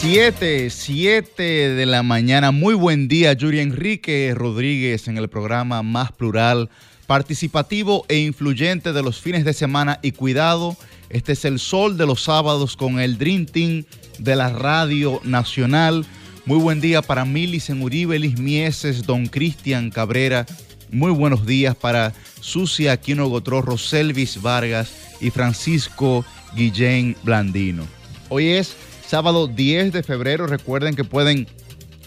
7, 7 de la mañana. Muy buen día, Yuri Enrique Rodríguez en el programa más plural, participativo e influyente de los fines de semana. Y cuidado, este es el sol de los sábados con el Dream Team de la Radio Nacional. Muy buen día para Milicen Uribe, Elis Mieses, Don Cristian Cabrera. Muy buenos días para Sucia Aquino Gotró, Selvis Vargas y Francisco Guillén Blandino. Hoy es sábado 10 de febrero. Recuerden que pueden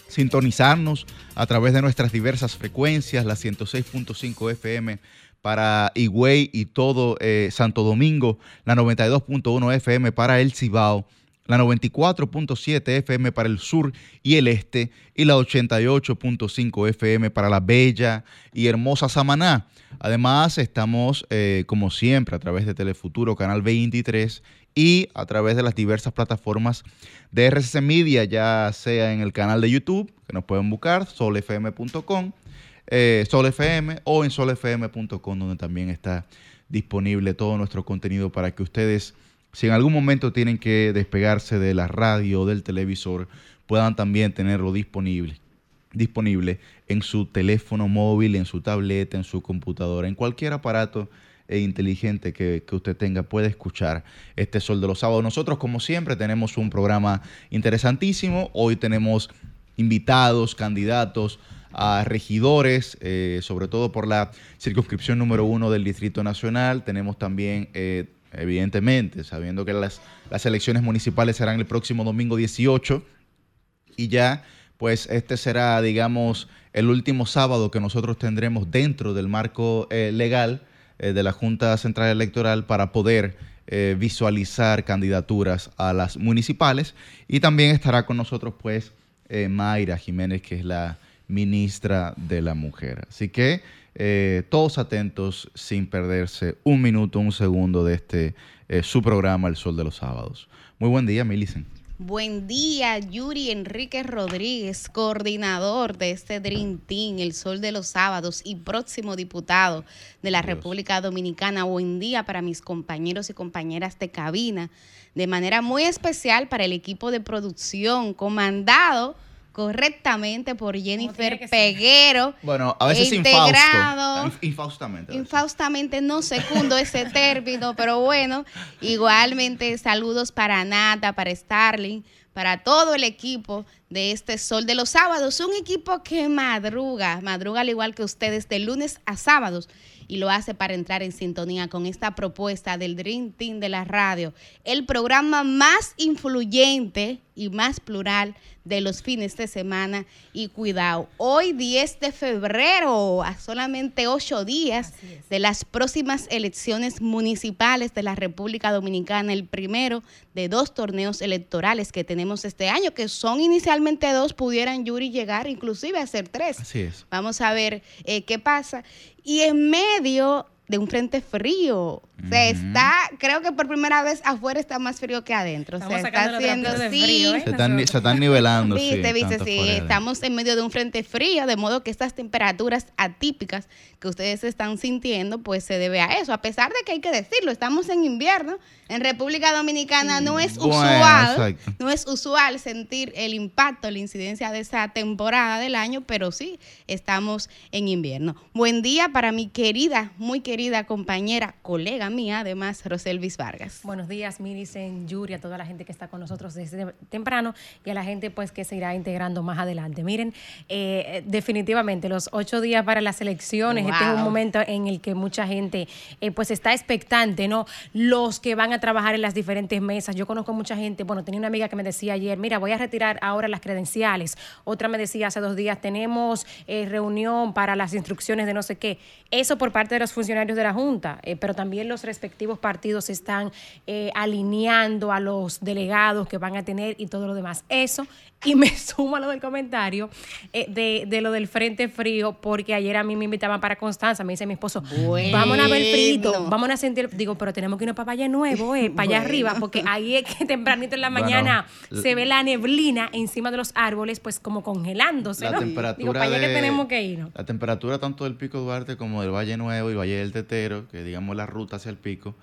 sintonizarnos a través de nuestras diversas frecuencias, la 106.5 FM para Higüey y todo eh, Santo Domingo, la 92.1 FM para El Cibao, la 94.7 FM para el sur y el este y la 88.5 FM para la bella y hermosa Samaná. Además, estamos, eh, como siempre, a través de Telefuturo, Canal 23 y a través de las diversas plataformas de RCC Media, ya sea en el canal de YouTube, que nos pueden buscar, solfm.com, eh, solfm o en solfm.com, donde también está disponible todo nuestro contenido para que ustedes, si en algún momento tienen que despegarse de la radio o del televisor, puedan también tenerlo disponible disponible en su teléfono móvil, en su tableta, en su computadora, en cualquier aparato e inteligente que, usted tenga puede escuchar este Sol de los Sábados. Nosotros, como siempre, tenemos un programa interesantísimo. Hoy tenemos invitados, candidatos a regidores, eh, sobre todo por la circunscripción número uno del Distrito Nacional. Tenemos también, eh, evidentemente, sabiendo que las, las elecciones municipales serán el próximo domingo 18 y ya, pues este será, digamos, el último sábado que nosotros tendremos dentro del marco eh, legal eh, de la Junta Central Electoral para poder eh, visualizar candidaturas a las municipales. Y también estará con nosotros, pues, Mayra Jiménez, que es la ministra de la Mujer. Así que todos atentos sin perderse un minuto, un segundo de este su programa El Sol de los Sábados. Muy buen día, Milicen. Buen día, Yuri Enrique Rodríguez, coordinador de este Dream Team, El Sol de los Sábados y próximo diputado de la República Dominicana. Buen día para mis compañeros y compañeras de cabina, de manera muy especial para el equipo de producción comandado correctamente por Jennifer Peguero. Bueno, a veces integrado, infaustamente. Infaustamente no secundo ese término, pero bueno, igualmente saludos para Nata, para Starling, para todo el equipo de este Sol de los Sábados, un equipo que madruga, madruga al igual que ustedes de lunes a sábados y lo hace para entrar en sintonía con esta propuesta del Dream Team de la radio, el programa más influyente y más plural de los fines de semana. Y cuidado, hoy 10 de febrero, a solamente ocho días de las próximas elecciones municipales de la República Dominicana, el primero de dos torneos electorales que tenemos este año, que son inicialmente dos, pudieran Yuri llegar inclusive a ser tres. Así es. Vamos a ver eh, qué pasa. Y en medio de un frente frío. Se está, creo que por primera vez afuera está más frío que adentro. se está haciendo sí. ¿eh? se, están, nivelando. Viste, viste, sí. Estamos en medio de un frente frío, de modo que estas temperaturas atípicas que ustedes están sintiendo, pues se debe a eso. A pesar de que hay que decirlo, estamos en invierno. En República Dominicana no es usual, no es usual sentir el impacto, la incidencia de esa temporada del año, pero sí estamos en invierno. Buen día para mi querida, muy querida compañera, colega mía, además, Roselvis Vargas. Buenos días, Milicen, Yuri, a toda la gente que está con nosotros desde temprano y a la gente pues que se irá integrando más adelante. Miren, eh, definitivamente los ocho días para las elecciones, este es un momento en el que mucha gente eh, pues está expectante, ¿no? Los que van a trabajar en las diferentes mesas. Yo conozco mucha gente, bueno, tenía una amiga que me decía ayer, mira, voy a retirar ahora las credenciales. Otra me decía hace dos días, tenemos eh, reunión para las instrucciones de no sé qué. Eso por parte de los funcionarios de la Junta, pero también los respectivos partidos están eh, alineando a los delegados que van a tener y todo lo demás. Eso, y me suma lo del comentario eh, de, lo del Frente Frío, porque ayer a mí me invitaban para Constanza, me dice mi esposo, vamos a ver frito, vamos a sentir, digo, pero tenemos que irnos para Valle Nuevo, eh, para allá arriba, porque ahí es que tempranito en la mañana se ve la neblina encima de los árboles, pues como congelándose. La temperatura digo, para allá que tenemos que ir. La temperatura tanto del Pico Duarte como del Valle Nuevo y Valle del Tetero, que digamos la ruta hacia el pico,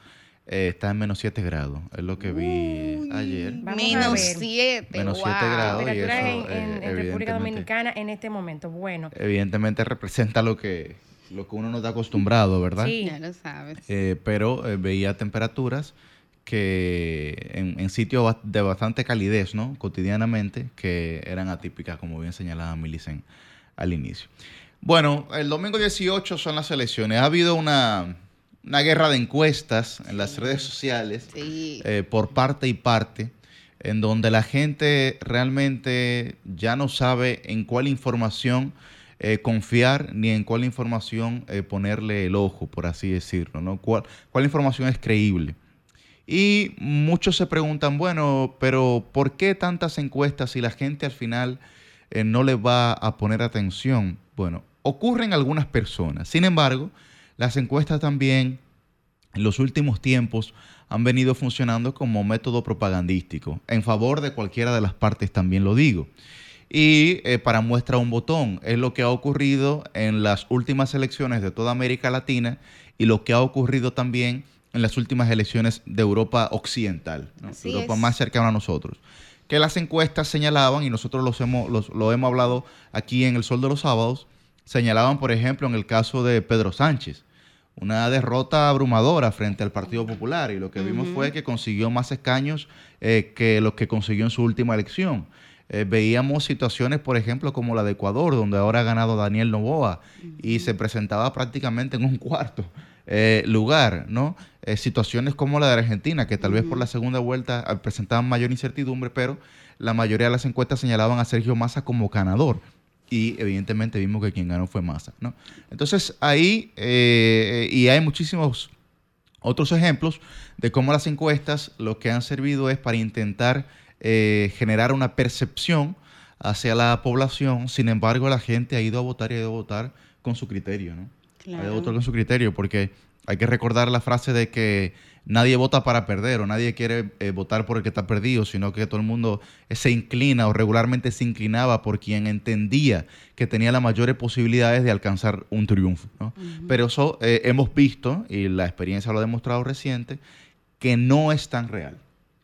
eh, está en menos 7 grados. Es lo que vi ayer. Menos 7. Menos 7 grados. Y eso, en, en, República Dominicana en este momento. Bueno. Evidentemente representa lo que, lo que uno no está acostumbrado, ¿verdad? Sí, ya lo sabes. Eh, pero eh, veía temperaturas que en, en, sitios de bastante calidez, ¿no? Cotidianamente, que eran atípicas, como bien señalaba Milicen al inicio. Bueno, el domingo 18 son las elecciones. Ha habido una una guerra de encuestas en las redes sociales eh, por parte y parte, en donde la gente realmente ya no sabe en cuál información eh, confiar ni en cuál información eh, ponerle el ojo, por así decirlo, ¿no? ¿Cuál, ¿Cuál información es creíble? Y muchos se preguntan, bueno, pero ¿por qué tantas encuestas si la gente al final no le va a poner atención? Bueno, ocurren algunas personas. Sin embargo, las encuestas también en los últimos tiempos han venido funcionando como método propagandístico, en favor de cualquiera de las partes también lo digo. Y eh, para muestra un botón, es lo que ha ocurrido en las últimas elecciones de toda América Latina y lo que ha ocurrido también en las últimas elecciones de Europa Occidental, Europa más cercana a nosotros. Que las encuestas señalaban, y nosotros los hemos, lo hemos hablado aquí en El Sol de los Sábados, señalaban, por ejemplo, en el caso de Pedro Sánchez, una derrota abrumadora frente al Partido Popular y lo que vimos fue que consiguió más escaños eh, que los que consiguió en su última elección. Eh, veíamos situaciones, por ejemplo, como la de Ecuador, donde ahora ha ganado Daniel Novoa y se presentaba prácticamente en un cuarto eh, lugar, ¿no? situaciones como la de Argentina, que tal vez por la segunda vuelta presentaban mayor incertidumbre, pero la mayoría de las encuestas señalaban a Sergio Massa como ganador y evidentemente vimos que quien ganó fue Massa. ¿no? Entonces ahí, eh, y hay muchísimos otros ejemplos de cómo las encuestas lo que han servido es para intentar eh, generar una percepción hacia la población, sin embargo la gente ha ido a votar y ha ido a votar con su criterio, ¿no? Ha ido a votar con su criterio, porque hay que recordar la frase de que nadie vota para perder o nadie quiere eh, votar por el que está perdido, sino que todo el mundo se inclina o regularmente se inclinaba por quien entendía que tenía las mayores posibilidades de alcanzar un triunfo. Pero eso eh, hemos visto, y la experiencia lo ha demostrado reciente, que no es tan real,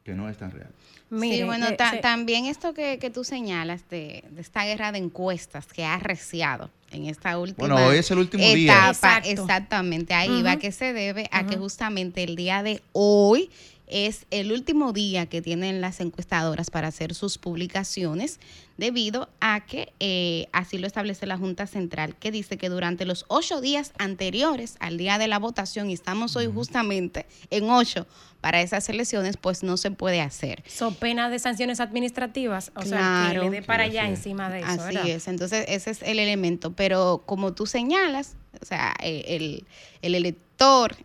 que no es tan real sí, bueno, también esto que, tú señalas de, esta guerra de encuestas que ha arreciado en esta última bueno, hoy es el último etapa, día. exactamente, ahí va, que se debe a que justamente el día de hoy es el último día que tienen las encuestadoras para hacer sus publicaciones debido a que eh, así lo establece la Junta Central, que dice que durante los ocho días anteriores al día de la votación, y estamos hoy justamente en ocho para esas elecciones, pues no se puede hacer. Son penas de sanciones administrativas, o sea, que le dé para allá encima de eso. Así es, entonces ese es el elemento, pero como tú señalas, o sea, el, el elector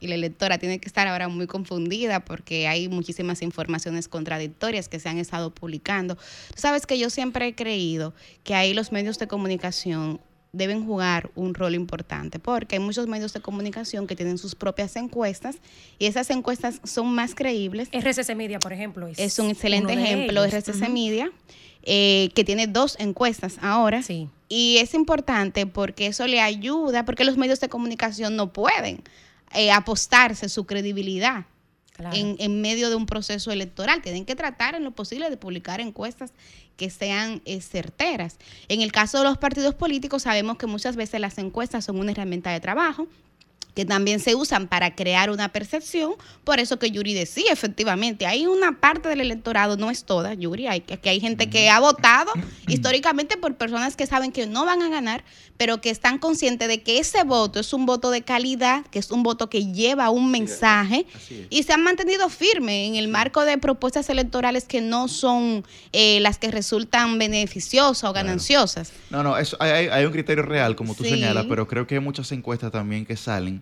y la electora tiene que estar ahora muy confundida porque hay muchísimas informaciones contradictorias que se han estado publicando. Tú sabes que yo siempre he creído que ahí los medios de comunicación deben jugar un rol importante, porque hay muchos medios de comunicación que tienen sus propias encuestas y esas encuestas son más creíbles. RCC Media, por ejemplo. Es, un excelente ejemplo, RCC Media, eh, que tiene dos encuestas ahora. Sí. Y es importante porque eso le ayuda, porque los medios de comunicación no pueden eh, apostarse su credibilidad. En, en, medio de un proceso electoral. Tienen que tratar en lo posible de publicar encuestas que sean eh, certeras. En el caso de los partidos políticos, sabemos que muchas veces las encuestas son una herramienta de trabajo que también se usan para crear una percepción. Por eso que Yuri decía, efectivamente, hay una parte del electorado, no es toda, Yuri, hay, que hay gente que ha votado históricamente por personas que saben que no van a ganar, pero que están conscientes de que ese voto es un voto de calidad, que es un voto que lleva un mensaje y se han mantenido firmes en el marco de propuestas electorales que no son eh, las que resultan beneficiosas o gananciosas. No, no, eso, hay, un criterio real, como tú señalas, pero creo que hay muchas encuestas también que salen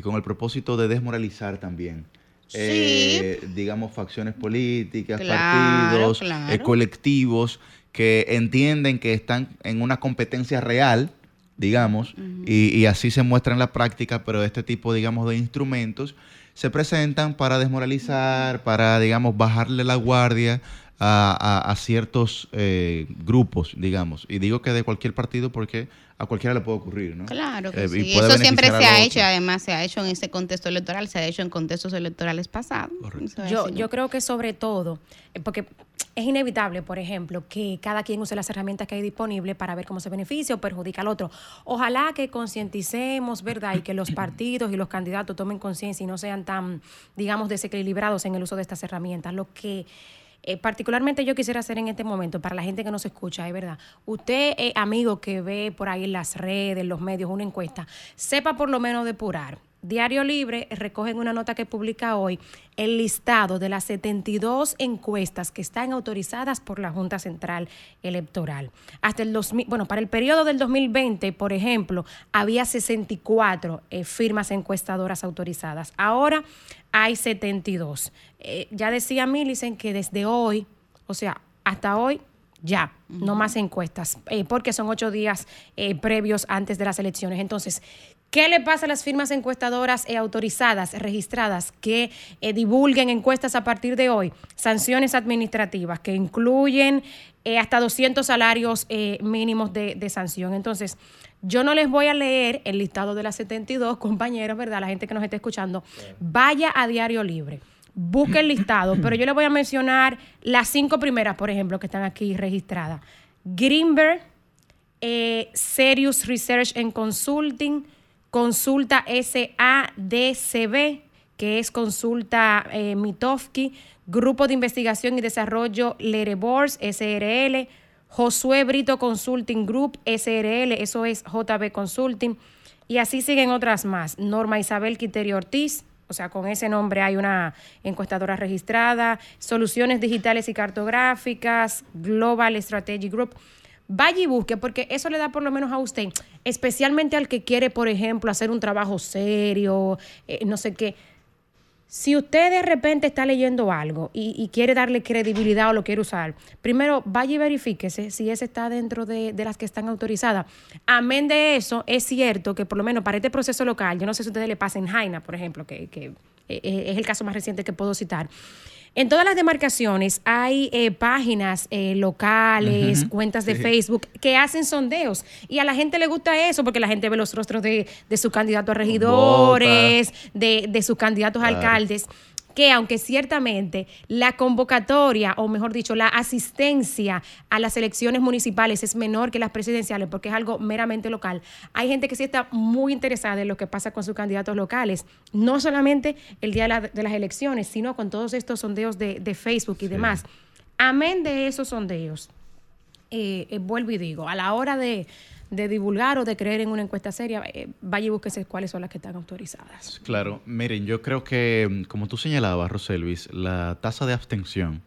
y con el propósito de desmoralizar también. Eh, digamos, facciones políticas, partidos, eh, colectivos que entienden que están en una competencia real, digamos, y, así se muestra en la práctica, pero este tipo, digamos, de instrumentos se presentan para desmoralizar, para, digamos, bajarle la guardia a, ciertos eh, grupos, digamos. Y digo que de cualquier partido porque a cualquiera le puede ocurrir, ¿no? Claro que eh, sí. Eso siempre se ha hecho, además se ha hecho en este contexto electoral, se ha hecho en contextos electorales pasados. Yo, yo creo que sobre todo, eh, porque es inevitable, por ejemplo, que cada quien use las herramientas que hay disponibles para ver cómo se beneficia o perjudica al otro. Ojalá que concienticemos, ¿verdad? Y que los partidos y los candidatos tomen conciencia y no sean tan, digamos, desequilibrados en el uso de estas herramientas. Lo que eh, particularmente yo quisiera hacer en este momento, para la gente que nos escucha, es verdad, usted, es amigo que ve por ahí las redes, los medios, una encuesta, sepa por lo menos depurar Diario Libre recoge en una nota que publica hoy el listado de las 72 encuestas que están autorizadas por la Junta Central Electoral. Hasta el 2000, bueno, para el periodo del 2020, por ejemplo, había 64 eh, firmas encuestadoras autorizadas. Ahora hay 72. Eh, ya decía Millicent que desde hoy, o sea, hasta hoy ya, no más encuestas, eh, porque son ocho días previos antes de las elecciones. Entonces, ¿Qué le pasa a las firmas encuestadoras e autorizadas, registradas, que eh, divulguen encuestas a partir de hoy? Sanciones administrativas que incluyen eh, hasta 200 salarios mínimos de, sanción. Entonces, yo no les voy a leer el listado de las 72, compañeros, ¿verdad? La gente que nos está escuchando. Vaya a Diario Libre. Busque el listado, pero yo le voy a mencionar las cinco primeras, por ejemplo, que están aquí registradas. Greenberg, Serious Research and Consulting, Consulta SADCB, que es Consulta eh, Mitofsky, Grupo de Investigación y Desarrollo Lerebors, SRL, Josué Brito Consulting Group, SRL, eso es JB Consulting, y así siguen otras más. Norma Isabel Quiterio Ortiz, o sea, con ese nombre hay una encuestadora registrada, Soluciones Digitales y Cartográficas, Global Strategy Group vaya y busque, porque eso le da por lo menos a usted, especialmente al que quiere, por ejemplo, hacer un trabajo serio, eh, no sé qué. Si usted de repente está leyendo algo y, quiere darle credibilidad o lo quiere usar, primero vaya y verifíquese si ese está dentro de, las que están autorizadas. Amén de eso, es cierto que por lo menos para este proceso local, yo no sé si a ustedes le pasa en Jaina, por ejemplo, que, que eh, es el caso más reciente que puedo citar. En todas las demarcaciones hay eh, páginas eh, locales, cuentas de Facebook que hacen sondeos. Y a la gente le gusta eso porque la gente ve los rostros de, de sus candidatos a regidores, de, de, sus candidatos a alcaldes que aunque ciertamente la convocatoria, o mejor dicho, la asistencia a las elecciones municipales es menor que las presidenciales porque es algo meramente local, hay gente que sí está muy interesada en lo que pasa con sus candidatos locales, no solamente el día de, las elecciones, sino con todos estos sondeos de, Facebook y demás. Amén de esos sondeos, eh, eh, vuelvo y digo, a la hora de de divulgar o de creer en una encuesta seria, eh, vaya y búsquese cuáles son las que están autorizadas. Claro, miren, yo creo que, como tú señalabas, Roselvis, la tasa de abstención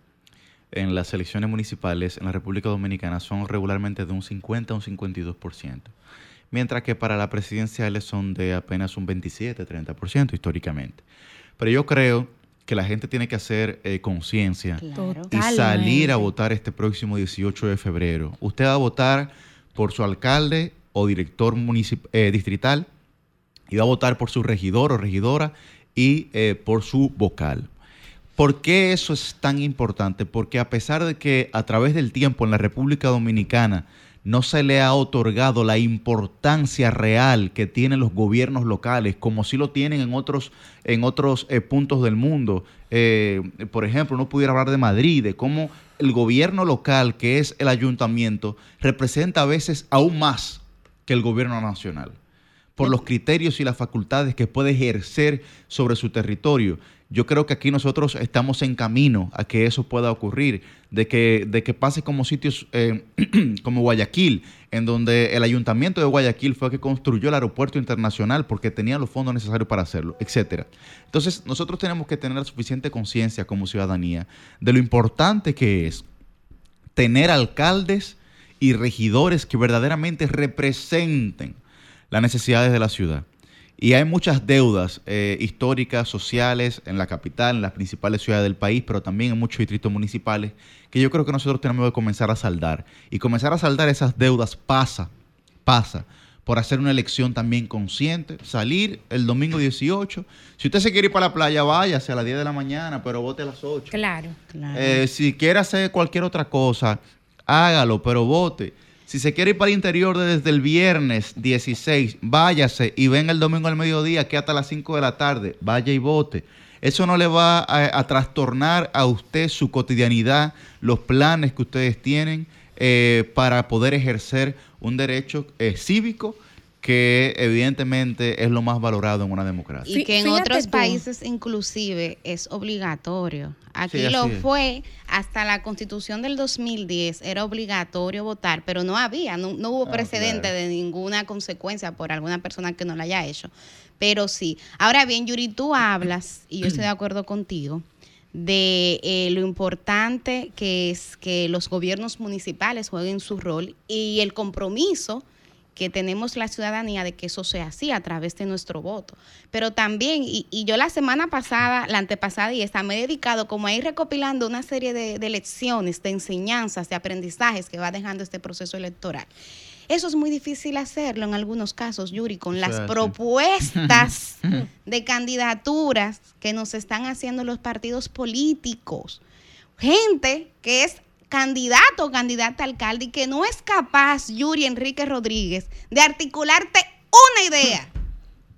en las elecciones municipales en la República Dominicana son regularmente de un 50 a un 52%, mientras que para las presidenciales son de apenas un 27-30% históricamente. Pero yo creo que la gente tiene que hacer eh, conciencia y salir a votar este próximo 18 de febrero. Usted va a votar por su alcalde o director eh, distrital, va a votar por su regidor o regidora y eh, por su vocal. ¿Por qué eso es tan importante? Porque a pesar de que a través del tiempo en la República Dominicana no se le ha otorgado la importancia real que tienen los gobiernos locales, como si lo tienen en otros, en otros eh, puntos del mundo. por ejemplo, no pudiera hablar de Madrid, de cómo el gobierno local, que es el ayuntamiento, representa a veces aún más que el gobierno nacional, por los criterios y las facultades que puede ejercer sobre su territorio yo creo que aquí nosotros estamos en camino a que eso pueda ocurrir, de que, de que pase como sitios eh, como Guayaquil, en donde el ayuntamiento de Guayaquil fue el que construyó el aeropuerto internacional porque tenía los fondos necesarios para hacerlo, etcétera. Entonces, nosotros tenemos que tener suficiente conciencia como ciudadanía de lo importante que es tener alcaldes y regidores que verdaderamente representen las necesidades de la ciudad. Y hay muchas deudas eh, históricas, sociales en la capital, en las principales ciudades del país, pero también en muchos distritos municipales, que yo creo que nosotros tenemos que comenzar a saldar. Y comenzar a saldar esas deudas pasa, pasa por hacer una elección también consciente, salir el domingo 18. Si usted se quiere ir para la playa, váyase a las 10 de la mañana, pero vote a las 8. Claro, claro. Eh, si quiere hacer cualquier otra cosa, hágalo, pero vote. Si se quiere ir para el interior desde el viernes 16, váyase y venga el domingo al mediodía, que hasta las 5 de la tarde, vaya y vote. Eso no le va a, trastornar a usted su cotidianidad, los planes que ustedes tienen eh, para poder ejercer un derecho eh, cívico que evidentemente es lo más valorado en una democracia. Y que en otros países inclusive es obligatorio. Aquí lo fue hasta la constitución del 2010, era obligatorio votar, pero no había, no, hubo ah, precedente de ninguna consecuencia por alguna persona que no lo haya hecho. Pero sí. Ahora bien, Yuri, tú hablas, y yo estoy de acuerdo contigo, de eh, lo importante que es que los gobiernos municipales jueguen su rol y el compromiso que tenemos la ciudadanía de que eso sea así a través de nuestro voto. Pero también, y, yo la semana pasada, la antepasada y esta, me he dedicado como a ir recopilando una serie de, de lecciones, de enseñanzas, de aprendizajes que va dejando este proceso electoral. Eso es muy difícil hacerlo en algunos casos, Yuri, con las propuestas de candidaturas que nos están haciendo los partidos políticos. Gente que es candidato o candidata alcalde y que no es capaz, Yuri Enrique Rodríguez, de articularte una idea,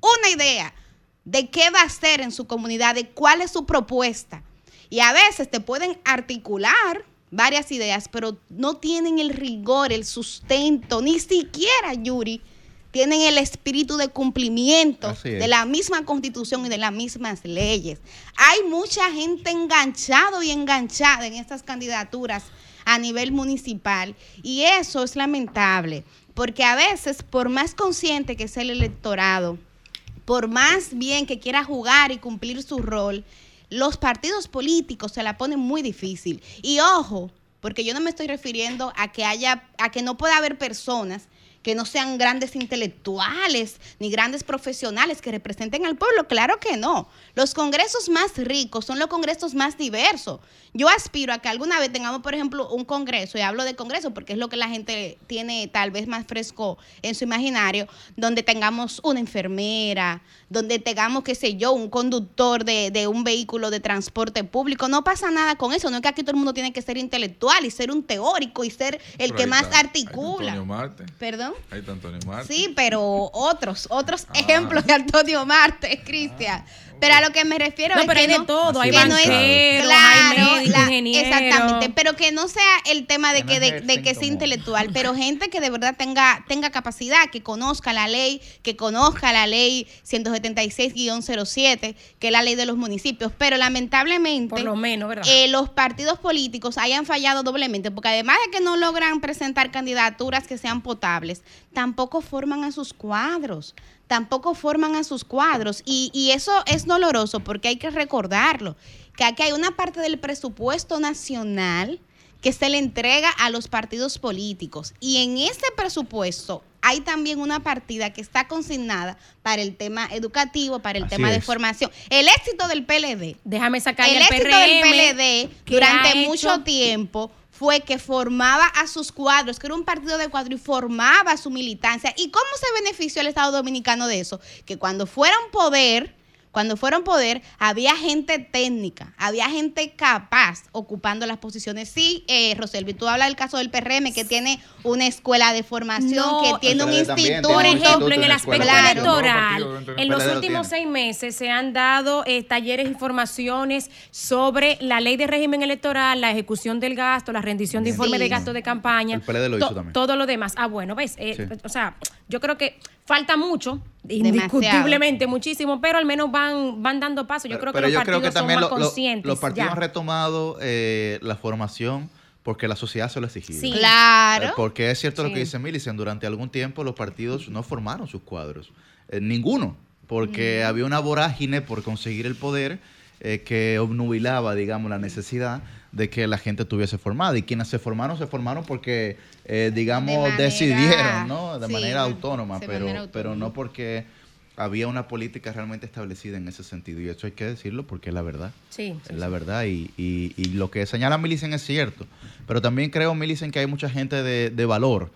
una idea de qué va a hacer en su comunidad, de cuál es su propuesta. Y a veces te pueden articular varias ideas, pero no tienen el rigor, el sustento, ni siquiera, Yuri, tienen el espíritu de cumplimiento de la misma constitución y de las mismas leyes. Hay mucha gente enganchado y enganchada en estas candidaturas a nivel municipal y eso es lamentable, porque a veces, por más consciente que sea el electorado, por más bien que quiera jugar y cumplir su rol, los partidos políticos se la ponen muy difícil. Y ojo, porque yo no me estoy refiriendo a que haya, a que no pueda haber personas que no sean grandes intelectuales ni grandes profesionales que representen al pueblo. Claro que no. Los congresos más ricos son los congresos más diversos. Yo aspiro a que alguna vez tengamos, por ejemplo, un congreso, y hablo de congreso porque es lo que la gente tiene tal vez más fresco en su imaginario, donde tengamos una enfermera, donde tengamos, qué sé yo, un conductor de, un vehículo de transporte público. No pasa nada con eso. No es que aquí todo el mundo tiene que ser intelectual y ser un teórico y ser el que más articula. Perdón. Ahí está Antonio Marte. Sí, pero otros, otros ah. ejemplos de Antonio Marte, Cristian. Ah, pero a lo que me refiero es que no, todo, hay no es, claro, hay exactamente, pero que no sea el tema de que de, que sea intelectual, pero gente que de verdad tenga tenga capacidad, que conozca la ley, que conozca la ley 176-07, que es la ley de los municipios, pero lamentablemente Por lo menos, eh, los partidos políticos hayan fallado doblemente, porque además de que no logran presentar candidaturas que sean potables, tampoco forman a sus cuadros tampoco forman a sus cuadros. Y, eso es doloroso porque hay que recordarlo, que aquí hay una parte del presupuesto nacional que se le entrega a los partidos políticos. Y en ese presupuesto hay también una partida que está consignada para el tema educativo, para el tema de formación. El éxito del PLD. Déjame sacar el, éxito del PLD durante mucho tiempo fue que formaba a sus cuadros, que era un partido de cuadro y formaba su militancia. ¿Y cómo se benefició el Estado Dominicano de eso? Que cuando fuera un poder, cuando fueron poder, había gente técnica, había gente capaz ocupando las posiciones. Sí, eh, Roselvi, tú hablas del caso del PRM, que tiene una escuela de formación, que tiene un instituto. Por ejemplo, en el aspecto electoral, en los últimos seis meses se han dado eh, talleres y formaciones sobre la ley de régimen electoral, la ejecución del gasto, la rendición de informe de gasto de campaña. Todo lo demás. Ah, bueno, ves, eh, o sea, yo creo que falta mucho, indiscutiblemente muchísimo, pero al menos van, van dando pasos. Yo creo que los partidos son más conscientes. los partidos han retomado eh, la formación porque la sociedad se lo ha exigido. Sí. Claro. Eh, porque es cierto lo que dice Millicent, durante algún tiempo los partidos no formaron sus cuadros. Eh, ninguno, porque había una vorágine por conseguir el poder que obnubilaba, digamos, la necesidad de que la gente estuviese formada. Y quienes se formaron, se formaron porque, eh, digamos, decidieron, ¿no? De manera autónoma, pero, pero no porque había una política realmente establecida en ese sentido. Y eso hay que decirlo porque es la verdad. Sí. Es la verdad. Y, y, y, lo que señala Millicent es cierto. Pero también creo, Millicent, que hay mucha gente de, de valor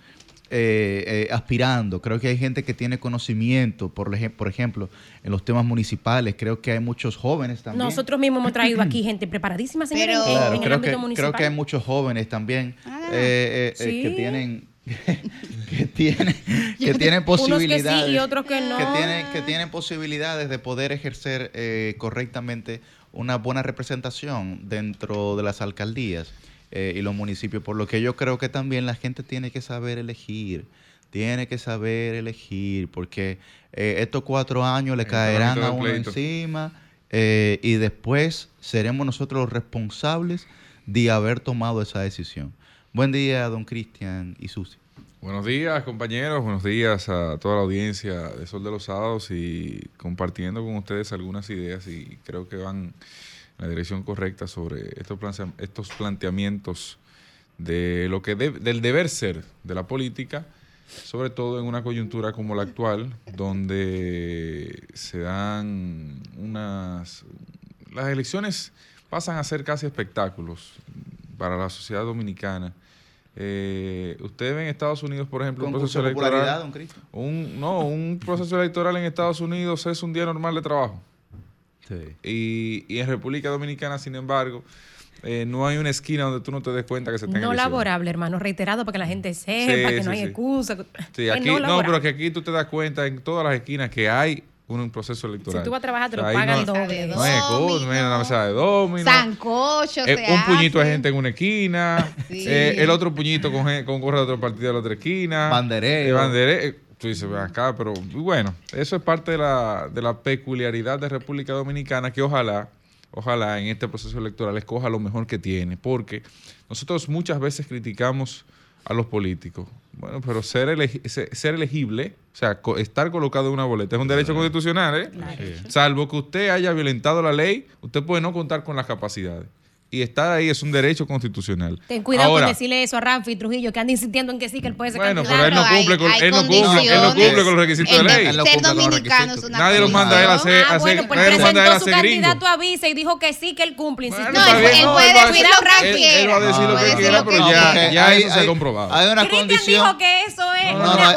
eh, eh, aspirando, creo que hay gente que tiene conocimiento, por, por ejemplo, en los temas municipales, creo que hay muchos jóvenes también. Nosotros mismos hemos traído aquí gente preparadísima, señor, en, el ámbito municipal. Creo que hay muchos jóvenes también ah, eh, que tienen que tienen que tienen posibilidades y otros que no. que tienen que tienen posibilidades de poder ejercer correctamente una buena representación dentro de las alcaldías eh, y los municipios, por lo que yo creo que también la gente tiene que saber elegir, tiene que saber elegir, porque eh, estos cuatro años le caerán a uno encima eh, y después seremos nosotros los responsables de haber tomado esa decisión. Buen día, don Cristian y Susi. Buenos días, compañeros. Buenos días a toda la audiencia de Sol de los Sábados y compartiendo con ustedes algunas ideas y creo que van la dirección correcta sobre estos, estos planteamientos de lo que del deber ser de la política, sobre todo en una coyuntura como la actual, donde se dan unas... Las elecciones pasan a ser casi espectáculos para la sociedad dominicana. Eh, ustedes ven en Estados Unidos, por ejemplo, un proceso electoral. Un, no, un proceso electoral en Estados Unidos es un día normal de trabajo. Y, y, en República Dominicana, sin embargo, eh, no hay una esquina donde tú no te des cuenta que se está No laborable, hermano, reiterado para que la gente sepa, que no hay excusa. Sí, aquí, no, pero que aquí tú te das cuenta en todas las esquinas que hay un proceso electoral. Si tú vas a trabajar, te lo pagan doble. No hay excusa, no hay una mesa de domino. Sancocho, eh, Un puñito de gente en una esquina. Eh, el otro puñito con, con gorra de otro partido en la otra esquina. Banderero. banderero tú dices, acá, pero bueno, eso es parte de la, de la peculiaridad de República Dominicana que ojalá, ojalá en este proceso electoral escoja lo mejor que tiene, porque nosotros muchas veces criticamos a los políticos. Bueno, pero ser, ser elegible, o sea, estar colocado en una boleta es un derecho constitucional, ¿eh? Salvo que usted haya violentado la ley, usted puede no contar con las capacidades y estar ahí es un derecho constitucional. Ten cuidado con decirle eso a Ramfi Trujillo, que anda insistiendo en que sí, que él puede ser bueno, pero él no cumple con, él no cumple, él no cumple con los requisitos de ley. ser dominicano es una Nadie lo manda a él a hacer, ah, bueno, pues nadie lo manda a él a hacer su candidato avisa y dijo que sí, que él cumple. Bueno, no, él, él puede decir lo que Ramfi Él va a decir lo que quiera, pero ya, ya eso se ha comprobado. Hay una condición. dijo que eso es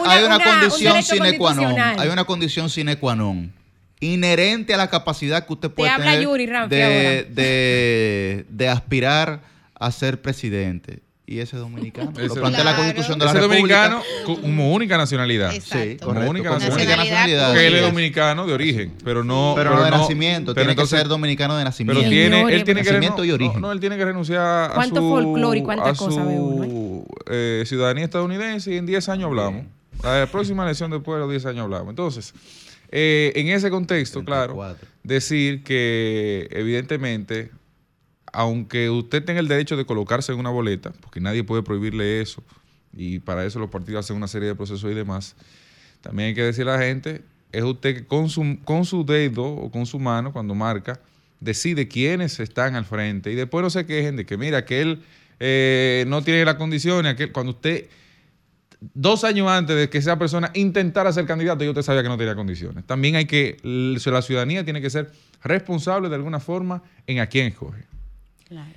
hay una condición sine qua non. Hay una condición sine qua non inherente a la capacidad que usted puede tener de, de, aspirar a ser presidente. Y ese dominicano. Ese, lo plantea la Constitución de la República. dominicano como única nacionalidad. Sí, como única nacionalidad. Que él es dominicano de origen, pero no. Pero, no de nacimiento. tiene que ser dominicano de nacimiento. Pero tiene, él tiene que nacimiento y origen. No, él tiene que renunciar a su, y cuánta cosa eh, ciudadanía estadounidense y en 10 años hablamos. La próxima elección después de los 10 años hablamos. Entonces, eh, en ese contexto, claro, decir que evidentemente, aunque usted tenga el derecho de colocarse en una boleta, porque nadie puede prohibirle eso, y para eso los partidos hacen una serie de procesos y demás, también hay que decirle a la gente, es usted que con su, con su dedo o con su mano, cuando marca, decide quiénes están al frente y después no se quejen de que, mira, que él eh, no tiene las condiciones, aquel, cuando usted dos años antes de que esa persona intentara ser candidato, yo usted sabía que no tenía condiciones. También hay que, la ciudadanía tiene que ser responsable de alguna forma en a quién escoge. Claro.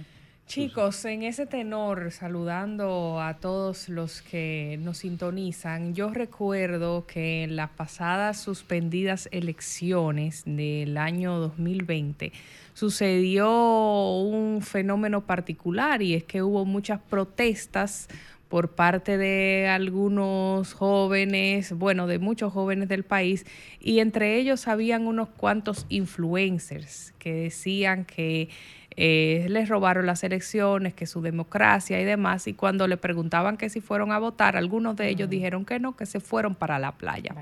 Chicos, en ese tenor, saludando a todos los que nos sintonizan, yo recuerdo que en las pasadas suspendidas elecciones del año 2020 sucedió un fenómeno particular y es que hubo muchas protestas por parte de algunos jóvenes, bueno, de muchos jóvenes del país, y entre ellos habían unos cuantos influencers que decían que eh, les robaron las elecciones, que su democracia y demás, y cuando le preguntaban que si fueron a votar, algunos de ellos dijeron que no, que se fueron para la playa.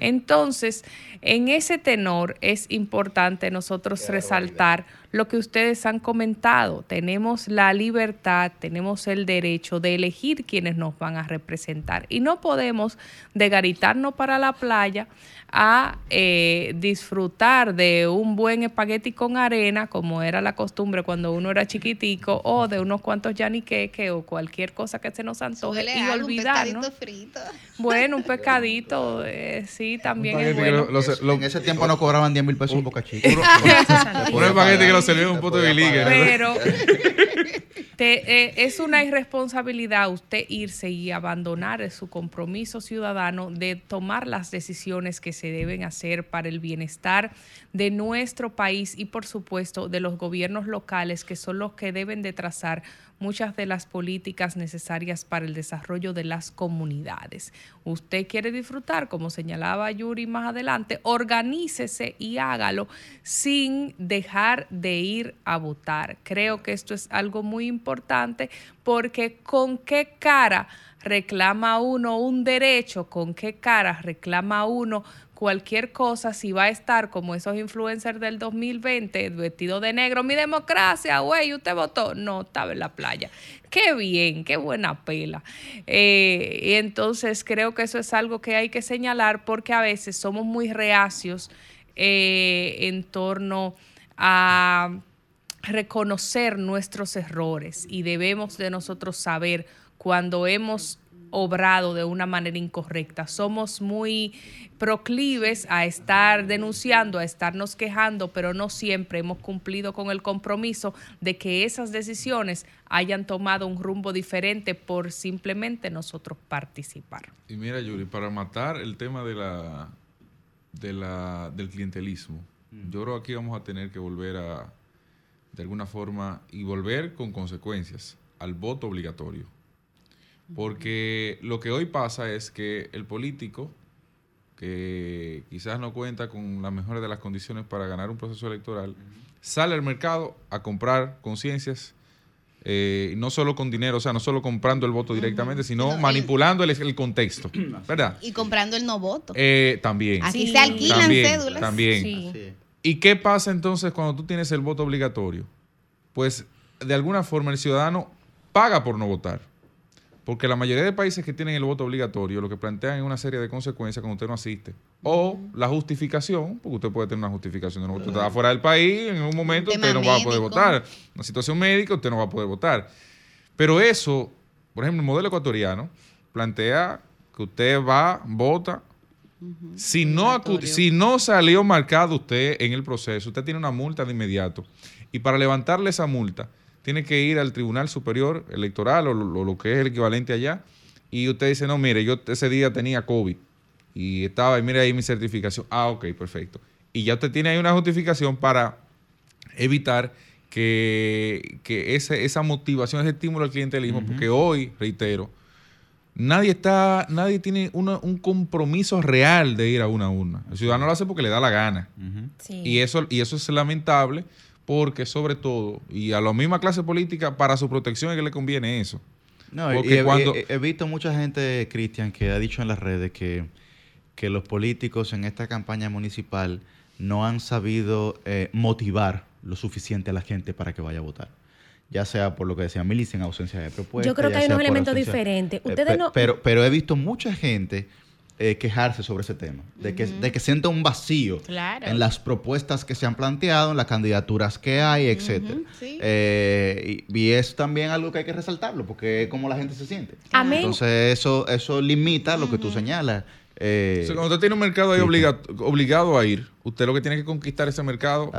Entonces, en ese tenor es importante nosotros resaltar lo que ustedes han comentado. Tenemos la libertad, tenemos el derecho de elegir quienes nos van a representar y no podemos degaritarnos para la playa a eh, disfrutar de un buen espagueti con arena, como era la costumbre diciembre cuando uno era chiquitico o de unos cuantos yaniqueque o cualquier cosa que se nos antoje y olvidarnos. Bueno, un pescadito, eh, sí, también es bueno. en ese tiempo no cobraban 10 mil pesos un boca chico. Un espagueti que lo servían un poco de. Pero eh, es una irresponsabilidad usted irse y abandonar su compromiso ciudadano de tomar las decisiones que se deben hacer para el bienestar de nuestro país y por supuesto de los gobiernos locales que son los que deben de trazar muchas de las políticas necesarias para el desarrollo de las comunidades. Usted quiere disfrutar, como señalaba Yuri más adelante, organícese y hágalo sin dejar de ir a votar. Creo que esto es algo muy importante porque con qué cara reclama uno un derecho, con qué cara reclama uno cualquier cosa, si va a estar como esos influencers del 2020, vestido de negro, mi democracia, güey, usted votó. No, estaba en la playa. Qué bien, qué buena pela. Eh, y entonces creo que eso es algo que hay que señalar porque a veces somos muy reacios eh, en torno a reconocer nuestros errores y debemos de nosotros saber cuando hemos obrado de una manera incorrecta. Somos muy proclives a estar denunciando, a estarnos quejando, pero no siempre hemos cumplido con el compromiso de que esas decisiones hayan tomado un rumbo diferente por simplemente nosotros participar. Y mira, Yuri, para matar el tema de la, de la, del clientelismo, mm. yo creo que aquí vamos a tener que volver a, de alguna forma, y volver con consecuencias al voto obligatorio. Porque lo que hoy pasa es que el político, que quizás no cuenta con las mejores de las condiciones para ganar un proceso electoral, sale al mercado a comprar conciencias, eh, no solo con dinero, o sea, no solo comprando el voto directamente, sino manipulando el, contexto, ¿verdad? Y comprando el no voto. Eh, también. Así se alquilan cédulas. También. ¿Y qué pasa entonces cuando tú tienes el voto obligatorio? Pues de alguna forma el ciudadano paga por no votar. Porque la mayoría de países que tienen el voto obligatorio lo que plantean es una serie de consecuencias cuando usted no asiste. O la justificación, porque usted puede tener una justificación de no Usted está fuera del país, en un momento usted no va a poder votar. Una situación médica, usted no va a poder votar. Pero eso, por ejemplo, el modelo ecuatoriano plantea que usted va, vota. si, no si no salió marcado usted en el proceso, usted tiene una multa de inmediato. Y para levantarle esa multa, tiene que ir al Tribunal Superior Electoral o lo, que es el equivalente allá. Y usted dice, no, mire, yo ese día tenía COVID y estaba, y mire ahí mi certificación. Ah, ok, perfecto. Y ya usted tiene ahí una justificación para evitar que, esa motivación, ese estímulo al clientelismo, porque hoy, reitero, nadie está, nadie tiene un compromiso real de ir a una urna. El ciudadano lo hace porque le da la gana. y, eso, y eso es lamentable porque sobre todo, y a la misma clase política, para su protección es que le conviene eso. No, porque cuando... he, visto mucha gente, Cristian, que ha dicho en las redes que, que los políticos en esta campaña municipal no han sabido eh, motivar lo suficiente a la gente para que vaya a votar ya sea por lo que decía Milicia en ausencia de propuestas. Yo creo que hay unos elementos diferentes. Eh, Ustedes no... pero, pero he visto mucha gente eh, quejarse sobre ese tema, de que, de que sienta un vacío en las propuestas que se han planteado, en las candidaturas que hay, etc. Eh, y, es también algo que hay que resaltarlo, porque es como la gente se siente. Entonces eso, eso limita lo que tú señalas. Eh, cuando usted tiene un mercado ahí obligado a ir, usted lo que tiene que conquistar ese mercado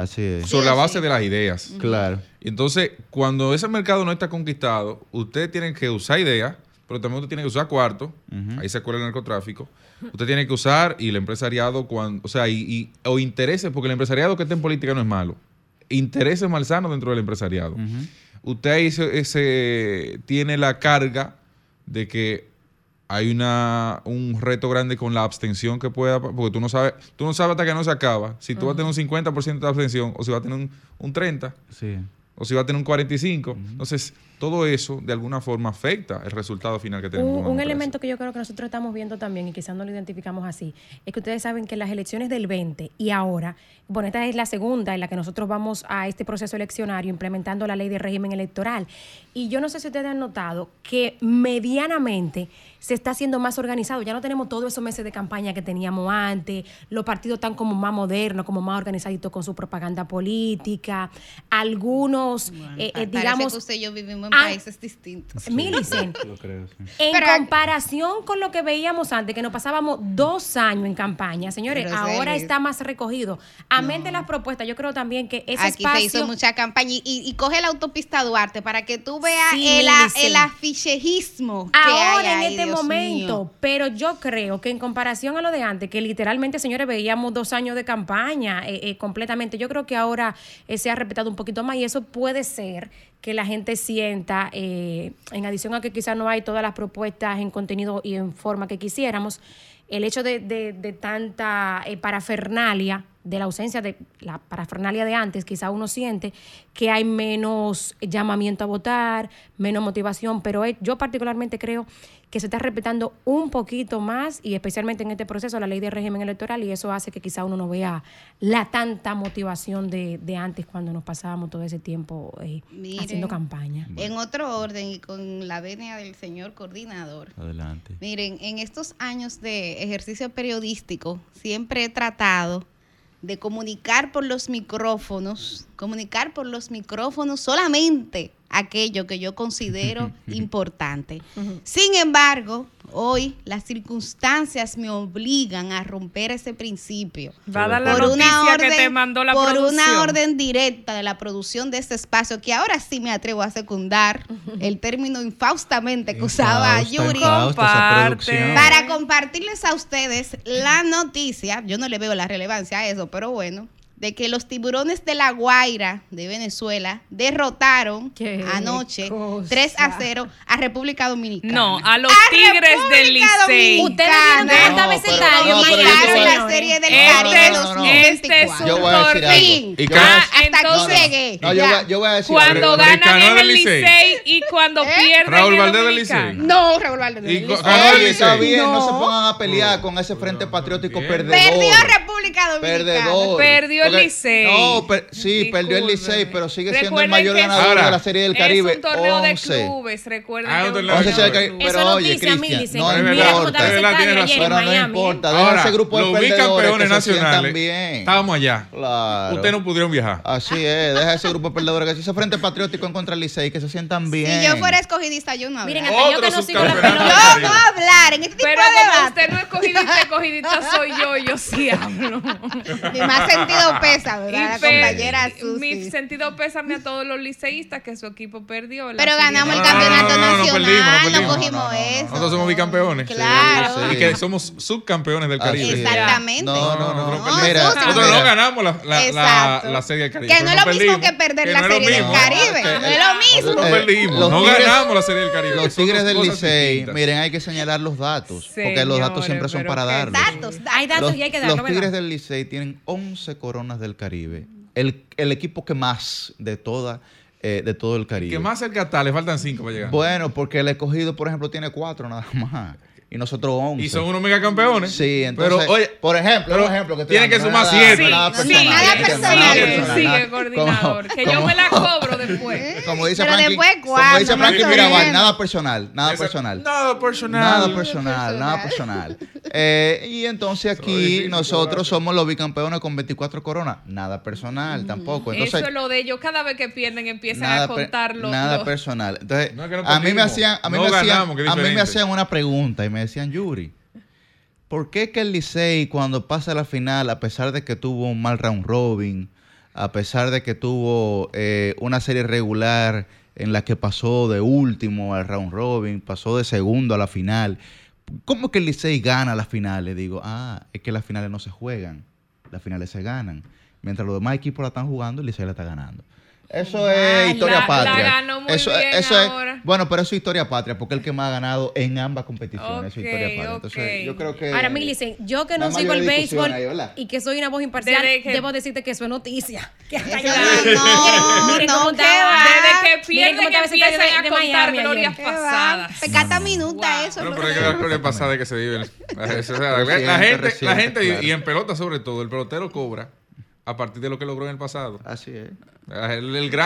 sobre la base de las ideas. Claro. Y entonces, cuando ese mercado no está conquistado, usted tiene que usar ideas, pero también usted tiene que usar cuarto, ahí se acuerda el narcotráfico, Usted tiene que usar y el empresariado, cuando, o sea, y, o intereses, porque el empresariado que está en política no es malo. Intereses malsanos dentro del empresariado. Usted ahí ese, tiene la carga de que hay una, un reto grande con la abstención que pueda, porque tú no sabes, tú no sabes hasta que no se acaba, si tú vas a tener un 50% de abstención o si vas a tener un, un 30%. Sí o si va a tener un 45. Entonces, todo eso de alguna forma afecta el resultado final que tenemos. Un, un elemento que yo creo que nosotros estamos viendo también y quizás no lo identificamos así, es que ustedes saben que las elecciones del 20 y ahora, bueno, esta es la segunda en la que nosotros vamos a este proceso eleccionario implementando la ley de régimen electoral. Y yo no sé si ustedes han notado que medianamente se está haciendo más organizado. Ya no tenemos todos esos meses de campaña que teníamos antes. Los partidos están como más modernos, como más organizaditos con su propaganda política. Algunos eh, eh, digamos... que usted y yo vivimos en países distintos. Milicen, en comparación con lo que veíamos antes, que nos pasábamos dos años en campaña, señores, ahora está más recogido. Amén de las propuestas, yo creo también que ese Aquí se hizo mucha campaña y, coge la autopista Duarte para que tú veas el, el, afichejismo ahora en este momento. Pero yo creo que en comparación a lo de antes, que literalmente, señores, veíamos dos años de campaña eh, eh, completamente, yo creo que ahora eh, se ha respetado un poquito más y eso puede ser que la gente sienta, en adición a que quizás no hay todas las propuestas en contenido y en forma que quisiéramos, el hecho de, de tanta parafernalia de la ausencia de la parafernalia de antes, quizá uno siente que hay menos llamamiento a votar, menos motivación, pero yo particularmente creo que se está respetando un poquito más y especialmente en este proceso la ley de régimen electoral y eso hace que quizá uno no vea la tanta motivación de, antes cuando nos pasábamos todo ese tiempo eh, haciendo campaña. En otro orden y con la venia del señor coordinador. Adelante. Miren, en estos años de ejercicio periodístico siempre he tratado de comunicar por los micrófonos, comunicar por los micrófonos solamente aquello que yo considero importante. Sin embargo, hoy las circunstancias me obligan a romper ese principio. Va a dar la por una orden, que te mandó la Por una orden directa de la producción de este espacio, que ahora sí me atrevo a secundar el término infaustamente que usaba Yuri. Para compartirles a ustedes la noticia, yo no le veo la relevancia a eso, pero bueno, de que los tiburones de la Guaira de Venezuela derrotaron anoche 3 a 0 a República Dominicana. No, a los Tigres del Licey. Ustedes vieron cómo estaba ese estadio. la serie del Caribe 2024. Este es un torneo. Hasta aquí llegué. No, yo voy a decir Cuando ganan es el Licey y cuando ¿Eh? pierden Raúl Valdés del Licey. No, Raúl Valdés del Licey. Está bien, no se pongan a pelear con ese frente patriótico perdedor. Perdió República Dominicana. Perdedor. Perdió el Licey. No, sí, perdió el Licey, pero sigue siendo el mayor ganador de la Serie del Caribe. Es un torneo de clubes, recuerden. Ah, que pero oye, Cristian, no importa. Pero no importa, deja ese grupo de perdedores que se sientan bien. Estábamos allá. Claro. Ustedes no pudieron viajar. Así es, deja ese grupo de perdedores que se ese frente patriótico en contra del Licey, que se sientan bien. Si yo fuera escogidista, yo no Miren, hasta yo que no sigo la pelota. Yo no hablar en este tipo Pero de como usted no es escogidista, escogidista soy yo, yo sí hablo. Mi más sentido pesa ¿verdad? compañera Mi sentido pésame a todos los liceístas que su equipo perdió. Pero ganamos el campeonato nacional, no, cogimos eso. Nosotros somos bicampeones. Claro. Y que somos subcampeones del Caribe. Exactamente. No, no, no. Nosotros no ganamos la, Serie del Caribe. Que no es lo mismo que perder la Serie del Caribe. No es lo mismo. No perdimos. No ganamos la Serie del Caribe. Los Tigres del Licey, miren, hay que señalar los datos. Porque los datos siempre son para darlos. Datos, hay datos y hay que darlos. Los Tigres del Licey tienen 11 coronas del Caribe el, el equipo que más de toda eh, de todo el Caribe. Que más cerca está, le faltan cinco para llegar. Bueno, porque el escogido, por ejemplo, tiene cuatro nada más y nosotros 11. Y son unos megacampeones. Sí, entonces, pero, oye, por ejemplo, pero un ejemplo que tiene que sumar 7. Sí, nada personal. Sí, nada personal. Sigue, coordinador. que yo me la cobro después. Como dice pero Franklin, después, como dice Franklin Mirabal, nada personal, nada personal. Nada personal. Nada personal, nada personal. Eh, y entonces aquí nosotros somos los bicampeones con 24 coronas. Nada personal tampoco. Entonces, Eso es lo de ellos. Cada vez que pierden empiezan a contarlo. Nada personal. Entonces, a mí me hacían, a mí me hacían, a mí me hacían una pregunta y me decían, Yuri, ¿por qué que el Licey cuando pasa la final, a pesar de que tuvo un mal round robin, a pesar de que tuvo eh, una serie regular en la que pasó de último al round robin, pasó de segundo a la final, ¿cómo que el Licey gana las finales? Digo, ah, es que las finales no se juegan, las finales se ganan. Mientras los demás equipos la están jugando, el Licey la está ganando. Eso es historia patria. eso, es, bueno, pero eso es historia patria, porque el que más ha ganado en ambas competiciones. eso es historia patria. Entonces, yo creo que. Ahora, Millicent, yo que no sigo el béisbol y que soy una voz imparcial, debo decirte que eso es noticia. Que hasta eso, no, miren no, Desde que pierden que empiezan a contar glorias pasadas. Pecata minuta eso. No, pero es que la gloria pasada de que se vive. La gente, la gente y en pelota sobre todo, el pelotero cobra a partir de lo que logró en el pasado. Así es.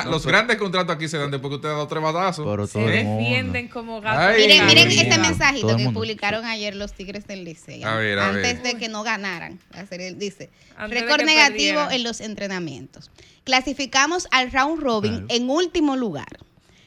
los grandes contratos aquí se dan después que usted ha dado tres batazos. Se defienden como gatos. Miren, miren este mensajito que publicaron ayer los Tigres del Liceo. antes de que no ganaran. Dice, récord negativo en los entrenamientos. Clasificamos al round robin en último lugar.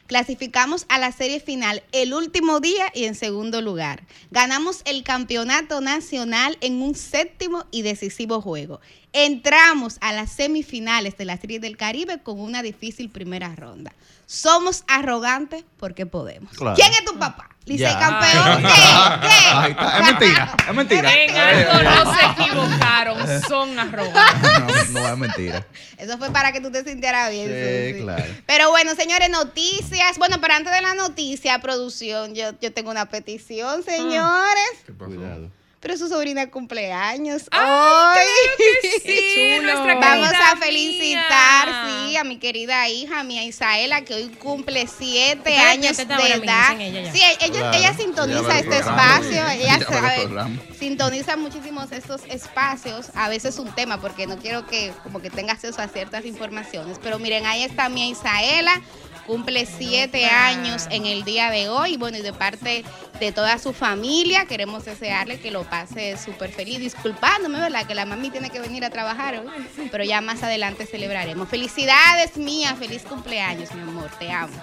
Clasificamos a la serie final el último día y en segundo lugar. Ganamos el campeonato nacional en un séptimo y decisivo juego. Entramos a las semifinales de la Serie del Caribe con una difícil primera ronda. Somos arrogantes porque podemos. ¿Quién es tu papá? Lice campeón. ¿Qué? ¿Qué? Es mentira. Es mentira. En algo no se equivocaron. Son arrogantes. No, no, es mentira. Eso fue para que tú te sintieras bien. Sí, claro. Pero bueno, señores, noticias. Bueno, pero antes de la noticia, producción, yo, yo tengo una petición, señores. ¿Qué pasó? Cuidado pero su sobrina cumpleaños ¡Ay! sí, Vamos a felicitar, sí, a mi querida hija, mi Isaela, que hoy cumple siete años de edad. sí, ella, ella sintoniza este espacio, ella sabe, sintoniza muchísimos estos espacios, a veces un tema, porque no quiero que como que tenga acceso a ciertas informaciones, pero miren, ahí está mi Isaela, cumple siete años en el día de hoy. Bueno, y de parte de toda su familia, queremos desearle que lo pase súper feliz, disculpándome, ¿verdad? Que la mami tiene que venir a trabajar hoy, pero ya más adelante celebraremos. Felicidades mía, feliz cumpleaños, mi amor, te amo.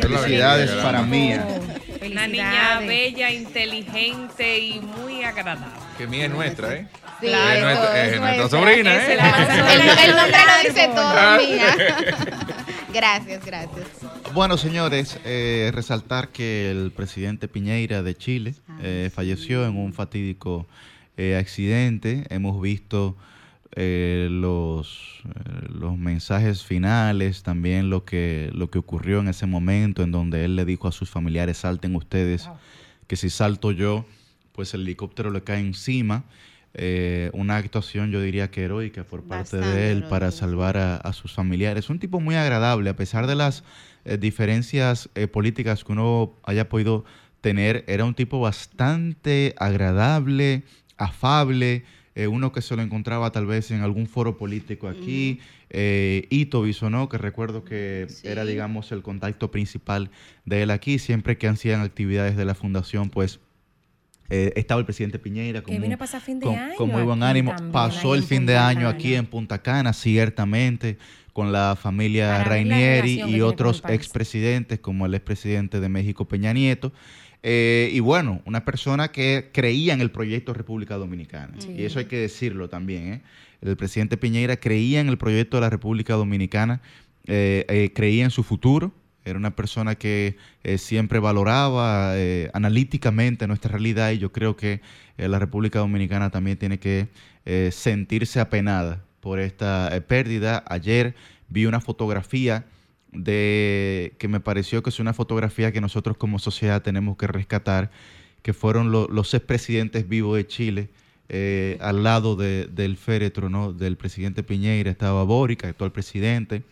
Felicidades para mí. Una niña bella, inteligente y muy agradable. Que mía es nuestra, ¿eh? Sí, es, nuestra, sobrina, ¿eh? El, nombre lo dice todo, mía. Gracias, gracias. Bueno, señores, eh, resaltar que el presidente Piñeira de Chile ah, eh, falleció en un fatídico eh, accidente. Hemos visto los, los mensajes finales, también lo que, lo que ocurrió en ese momento en donde él le dijo a sus familiares, salten ustedes, que si salto yo, pues el helicóptero le cae encima. Eh, una actuación yo diría que heroica por parte de él para salvar a, sus familiares. Un tipo muy agradable, a pesar de las eh, diferencias eh, políticas que uno haya podido tener, era un tipo bastante agradable, afable, uno que se lo encontraba tal vez en algún foro político aquí, Ito Bisonó, que recuerdo que era digamos el contacto principal de él aquí, siempre que hacían actividades de la fundación, pues eh, estaba el presidente Piñera con, muy buen ánimo. Pasó el fin de año aquí en Punta Cana, ciertamente, con la familia Rainieri y otros expresidentes, como el expresidente de México, Peña Nieto. Eh, y bueno, una persona que creía en el proyecto República Dominicana. Y eso hay que decirlo también. ¿eh? El presidente Piñera creía en el proyecto de la República Dominicana, creía en su futuro era una persona que eh, siempre valoraba eh, analíticamente nuestra realidad y yo creo que eh, la República Dominicana también tiene que sentirse apenada por esta pérdida. Ayer vi una fotografía de que me pareció que es una fotografía que nosotros como sociedad tenemos que rescatar, que fueron los expresidentes vivos de Chile. al lado del féretro ¿no? del presidente Piñeira estaba Boric, actual presidente,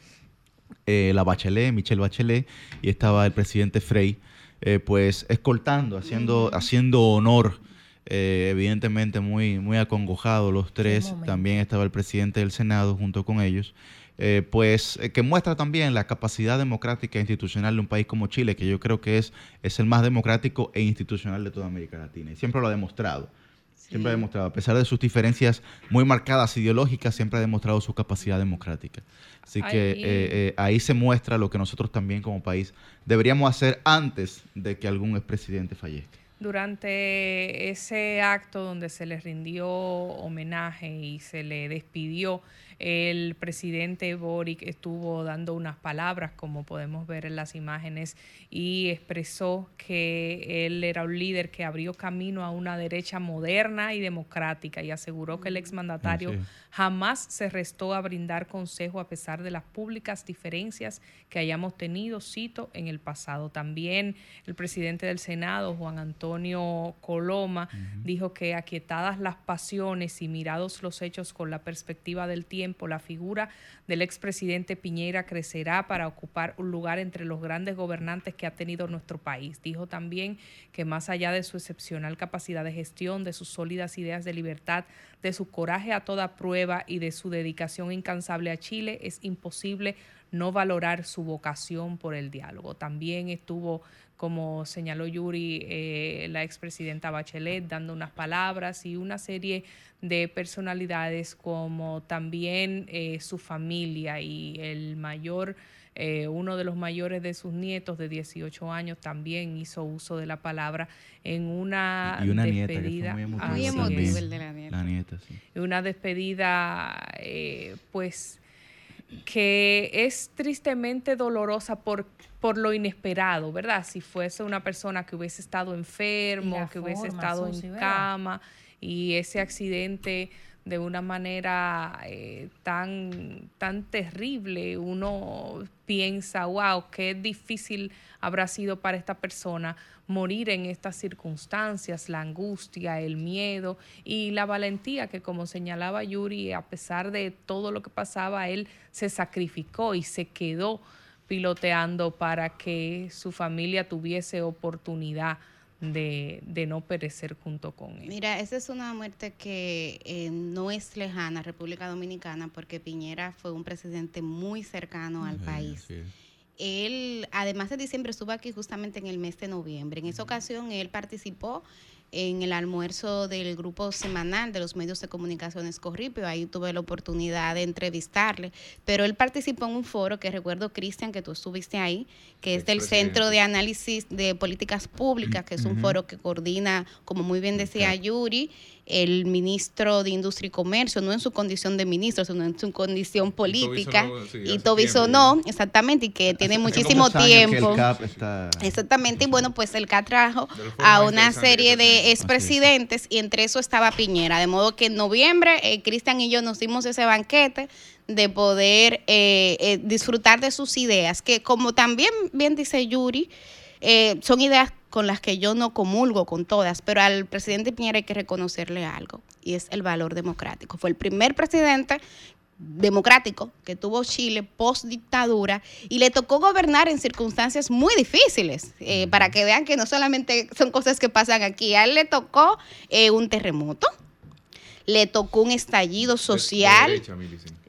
eh, la Bachelet, Michelle Bachelet, y estaba el presidente Frey, eh, pues escoltando, haciendo, haciendo honor. Eh, evidentemente muy, muy acongojado los tres, también estaba el presidente del Senado junto con ellos, pues que muestra también la capacidad democrática e institucional de un país como Chile, que yo creo que es, es el más democrático e institucional de toda América Latina, y siempre lo ha demostrado. Siempre ha demostrado, a pesar de sus diferencias muy marcadas ideológicas, siempre ha demostrado su capacidad democrática. Así que eh, eh, ahí se muestra lo que nosotros también como país deberíamos hacer antes de que algún expresidente fallezca. Durante ese acto donde se le rindió homenaje y se le despidió, el presidente Boric estuvo dando unas palabras, como podemos ver en las imágenes, y expresó que él era un líder que abrió camino a una derecha moderna y democrática y aseguró que el exmandatario jamás se restó a brindar consejo a pesar de las públicas diferencias que hayamos tenido, cito, en el pasado. También el presidente del Senado, Juan Antonio Coloma, dijo que aquietadas las pasiones y mirados los hechos con la perspectiva del tiempo, tiempo, la figura del expresidente Piñera crecerá para ocupar un lugar entre los grandes gobernantes que ha tenido nuestro país. Dijo también que más allá de su excepcional capacidad de gestión, de sus sólidas ideas de libertad, de su coraje a toda prueba y de su dedicación incansable a Chile, es imposible no valorar su vocación por el diálogo. También estuvo, como señaló Yuri, eh, la expresidenta Bachelet dando unas palabras y una serie de personalidades como también eh, su familia y el mayor... Eh, uno de los mayores de sus nietos de 18 años también hizo uso de la palabra en una, despedida. muy, emotivo el de la nieta. La nieta sí. Una despedida, pues que es tristemente dolorosa por, por lo inesperado, ¿verdad? Si fuese una persona que hubiese estado enfermo, que hubiese estado en cama y ese accidente de una manera eh, tan, tan terrible, uno piensa, wow, qué difícil habrá sido para esta persona morir en estas circunstancias, la angustia, el miedo y la valentía que como señalaba Yuri, a pesar de todo lo que pasaba, él se sacrificó y se quedó piloteando para que su familia tuviese oportunidad de, no perecer junto con él. Mira, esa es una muerte que eh, no es lejana a República Dominicana porque Piñera fue un presidente muy cercano al país. Él, además de diciembre, estuvo aquí justamente en el mes de noviembre. En esa ocasión, él participó en el almuerzo del grupo semanal de los medios de comunicaciones Corripio. Ahí tuve la oportunidad de entrevistarle. Pero él participó en un foro que recuerdo, Cristian, que tú estuviste ahí, que es del Centro de Análisis de Políticas Públicas, que es un foro que coordina, como muy bien decía Yuri, el ministro de Industria y Comercio, no en su condición de ministro, sino en su condición política. Y Tobiso no, exactamente, y que tiene muchísimo tiempo. Exactamente, y bueno, pues el CAP trajo a una serie de expresidentes y entre eso estaba Piñera. De modo que en noviembre, eh, Cristian y yo nos dimos ese banquete de poder eh, eh, disfrutar de sus ideas, que como también bien dice Yuri, eh, son ideas con las que yo no comulgo con todas, pero al presidente Piñera hay que reconocerle algo, y es el valor democrático. Fue el primer presidente democrático que tuvo Chile post dictadura y le tocó gobernar en circunstancias muy difíciles, para que vean que no solamente son cosas que pasan aquí, a él le tocó un terremoto, le tocó un estallido social.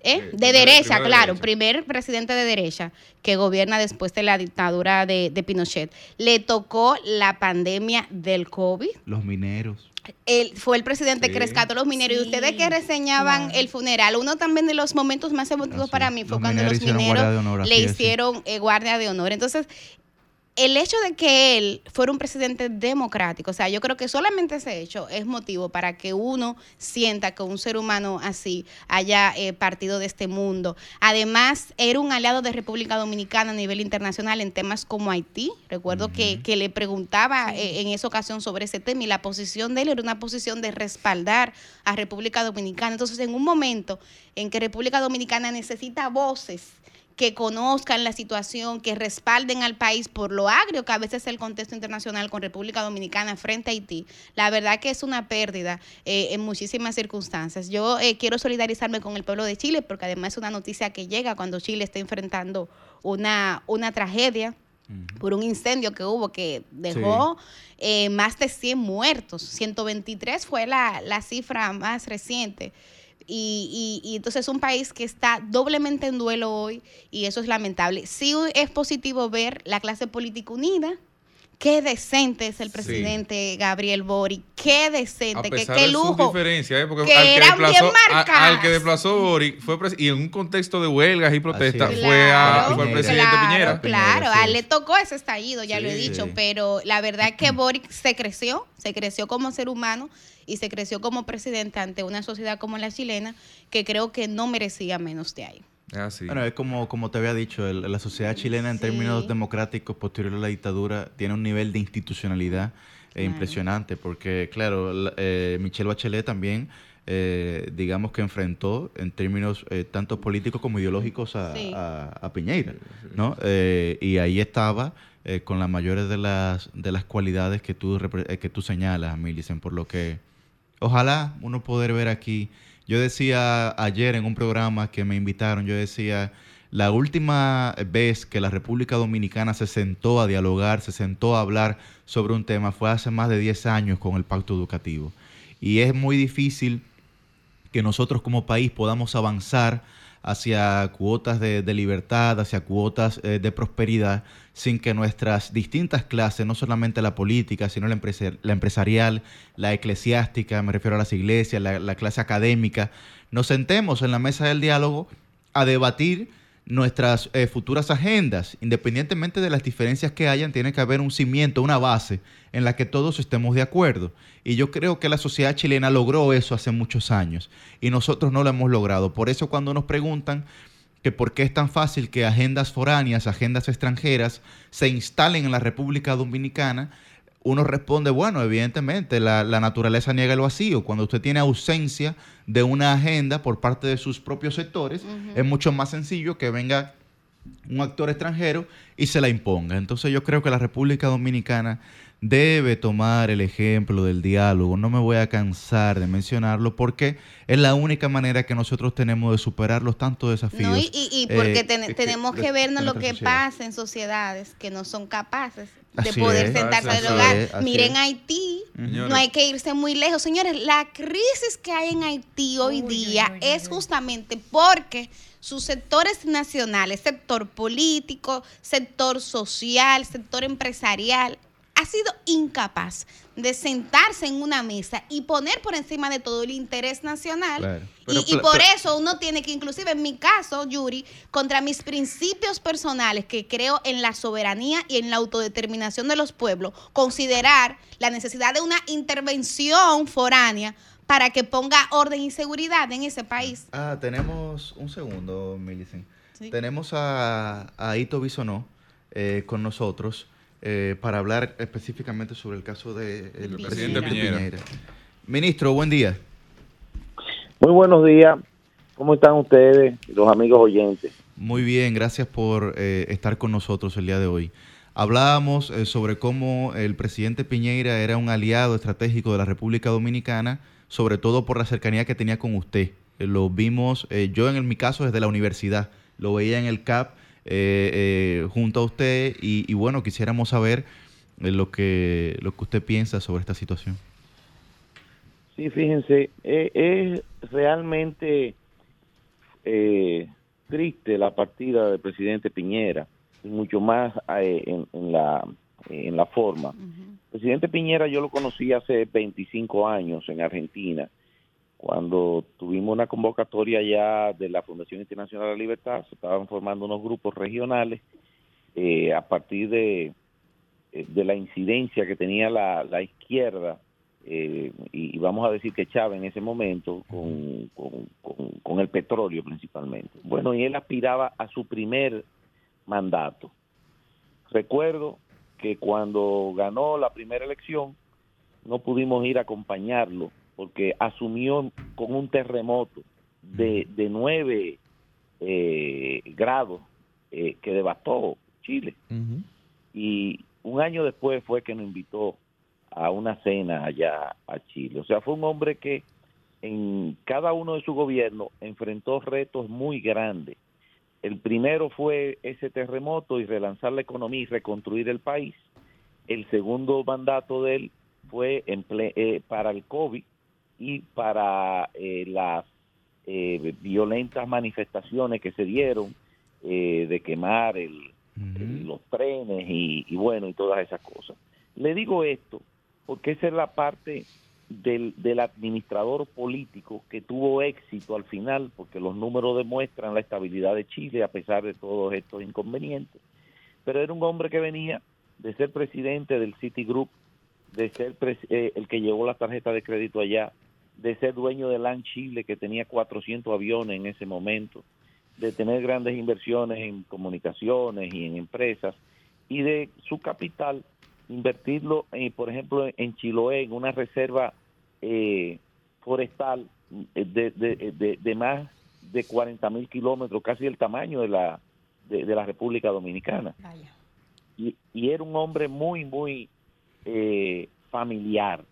¿Eh? De derecha, claro, primer presidente de derecha que gobierna después de la dictadura de, Pinochet. Le tocó la pandemia del COVID. Los mineros. Él fue el presidente que rescató a los mineros. y ustedes que reseñaban el funeral, uno también de los momentos más emotivos para mí fue cuando los mineros le hicieron eh, guardia de honor. Entonces, el hecho de que él fuera un presidente democrático, o sea, yo creo que solamente ese hecho es motivo para que uno sienta que un ser humano así haya eh, partido de este mundo. Además, era un aliado de República Dominicana a nivel internacional en temas como Haití. Recuerdo que, le preguntaba eh, en esa ocasión sobre ese tema y la posición de él era una posición de respaldar a República Dominicana. Entonces, en un momento en que República Dominicana necesita voces, que conozcan la situación, que respalden al país por lo agrio que a veces es el contexto internacional con República Dominicana frente a Haití. La verdad que es una pérdida eh, en muchísimas circunstancias. Yo eh, quiero solidarizarme con el pueblo de Chile porque además es una noticia que llega cuando Chile está enfrentando una, una tragedia por un incendio que hubo que dejó eh, más de 100 muertos. 123 fue la, la cifra más reciente. Y, y, y, entonces es un país que está doblemente en duelo hoy y eso es lamentable. Sí es positivo ver la clase política unida. Qué decente es el presidente Gabriel Boric. Qué decente, qué, qué lujo. diferencia, ¿eh? Porque que al, que desplazó, al que desplazó Boric fue y en un contexto de huelgas y protestas fue, a, fue el presidente Piñera. Claro, a él le tocó ese estallido, ya lo he dicho, pero la verdad es que Boric se creció, se creció como ser humano y se creció como presidente ante una sociedad como la chilena que creo que no merecía menos de ahí. Bueno, es como, como te había dicho, la sociedad chilena en términos democráticos posterior a la dictadura tiene un nivel de institucionalidad eh, impresionante, porque claro, eh, Michelle Bachelet también, eh, digamos que enfrentó en términos tanto políticos como ideológicos a, a, Piñeira, ¿no? y ahí estaba con las mayores de las, de las cualidades que tú, que tú señalas, Milicen, por lo que Ojalá uno poder ver aquí Yo decía ayer en un programa que me invitaron, yo decía, la última vez que la República Dominicana se sentó a dialogar, se sentó a hablar sobre un tema fue hace más de 10 años con el pacto educativo. Y es muy difícil que nosotros como país podamos avanzar hacia cuotas de, libertad, hacia cuotas eh, de prosperidad, sin que nuestras distintas clases, no solamente la política, sino la, empresarial, la eclesiástica, me refiero a las iglesias, la clase académica, nos sentemos en la mesa del diálogo a debatir nuestras eh, futuras agendas, independientemente de las diferencias que hayan, tiene que haber un cimiento, una base en la que todos estemos de acuerdo. Y yo creo que la sociedad chilena logró eso hace muchos años y nosotros no lo hemos logrado. Por eso cuando nos preguntan que por qué es tan fácil que agendas foráneas, agendas extranjeras se instalen en la República Dominicana, uno responde, bueno, evidentemente la, naturaleza niega el vacío. Cuando usted tiene ausencia de una agenda por parte de sus propios sectores, es mucho más sencillo que venga un actor extranjero y se la imponga. Entonces yo creo que la República Dominicana debe tomar el ejemplo del diálogo. No me voy a cansar de mencionarlo porque es la única manera que nosotros tenemos de superar los tantos desafíos. y, porque eh, tenemos que, vernos lo que pasa en sociedades que no son capaces de poder sentarse a dialogar. Miren Haití, no hay que irse muy lejos. Señores, la crisis que hay en Haití hoy día es justamente porque sus sectores nacionales, sector político, sector social, sector empresarial, ha sido incapaz de sentarse en una mesa y poner por encima de todo el interés nacional. y, por eso uno tiene que, inclusive en mi caso, Yuri, contra mis principios personales, que creo en la soberanía y en la autodeterminación de los pueblos, considerar la necesidad de una intervención foránea para que ponga orden y seguridad en ese país. Ah, tenemos un segundo, Millicent. Tenemos a, a Ito Bisonó eh, con nosotros. Eh, para hablar específicamente sobre el caso del de presidente Piñera. Ministro, buen día. Muy buenos días. ¿Cómo están ustedes, los amigos oyentes? Muy bien, gracias por eh, estar con nosotros el día de hoy. Hablábamos eh, sobre cómo el presidente Piñera era un aliado estratégico de la República Dominicana, sobre todo por la cercanía que tenía con usted. lo vimos, yo en mi caso desde la universidad, lo veía en el CAP eh, eh, junto a usted y, bueno, quisiéramos saber eh, lo, que, lo que usted piensa sobre esta situación. Sí, fíjense, es realmente triste la partida del presidente Piñera, y mucho más en, la, en la forma. El presidente Piñera yo lo conocí hace 25 años en Argentina cuando tuvimos una convocatoria ya de la Fundación Internacional de la Libertad, se estaban formando unos grupos regionales eh, a partir de, eh, de la incidencia que tenía la, la izquierda, eh, y, vamos a decir que Chávez en ese momento, con, con, el petróleo principalmente. Bueno, y él aspiraba a su primer mandato. Recuerdo que cuando ganó la primera elección, no pudimos ir a acompañarlo porque asumió con un terremoto de, de 9 eh, grados eh, que devastó Chile. Y un año después fue que nos invitó a una cena allá a Chile. O sea, fue un hombre que en cada uno de sus gobiernos enfrentó retos muy grandes. El primero fue ese terremoto y relanzar la economía y reconstruir el país. El segundo mandato de él fue eh, para el COVID, y para eh, las eh, violentas manifestaciones que se dieron eh, de quemar el, los trenes y, bueno y todas esas cosas. Le digo esto porque esa es la parte del, del administrador político que tuvo éxito al final porque los números demuestran la estabilidad de Chile a pesar de todos estos inconvenientes. Pero era un hombre que venía de ser presidente del Citigroup, de ser el que llevó la tarjeta de crédito allá, de ser dueño de LAN Chile, que tenía 400 aviones en ese momento, de tener grandes inversiones en comunicaciones y en empresas, y de su capital invertirlo, eh, por ejemplo, en Chiloé, en una reserva eh, forestal eh, de, de, más de 40 mil kilómetros, casi el tamaño de la, de, la República Dominicana. Y, y, era un hombre muy, muy familiar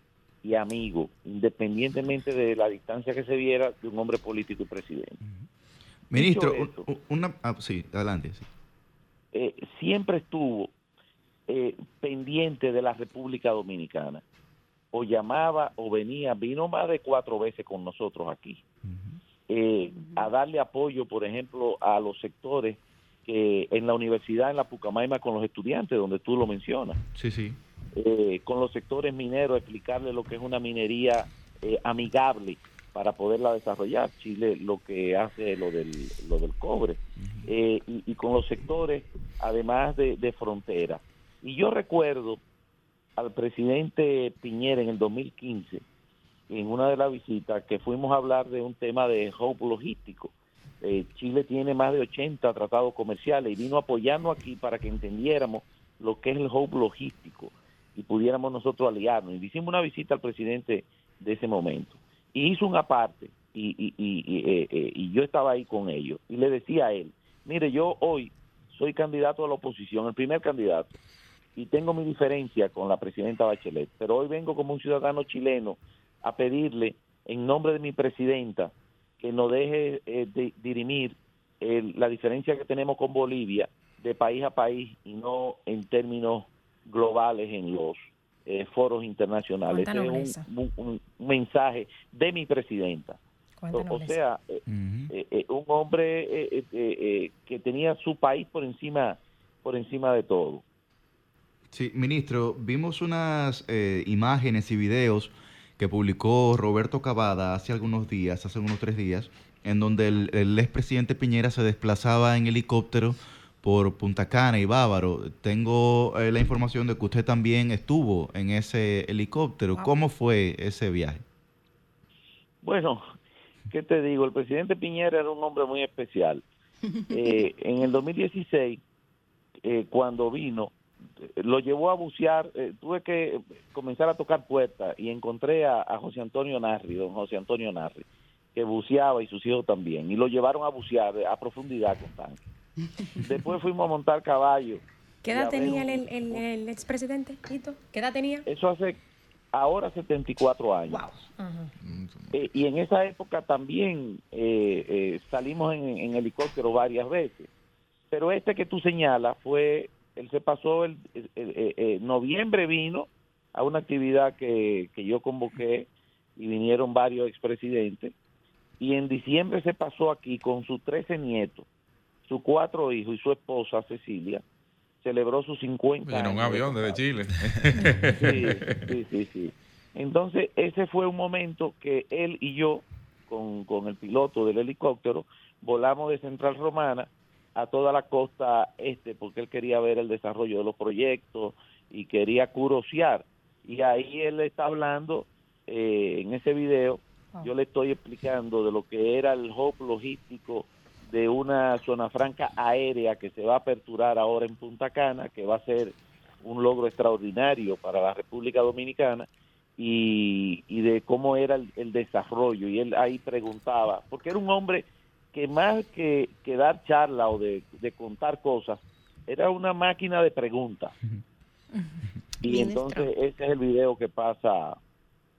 y amigo, independientemente de la distancia que se viera de un hombre político y presidente. Ministro, una, ah, sí, adelante. Eh, siempre estuvo eh, pendiente de la República Dominicana. O llamaba o venía, vino más de cuatro veces con nosotros aquí. Eh, a darle apoyo, por ejemplo, a los sectores que en la universidad, en la Pucamaima, con los estudiantes, donde tú lo mencionas. Sí, sí. Eh, con los sectores mineros, explicarle lo que es una minería eh, amigable para poderla desarrollar. Chile lo que hace lo del, lo del cobre. y, con los sectores, además de, de frontera. Y yo recuerdo al presidente Piñera en el 2015, en una de las visitas, que fuimos a hablar de un tema de hub logístico. Eh, Chile tiene más de 80 tratados comerciales y vino apoyando aquí para que entendiéramos lo que es el hub logístico y pudiéramos nosotros aliarnos. Y hicimos una visita al presidente de ese momento. Y hizo una parte y, eh, eh, y yo estaba ahí con ellos. Y le decía a él, mire, yo hoy soy candidato a la oposición, el primer candidato, y tengo mi diferencia con la presidenta Bachelet, pero hoy vengo como un ciudadano chileno a pedirle en nombre de mi presidenta que nos deje eh, dirimir la diferencia que tenemos con Bolivia de país a país y no en términos globales en los eh, foros internacionales. es un, mensaje de mi presidenta. O, sea, eh, un hombre que tenía su país por encima por encima de todo. Sí, ministro, vimos unas imágenes y videos que publicó Roberto Cavada hace algunos días, hace unos tres días, en donde el, expresidente Piñera se desplazaba en helicóptero por Punta Cana y Bávaro. Tengo eh, la información de que usted también estuvo en ese helicóptero. ¿Cómo fue ese viaje? Bueno, ¿qué te digo? El presidente Piñera era un hombre muy especial. Eh, en el 2016, eh, cuando vino, lo llevó a bucear, eh, tuve que comenzar a tocar puertas y encontré a, José Antonio Narri, don José Antonio Narri, que buceaba y sus hijos también, y lo llevaron a bucear a profundidad con Después fuimos a montar caballo. ¿Qué edad tenía el, el, expresidente, ¿Qué edad tenía? Eso hace ahora 74 años. Eh, y en esa época también eh, salimos en, en helicóptero varias veces. Pero este que tú señalas fue él se pasó el, eh, noviembre vino a una actividad que, que yo convoqué y vinieron varios expresidentes y en diciembre se pasó aquí con sus 13 nietos, sus cuatro hijos y su esposa Cecilia celebró sus 50 en un avión desde Chile. Sí, sí, sí, sí. Entonces, ese fue un momento que él y yo, con, con el piloto del helicóptero, volamos de Central Romana a toda la costa este porque él quería ver el desarrollo de los proyectos y quería curosear. Y ahí él está hablando eh, en ese video, yo le estoy explicando de lo que era el hub logístico de una zona franca aérea que se va a aperturar ahora en Punta Cana, que va a ser un logro extraordinario para la República Dominicana, y, y de cómo era el, el desarrollo. Y él ahí preguntaba, porque era un hombre que más que, dar charla o de, contar cosas, era una máquina de preguntas. y entonces ese es el video que pasa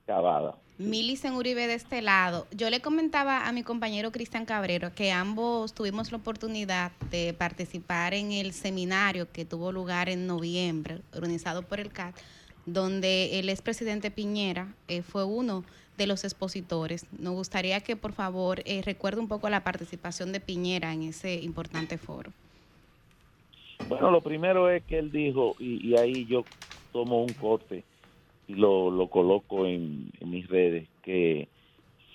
Cavada. Milicen Uribe de este lado. Yo le comentaba a mi compañero Cristian Cabrero que ambos tuvimos la oportunidad de participar en el seminario que tuvo lugar en noviembre, organizado por el CAT, donde el expresidente Piñera eh, fue uno de los expositores. Nos gustaría que por favor eh, recuerde un poco la participación de Piñera en ese importante foro. Bueno, lo primero es que él dijo, y, ahí yo tomo un corte lo, lo coloco en, mis redes, que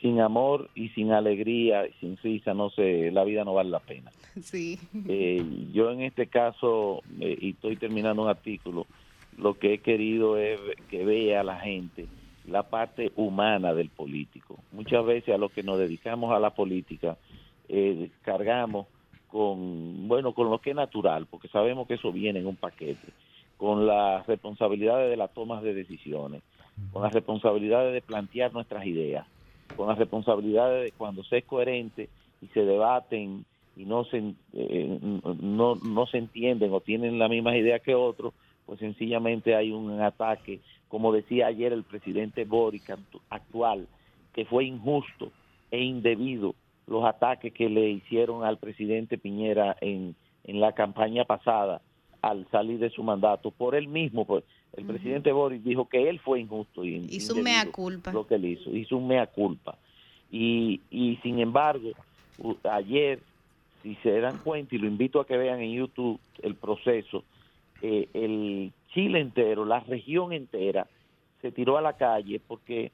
sin amor y sin alegría y sin risa, no sé, la vida no vale la pena. Sí. Eh, yo en este caso, eh, y estoy terminando un artículo, lo que he querido es que vea la gente la parte humana del político. Muchas veces a los que nos dedicamos a la política eh, cargamos con, bueno, con lo que es natural, porque sabemos que eso viene en un paquete, con las responsabilidades de las tomas de decisiones, con las responsabilidades de plantear nuestras ideas, con las responsabilidades de cuando se es coherente y se debaten y no se, eh, no, no se entienden o tienen la misma idea que otros, pues sencillamente hay un ataque, como decía ayer el presidente Boric actual, que fue injusto e indebido los ataques que le hicieron al presidente Piñera en, en la campaña pasada al salir de su mandato por él mismo, pues el presidente Boris dijo que él fue injusto y hizo un mea culpa. Lo que él hizo, hizo un mea culpa. Y, y sin embargo, ayer, si se dan cuenta, y lo invito a que vean en YouTube el proceso, eh, el Chile entero, la región entera, se tiró a la calle porque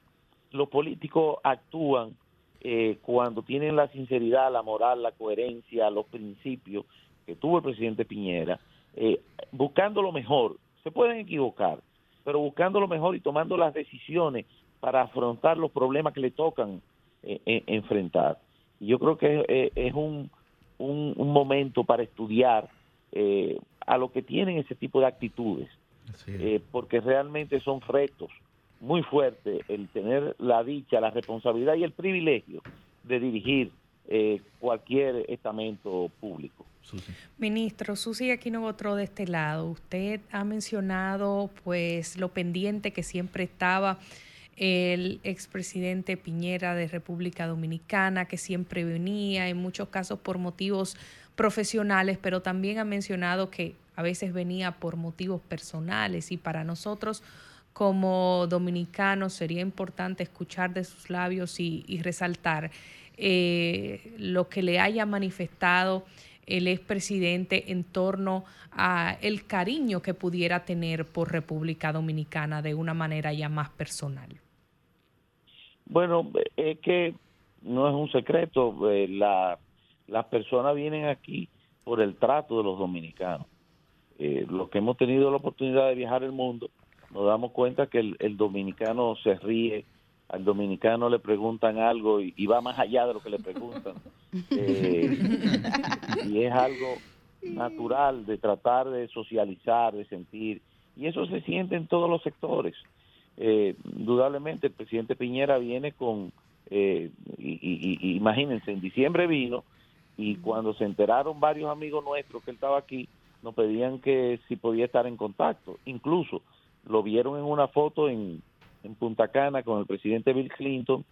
los políticos actúan eh, cuando tienen la sinceridad, la moral, la coherencia, los principios que tuvo el presidente Piñera, eh, buscando lo mejor. Se pueden equivocar, pero buscando lo mejor y tomando las decisiones para afrontar los problemas que le tocan eh, eh, enfrentar. Y yo creo que es un, un, momento para estudiar a lo que tienen ese tipo de actitudes, porque realmente son retos muy fuertes el tener la dicha, la responsabilidad y el privilegio de dirigir cualquier estamento público. Ministro, Susi no otro de este lado. Usted ha mencionado pues lo pendiente que siempre estaba el expresidente Piñera de República Dominicana, que siempre venía, en muchos casos por motivos profesionales, pero también ha mencionado que a veces venía por motivos personales y para nosotros como dominicanos sería importante escuchar de sus labios y, resaltar eh, lo que le haya manifestado el expresidente en torno a el cariño que pudiera tener por República Dominicana de una manera ya más personal? Bueno, es que no es un secreto, eh, la, las personas vienen aquí por el trato de los dominicanos. Eh, los que hemos tenido la oportunidad de viajar el mundo, nos damos cuenta que el dominicano se ríe, al dominicano le preguntan algo y, va más allá de lo que le preguntan. Eh, y es algo natural de tratar de socializar, de sentir, y eso se siente en todos los sectores. Eh, indudablemente el presidente Piñera viene con, eh, y, imagínense, en diciembre vino y cuando se enteraron varios amigos nuestros que él estaba aquí, nos pedían que si podía estar en contacto. Incluso lo vieron en una foto en, en Punta Cana con el presidente Bill Clinton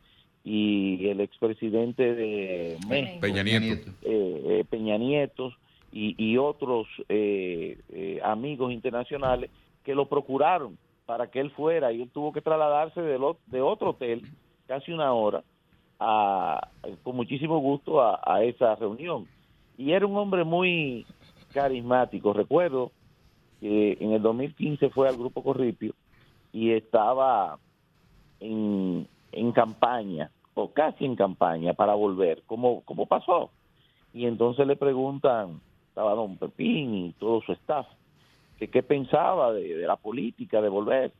y el expresidente de México, Peña Nieto, eh, eh, Peña Nieto y, otros eh, amigos internacionales que lo procuraron para que él fuera y él tuvo que trasladarse de, de otro hotel casi una hora a, con muchísimo gusto a, a esa reunión. Y era un hombre muy carismático. Recuerdo que en el 2015 fue al Grupo Corripio y estaba en, en campaña o casi en campaña para volver, ¿cómo, cómo pasó? Y entonces le preguntan, estaba don Pepín y todo su staff, que qué pensaba de, la política de volver.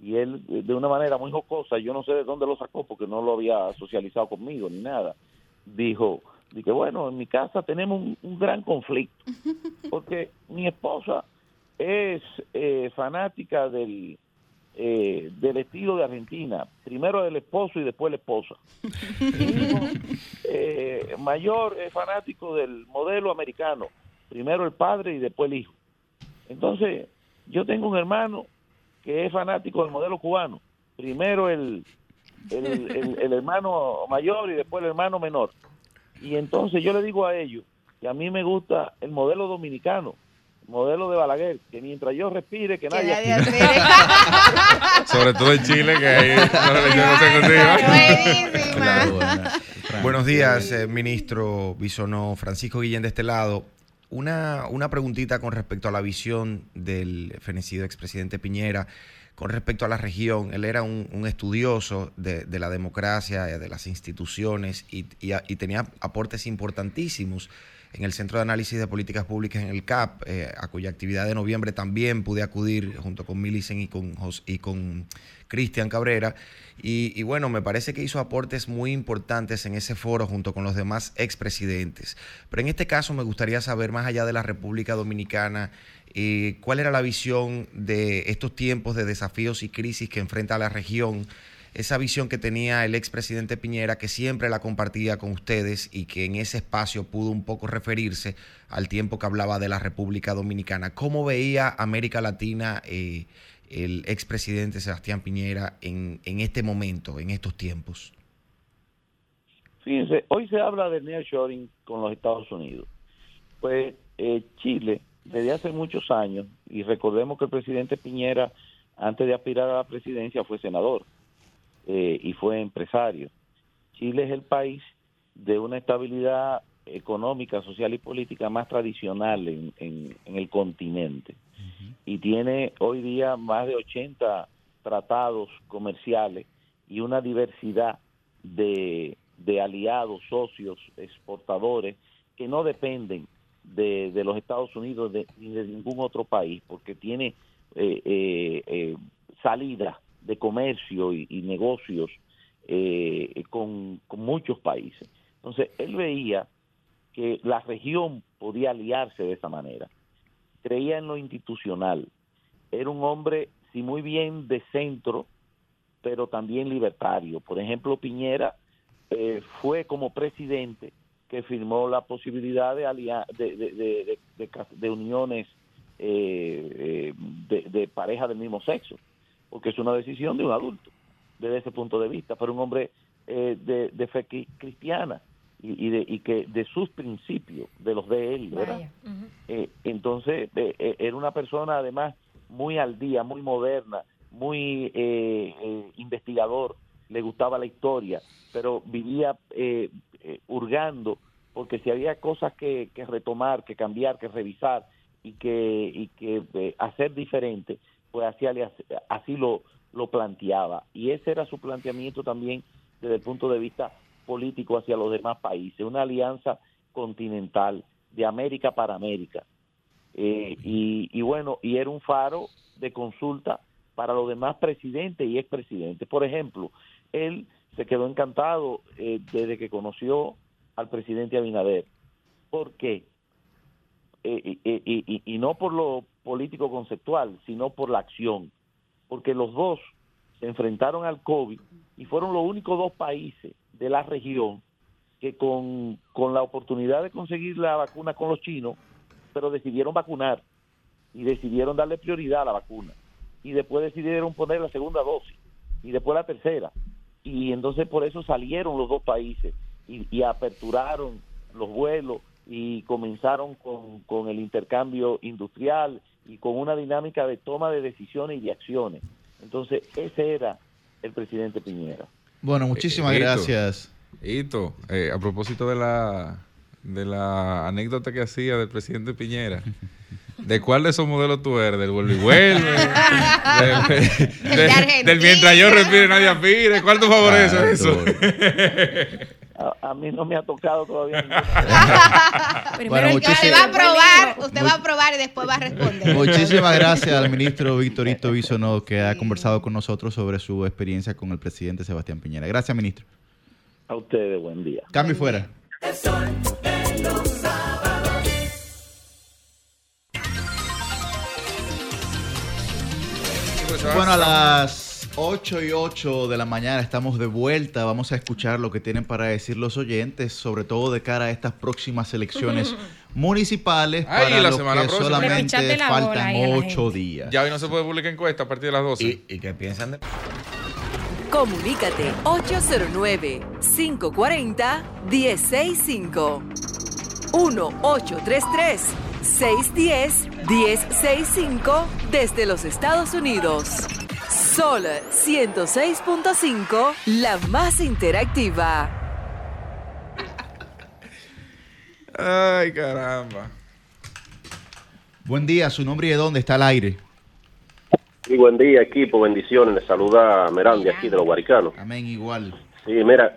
Y él, de una manera muy jocosa, yo no sé de dónde lo sacó porque no lo había socializado conmigo ni nada, dijo, dije, bueno, en mi casa tenemos un, gran conflicto, porque mi esposa es eh, fanática del, eh, del estilo de Argentina. Primero el esposo y después la esposa. Eh, mayor es fanático del modelo americano. Primero el padre y después el hijo. Entonces, yo tengo un hermano que es fanático del modelo cubano. Primero el, el, hermano mayor y después el hermano menor. Y entonces yo le digo a ellos que a mí me gusta el modelo dominicano modelo de Balaguer, que mientras yo respire, que, nadie, Sobre todo en Chile, que ahí no Buenos días, eh, ministro Bisonó, Francisco Guillén de este lado. Una, una preguntita con respecto a la visión del fenecido expresidente Piñera con respecto a la región. Él era un, estudioso de, la democracia, de las instituciones y, y tenía aportes importantísimos en el Centro de Análisis de Políticas Públicas en el CAP, eh, a cuya actividad de noviembre también pude acudir junto con Milicen y con, y con Cristian Cabrera. Y, bueno, me parece que hizo aportes muy importantes en ese foro junto con los demás expresidentes. Pero en este caso me gustaría saber, más allá de la República Dominicana, eh, cuál era la visión de estos tiempos de desafíos y crisis que enfrenta la región esa visión que tenía el expresidente Piñera, que siempre la compartía con ustedes y que en ese espacio pudo un poco referirse al tiempo que hablaba de la República Dominicana. ¿Cómo veía América Latina eh, el expresidente Sebastián Piñera en, en este momento, en estos tiempos? Fíjense, hoy se habla de nearshoring con los Estados Unidos. Pues eh, Chile, desde hace muchos años, y recordemos que el presidente Piñera, antes de aspirar a la presidencia, fue senador eh, y fue empresario. Chile es el país de una estabilidad económica, social y política más tradicional en, en, el continente. Y tiene hoy día más de 80 tratados comerciales y una diversidad de, de aliados, socios, exportadores, que no dependen de, de los Estados Unidos ni de ningún otro país, porque tiene eh, eh, eh, salida de comercio y, negocios con, con muchos países. Entonces, él veía que la región podía aliarse de esa manera. Creía en lo institucional. Era un hombre, sí, muy bien de centro, pero también libertario. Por ejemplo, Piñera eh, fue como presidente que firmó la posibilidad de, de, de, uniones eh, eh, de, pareja del mismo sexo, porque es una decisión de un adulto desde ese punto de vista, pero un hombre de, fe cristiana y, de, y que de sus principios, de los de él, ¿verdad? entonces, era una persona además muy al día, muy moderna, muy investigador, le gustaba la historia, pero vivía eh, eh, hurgando porque si había cosas que, retomar, que cambiar, que revisar y que, y que eh, hacer diferente, pues así, así lo, lo planteaba. Y ese era su planteamiento también desde el punto de vista político hacia los demás países, una alianza continental de América para América. y, y bueno, y era un faro de consulta para los demás presidentes y expresidentes. Por ejemplo, él se quedó encantado eh, desde que conoció al presidente Abinader. ¿Por qué? Eh, y, no por lo político conceptual, sino por la acción. Porque los dos se enfrentaron al COVID y fueron los únicos dos países de la región que con, con la oportunidad de conseguir la vacuna con los chinos, pero decidieron vacunar y decidieron darle prioridad a la vacuna. Y después decidieron poner la segunda dosis y después la tercera y entonces por eso salieron los dos países y, aperturaron los vuelos y comenzaron con, con, el intercambio industrial y con una dinámica de toma de decisiones y de acciones. Entonces ese era el presidente Piñera. Bueno, muchísimas gracias. Hito, eh, a propósito de la, de la anécdota que hacía del presidente Piñera. ¿De cuál de esos modelos tú eres? ¿Del vuelve y vuelve? del, mientras yo respire nadie aspire. ¿Cuál te favorece eso? A, mí no me ha tocado todavía. bueno, usted va a probar, usted va a probar y después va a responder. Muchísimas gracias al ministro Victorito Bisonó que ha conversado con nosotros sobre su experiencia con el presidente Sebastián Piñera. Gracias, ministro. A ustedes, buen día. Cambio fuera. Bueno, a las 8 y 8 de la mañana estamos de vuelta. Vamos a escuchar lo que tienen para decir los oyentes, sobre todo de cara a estas próximas elecciones municipales para la que solamente faltan 8 días. Ya hoy no se puede publicar encuesta a partir de las 12. ¿Y, y qué piensan de...? Comunícate 809-540-1065. 1-833. 610-1065 desde los Estados Unidos. Sol 106.5, la más interactiva. Ay, caramba. Buen día, su nombre y de dónde está el aire. Y buen día, equipo, bendiciones. Les saluda Merandi aquí de los Guaricanos. Amén, igual. Sí, mira,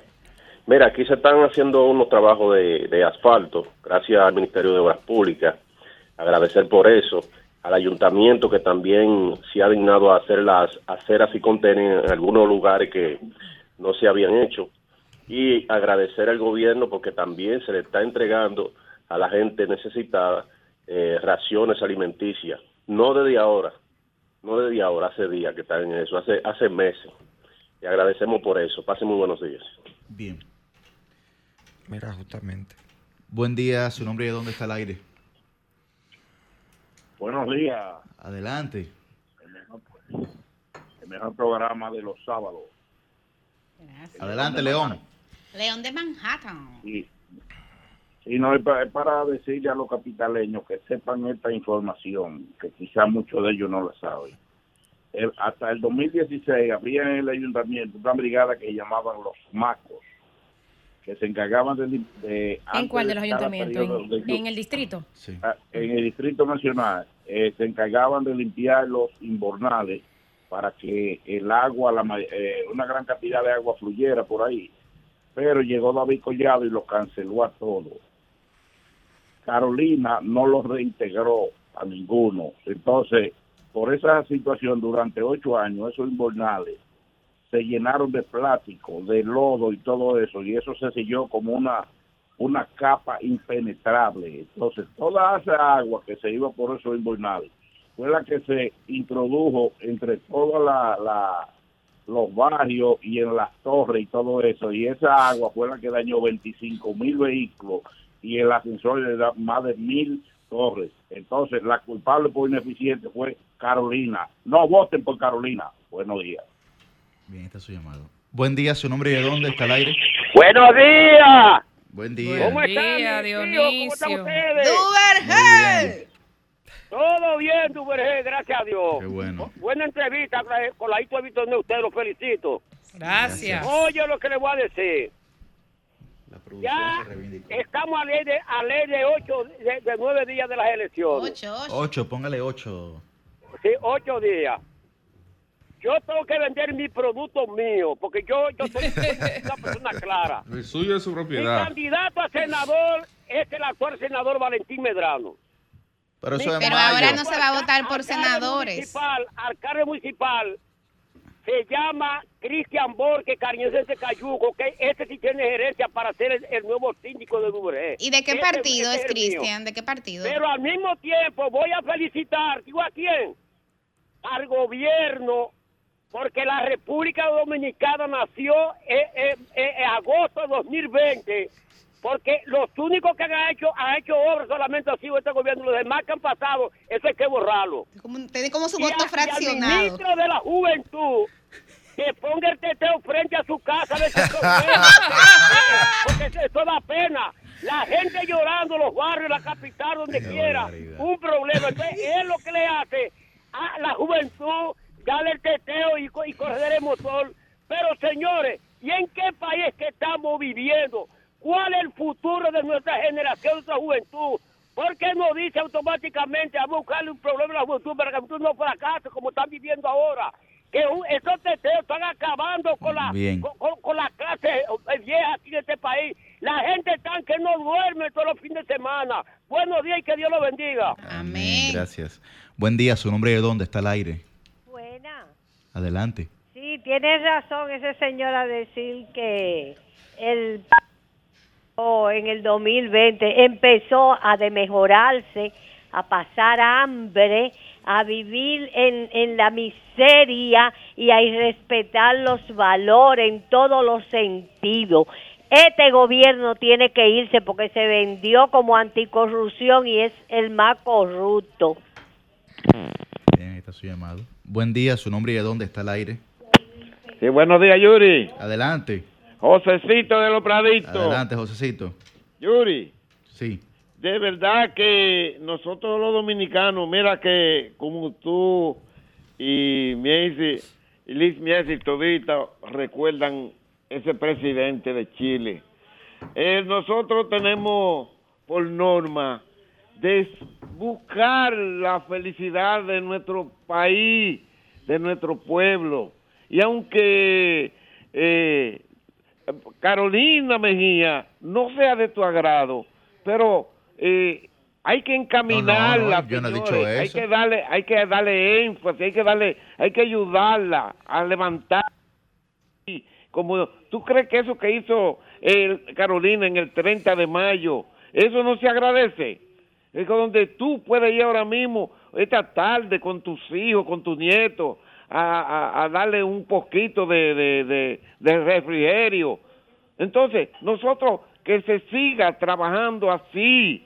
mira, aquí se están haciendo unos trabajos de, de asfalto, gracias al Ministerio de Obras Públicas agradecer por eso, al ayuntamiento que también se ha dignado a hacer las aceras y contener en algunos lugares que no se habían hecho y agradecer al gobierno porque también se le está entregando a la gente necesitada eh, raciones alimenticias, no desde ahora, no desde ahora, hace días que están en eso, hace, hace meses. y agradecemos por eso. Pasen muy buenos días. Bien. Mira, justamente. Buen día, su nombre y de dónde está el aire. Buenos días. Adelante. El mejor, programa de los sábados. Adelante, León. León de Manhattan. Sí. Y no, es para, decirle a los capitaleños que sepan esta información, que quizás muchos de ellos no la saben. hasta el 2016 había en el ayuntamiento una brigada que llamaban los macos, que se encargaban de... ¿En cuál de los ayuntamientos? ¿En, el distrito? Sí. Ah, en el distrito nacional eh, se encargaban de limpiar los inbornales para que el agua, la, eh, una gran cantidad de agua fluyera por ahí. Pero llegó David Collado y lo canceló a todos. Carolina no lo reintegró a ninguno. Entonces, por esa situación, durante ocho años, esos inbornales se llenaron de plástico, de lodo y todo eso, y eso se selló como una, una capa impenetrable. Entonces, toda esa agua que se iba por esos inbornales fue la que se introdujo entre todos los barrios y en las torres y todo eso, y esa agua fue la que dañó 25 mil vehículos y el ascensor da más de mil torres. Entonces, la culpable por ineficiente fue Carolina. No voten por Carolina. Buenos días. Bien, está su llamado. Buen día, su nombre y de dónde está el aire. Buenos días. Buen día. ¿Cómo están, Dionisio? ¿Cómo están ustedes? Todo bien, Duvergé, gracias a Dios. Qué bueno. Buena entrevista con la hito de ustedes, los felicito. Gracias. Oye lo que le voy a decir. ya estamos a ley de, a ley de ocho, de, nueve días de las elecciones. Ocho, ocho. Ocho, póngale ocho. Sí, ocho días yo tengo que vender mi producto mío, porque yo, yo soy una persona clara. El suyo es su propiedad. Mi candidato a senador es el actual senador Valentín Medrano. Pero, eso Pero ahora no se va a votar por senadores. Municipal, alcalde municipal se llama Cristian Borges, cariñoso de Cayuco, que este sí tiene gerencia para ser el, nuevo síndico de Dubré. ¿Y de qué partido es, Cristian? ¿De qué partido? Pero al mismo tiempo voy a felicitar, digo a quién, al gobierno porque la República Dominicana nació en, agosto de 2020, porque los únicos que han hecho, ha hecho obras solamente ha sido este gobierno, los demás que han pasado, eso hay que borrarlo. Tiene como su voto fraccionado. el ministro de la Juventud que ponga el teteo frente a su casa de porque eso da pena. La gente llorando, los barrios, la capital, donde quiera, un problema. Entonces, es lo que le hace a la juventud dale el teteo y, y correr el motor. Pero señores, ¿y en qué país que estamos viviendo? ¿Cuál es el futuro de nuestra generación, de nuestra juventud? ¿Por qué no dice automáticamente a buscarle un problema a la juventud para que la juventud no fracase como están viviendo ahora? Que esos teteos están acabando con la, con, la clase eh, vieja aquí en este país. La gente está que no duerme todos los fines de semana. Buenos días y que Dios lo bendiga. Amén. Gracias. Buen día, su nombre de dónde está el aire. Adelante. Sí, tiene razón ese señor a decir que el en el 2020 empezó a demejorarse, a pasar hambre, a vivir en, en la miseria y a irrespetar los valores en todos los sentidos. Este gobierno tiene que irse porque se vendió como anticorrupción y es el más corrupto. Bien, ahí está su llamado. Buen día, su nombre y de dónde está el aire. Sí, buenos días, Yuri. Adelante. Josecito de los Praditos. Adelante, Josecito. Yuri. Sí. De verdad que nosotros los dominicanos, mira que como tú y Miesi, y Liz Miesi todita recuerdan ese presidente de Chile. Eh, nosotros tenemos por norma de buscar la felicidad de nuestro país, de nuestro pueblo. Y aunque eh, Carolina Mejía no sea de tu agrado, pero eh, hay que encaminarla. Hay que darle, hay que darle énfasis, hay que darle, hay que ayudarla a levantar. Como tú crees que eso que hizo eh, Carolina en el 30 de mayo, eso no se agradece es donde tú puedes ir ahora mismo, esta tarde, con tus hijos, con tus nietos, a, darle un poquito de, refrigerio. Entonces, nosotros que se siga trabajando así,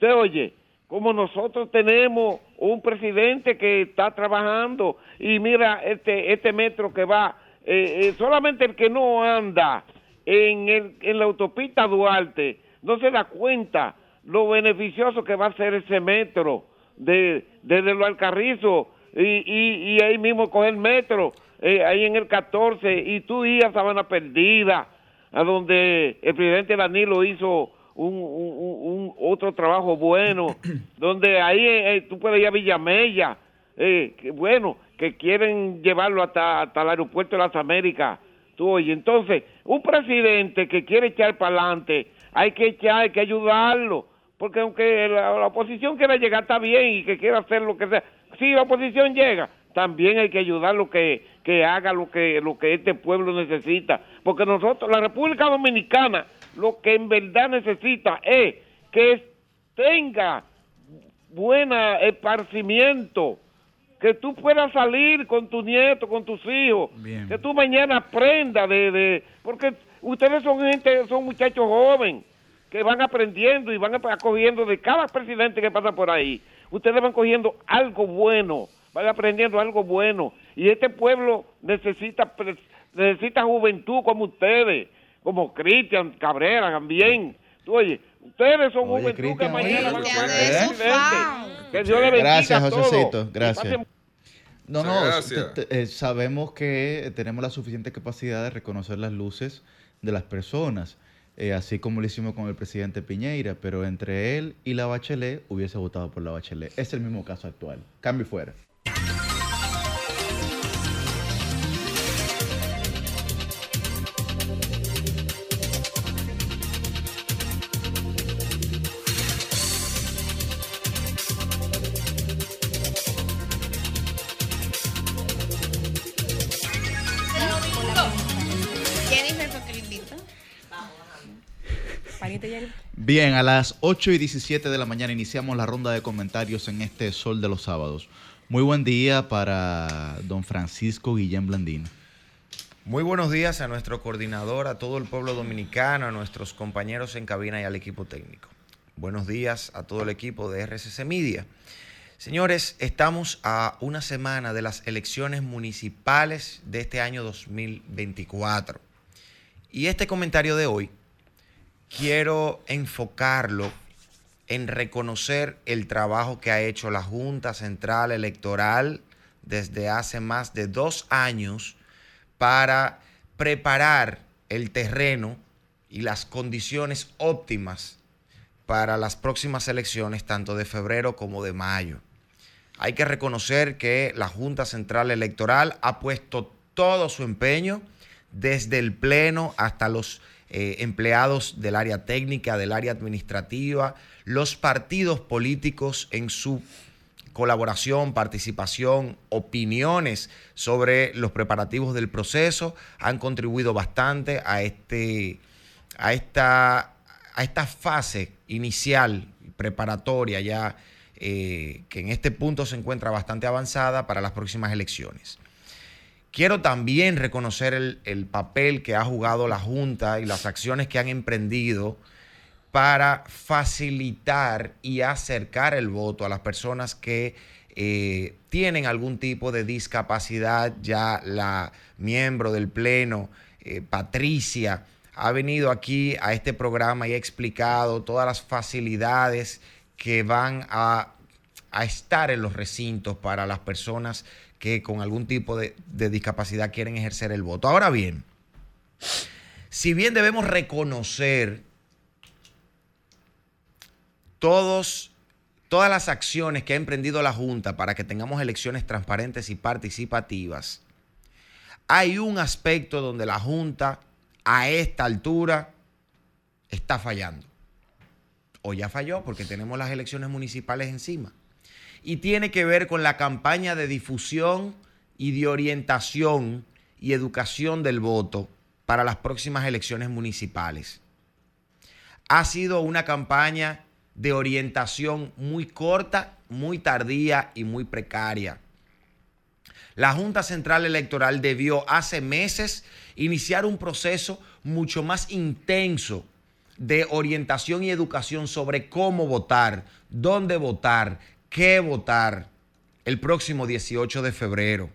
se oye, como nosotros tenemos un presidente que está trabajando y mira este este metro que va, eh, eh, solamente el que no anda en la autopista Duarte no se da cuenta lo beneficioso que va a ser ese metro de desde lo Alcarrizo y, y, ahí mismo coger metro, eh, ahí en el 14, y tú ibas a Sabana Perdida, a donde el presidente Danilo hizo un, un, otro trabajo bueno, donde ahí eh, tú puedes ir a Villamella, eh, que, bueno, que quieren llevarlo hasta, hasta el aeropuerto de las Américas. Tú oye, entonces, un presidente que quiere echar para adelante, hay que echar, hay que ayudarlo, porque aunque la, la oposición quiera llegar está bien y que quiera hacer lo que sea, si la oposición llega, también hay que ayudarlo que, que haga lo que, lo que este pueblo necesita. Porque nosotros, la República Dominicana, lo que en verdad necesita es que tenga buen esparcimiento, que tú puedas salir con tu nieto, con tus hijos, que tú mañana aprendas de, de, porque ustedes son gente, son muchachos jóvenes que van aprendiendo y van acogiendo de cada presidente que pasa por ahí ustedes van cogiendo algo bueno, van aprendiendo algo bueno. Y este pueblo necesita, necesita juventud como ustedes, como Cristian Cabrera también. oye, ustedes son juventud que mañana van a ser presidente. Que Dios le bendiga Gracias, Josecito. Gracias. No, no, eh, sabemos que tenemos la suficiente capacidad de reconocer las luces de las personas. Eh, así como lo hicimos con el presidente Piñeira, pero entre él y la Bachelet hubiese votado por la Bachelet. Es el mismo caso actual. Cambio fuera. Bien, a las 8 y 17 de la mañana iniciamos la ronda de comentarios en este Sol de los Sábados. Muy buen día para don Francisco Guillén Blandino. Muy buenos días a nuestro coordinador, a todo el pueblo dominicano, a nuestros compañeros en cabina y al equipo técnico. Buenos días a todo el equipo de RCC Media. Señores, estamos a una semana de las elecciones municipales de este año 2024. Y este comentario de hoy quiero enfocarlo en reconocer el trabajo que ha hecho la Junta Central Electoral desde hace más de dos años para preparar el terreno y las condiciones óptimas para las próximas elecciones, tanto de febrero como de mayo. Hay que reconocer que la Junta Central Electoral ha puesto todo su empeño desde el Pleno hasta los eh, empleados del área técnica, del área administrativa, los partidos políticos en su colaboración, participación, opiniones sobre los preparativos del proceso han contribuido bastante a, este, a, esta, a esta fase inicial, preparatoria ya, eh, que en este punto se encuentra bastante avanzada para las próximas elecciones. Quiero también reconocer el, papel que ha jugado la Junta y las acciones que han emprendido para facilitar y acercar el voto a las personas que eh, tienen algún tipo de discapacidad. Ya la miembro del Pleno, eh, Patricia, ha venido aquí a este programa y ha explicado todas las facilidades que van a, a estar en los recintos para las personas que con algún tipo de, discapacidad quieren ejercer el voto. Ahora bien, si bien debemos reconocer todos, todas las acciones que ha emprendido la Junta para que tengamos elecciones transparentes y participativas, hay un aspecto donde la Junta a esta altura está fallando. O ya falló porque tenemos las elecciones municipales encima y tiene que ver con la campaña de difusión y de orientación y educación del voto para las próximas elecciones municipales. Ha sido una campaña de orientación muy corta, muy tardía y muy precaria. La Junta Central Electoral debió hace meses iniciar un proceso mucho más intenso de orientación y educación sobre cómo votar, dónde votar, qué votar el próximo 18 de febrero.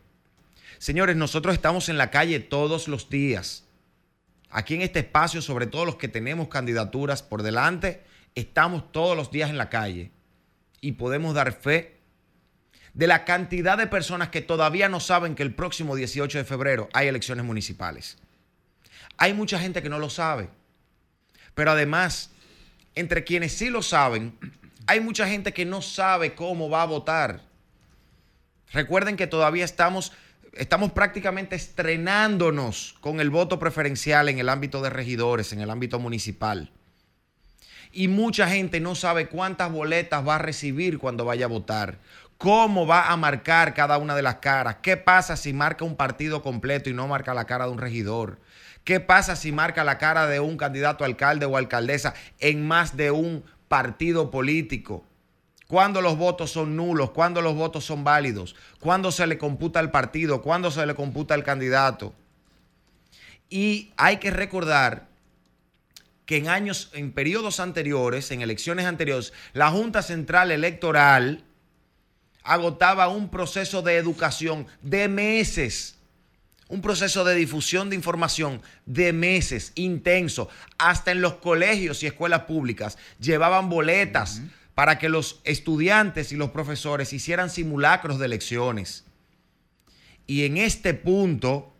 Señores, nosotros estamos en la calle todos los días. Aquí en este espacio, sobre todo los que tenemos candidaturas por delante, estamos todos los días en la calle y podemos dar fe de la cantidad de personas que todavía no saben que el próximo 18 de febrero hay elecciones municipales. Hay mucha gente que no lo sabe. Pero además, entre quienes sí lo saben, hay mucha gente que no sabe cómo va a votar. Recuerden que todavía estamos, estamos prácticamente estrenándonos con el voto preferencial en el ámbito de regidores, en el ámbito municipal. Y mucha gente no sabe cuántas boletas va a recibir cuando vaya a votar, cómo va a marcar cada una de las caras, qué pasa si marca un partido completo y no marca la cara de un regidor, ¿Qué pasa si marca la cara de un candidato a alcalde o alcaldesa en más de un partido político? ¿Cuándo los votos son nulos? ¿Cuándo los votos son válidos? ¿Cuándo se le computa el partido? ¿Cuándo se le computa el candidato? Y hay que recordar que en años, en periodos anteriores, en elecciones anteriores, la Junta Central Electoral agotaba un proceso de educación de meses un proceso de difusión de información de meses, intenso. Hasta en los colegios y escuelas públicas llevaban boletas para que los estudiantes y los profesores hicieran simulacros de elecciones. Y en este punto,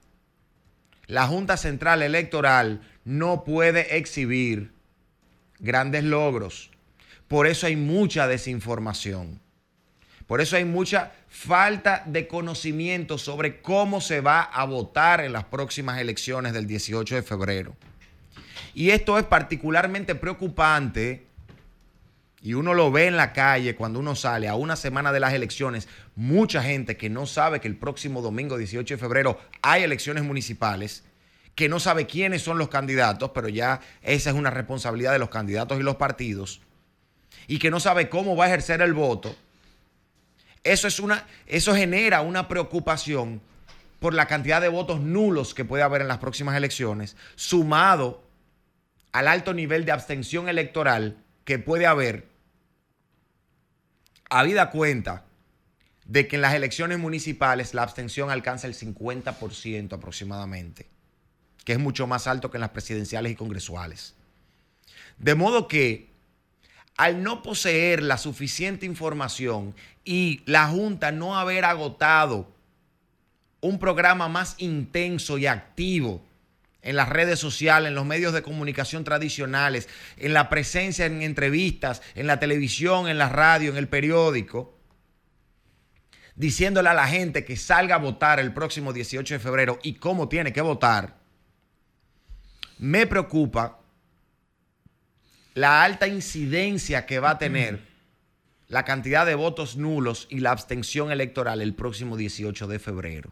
la Junta Central Electoral no puede exhibir grandes logros. Por eso hay mucha desinformación. Por eso hay mucha falta de conocimiento sobre cómo se va a votar en las próximas elecciones del 18 de febrero. Y esto es particularmente preocupante y uno lo ve en la calle cuando uno sale a una semana de las elecciones, mucha gente que no sabe que el próximo domingo 18 de febrero hay elecciones municipales, que no sabe quiénes son los candidatos, pero ya esa es una responsabilidad de los candidatos y los partidos, y que no sabe cómo va a ejercer el voto eso, es una, eso genera una preocupación por la cantidad de votos nulos que puede haber en las próximas elecciones, sumado al alto nivel de abstención electoral que puede haber, habida cuenta de que en las elecciones municipales la abstención alcanza el 50% aproximadamente, que es mucho más alto que en las presidenciales y congresuales. De modo que al no poseer la suficiente información y la Junta no haber agotado un programa más intenso y activo en las redes sociales, en los medios de comunicación tradicionales, en la presencia en entrevistas, en la televisión, en la radio, en el periódico, diciéndole a la gente que salga a votar el próximo 18 de febrero y cómo tiene que votar, me preocupa la alta incidencia que va a tener la cantidad de votos nulos y la abstención electoral el próximo 18 de febrero.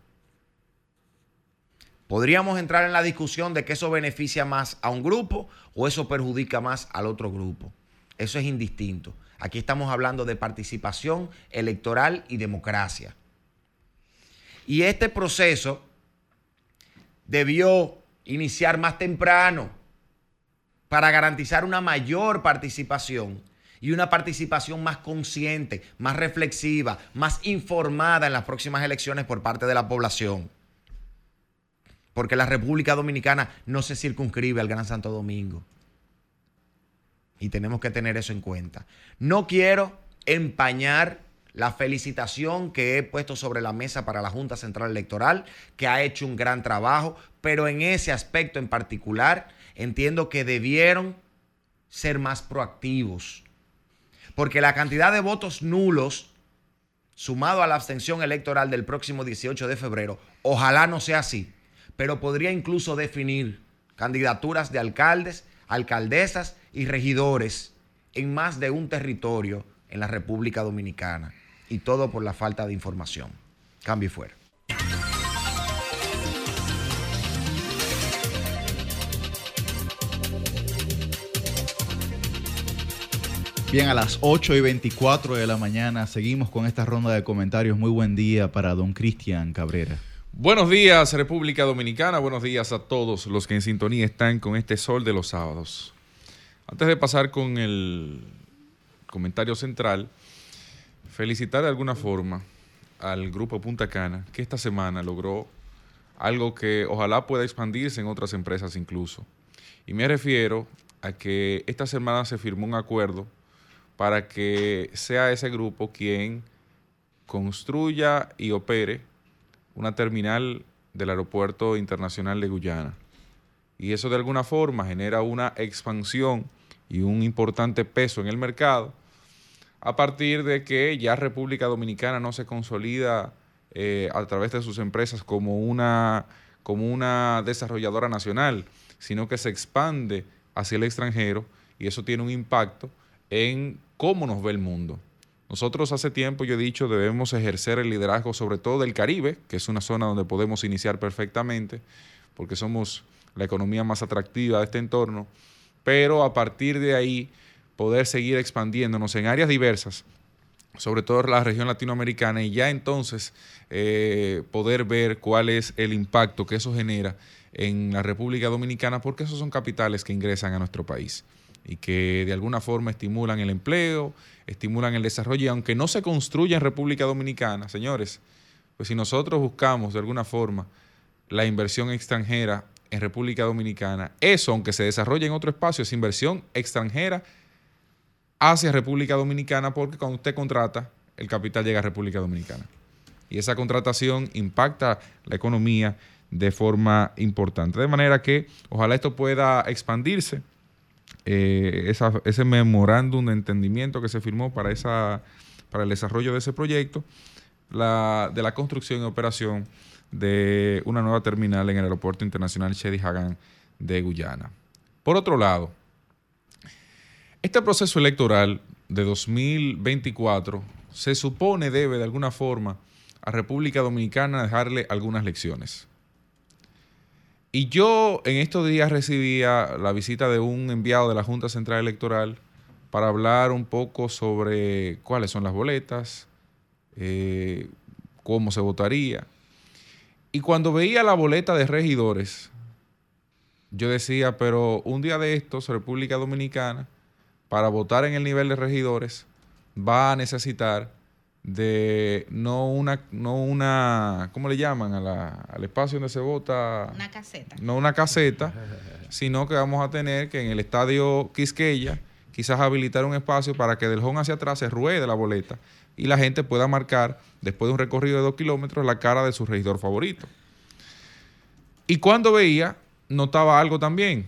Podríamos entrar en la discusión de que eso beneficia más a un grupo o eso perjudica más al otro grupo. Eso es indistinto. Aquí estamos hablando de participación electoral y democracia. Y este proceso debió iniciar más temprano para garantizar una mayor participación y una participación más consciente, más reflexiva, más informada en las próximas elecciones por parte de la población. Porque la República Dominicana no se circunscribe al Gran Santo Domingo. Y tenemos que tener eso en cuenta. No quiero empañar la felicitación que he puesto sobre la mesa para la Junta Central Electoral, que ha hecho un gran trabajo, pero en ese aspecto en particular entiendo que debieron ser más proactivos. Porque la cantidad de votos nulos, sumado a la abstención electoral del próximo 18 de febrero, ojalá no sea así, pero podría incluso definir candidaturas de alcaldes, alcaldesas y regidores en más de un territorio en la República Dominicana. Y todo por la falta de información. Cambio y fuera. Bien, a las 8 y 24 de la mañana seguimos con esta ronda de comentarios. Muy buen día para don Cristian Cabrera. Buenos días, República Dominicana. Buenos días a todos los que en sintonía están con este sol de los sábados. Antes de pasar con el comentario central, felicitar de alguna forma al grupo Punta Cana, que esta semana logró algo que ojalá pueda expandirse en otras empresas incluso. Y me refiero a que esta semana se firmó un acuerdo para que sea ese grupo quien construya y opere una terminal del Aeropuerto Internacional de Guyana. Y eso de alguna forma genera una expansión y un importante peso en el mercado a partir de que ya República Dominicana no se consolida eh, a través de sus empresas como una, como una desarrolladora nacional, sino que se expande hacia el extranjero y eso tiene un impacto en cómo nos ve el mundo. Nosotros hace tiempo, yo he dicho, debemos ejercer el liderazgo sobre todo del Caribe, que es una zona donde podemos iniciar perfectamente, porque somos la economía más atractiva de este entorno, pero a partir de ahí poder seguir expandiéndonos en áreas diversas, sobre todo la región latinoamericana, y ya entonces eh, poder ver cuál es el impacto que eso genera en la República Dominicana, porque esos son capitales que ingresan a nuestro país y que de alguna forma estimulan el empleo, estimulan el desarrollo y aunque no se construya en República Dominicana, señores, pues si nosotros buscamos de alguna forma la inversión extranjera en República Dominicana, eso aunque se desarrolle en otro espacio es inversión extranjera hacia República Dominicana porque cuando usted contrata, el capital llega a República Dominicana. Y esa contratación impacta la economía de forma importante. De manera que ojalá esto pueda expandirse eh, ese memorándum de entendimiento que se firmó para, esa, para el desarrollo de ese proyecto, la, de la construcción y operación de una nueva terminal en el Aeropuerto Internacional Shedi Hagan de Guyana. Por otro lado, este proceso electoral de 2024 se supone debe de alguna forma a República Dominicana dejarle algunas lecciones. Y yo en estos días recibía la visita de un enviado de la Junta Central Electoral para hablar un poco sobre cuáles son las boletas, eh, cómo se votaría. Y cuando veía la boleta de regidores, yo decía, pero un día de estos, República Dominicana, para votar en el nivel de regidores, va a necesitar de no una, no una, ¿cómo le llaman? al espacio donde se vota. Una caseta. No una caseta, sino que vamos a tener que en el estadio Quisqueya quizás habilitar un espacio para que del home hacia atrás se ruede la boleta y la gente pueda marcar, después de un recorrido de dos kilómetros, la cara de su regidor favorito. Y cuando veía, notaba algo también.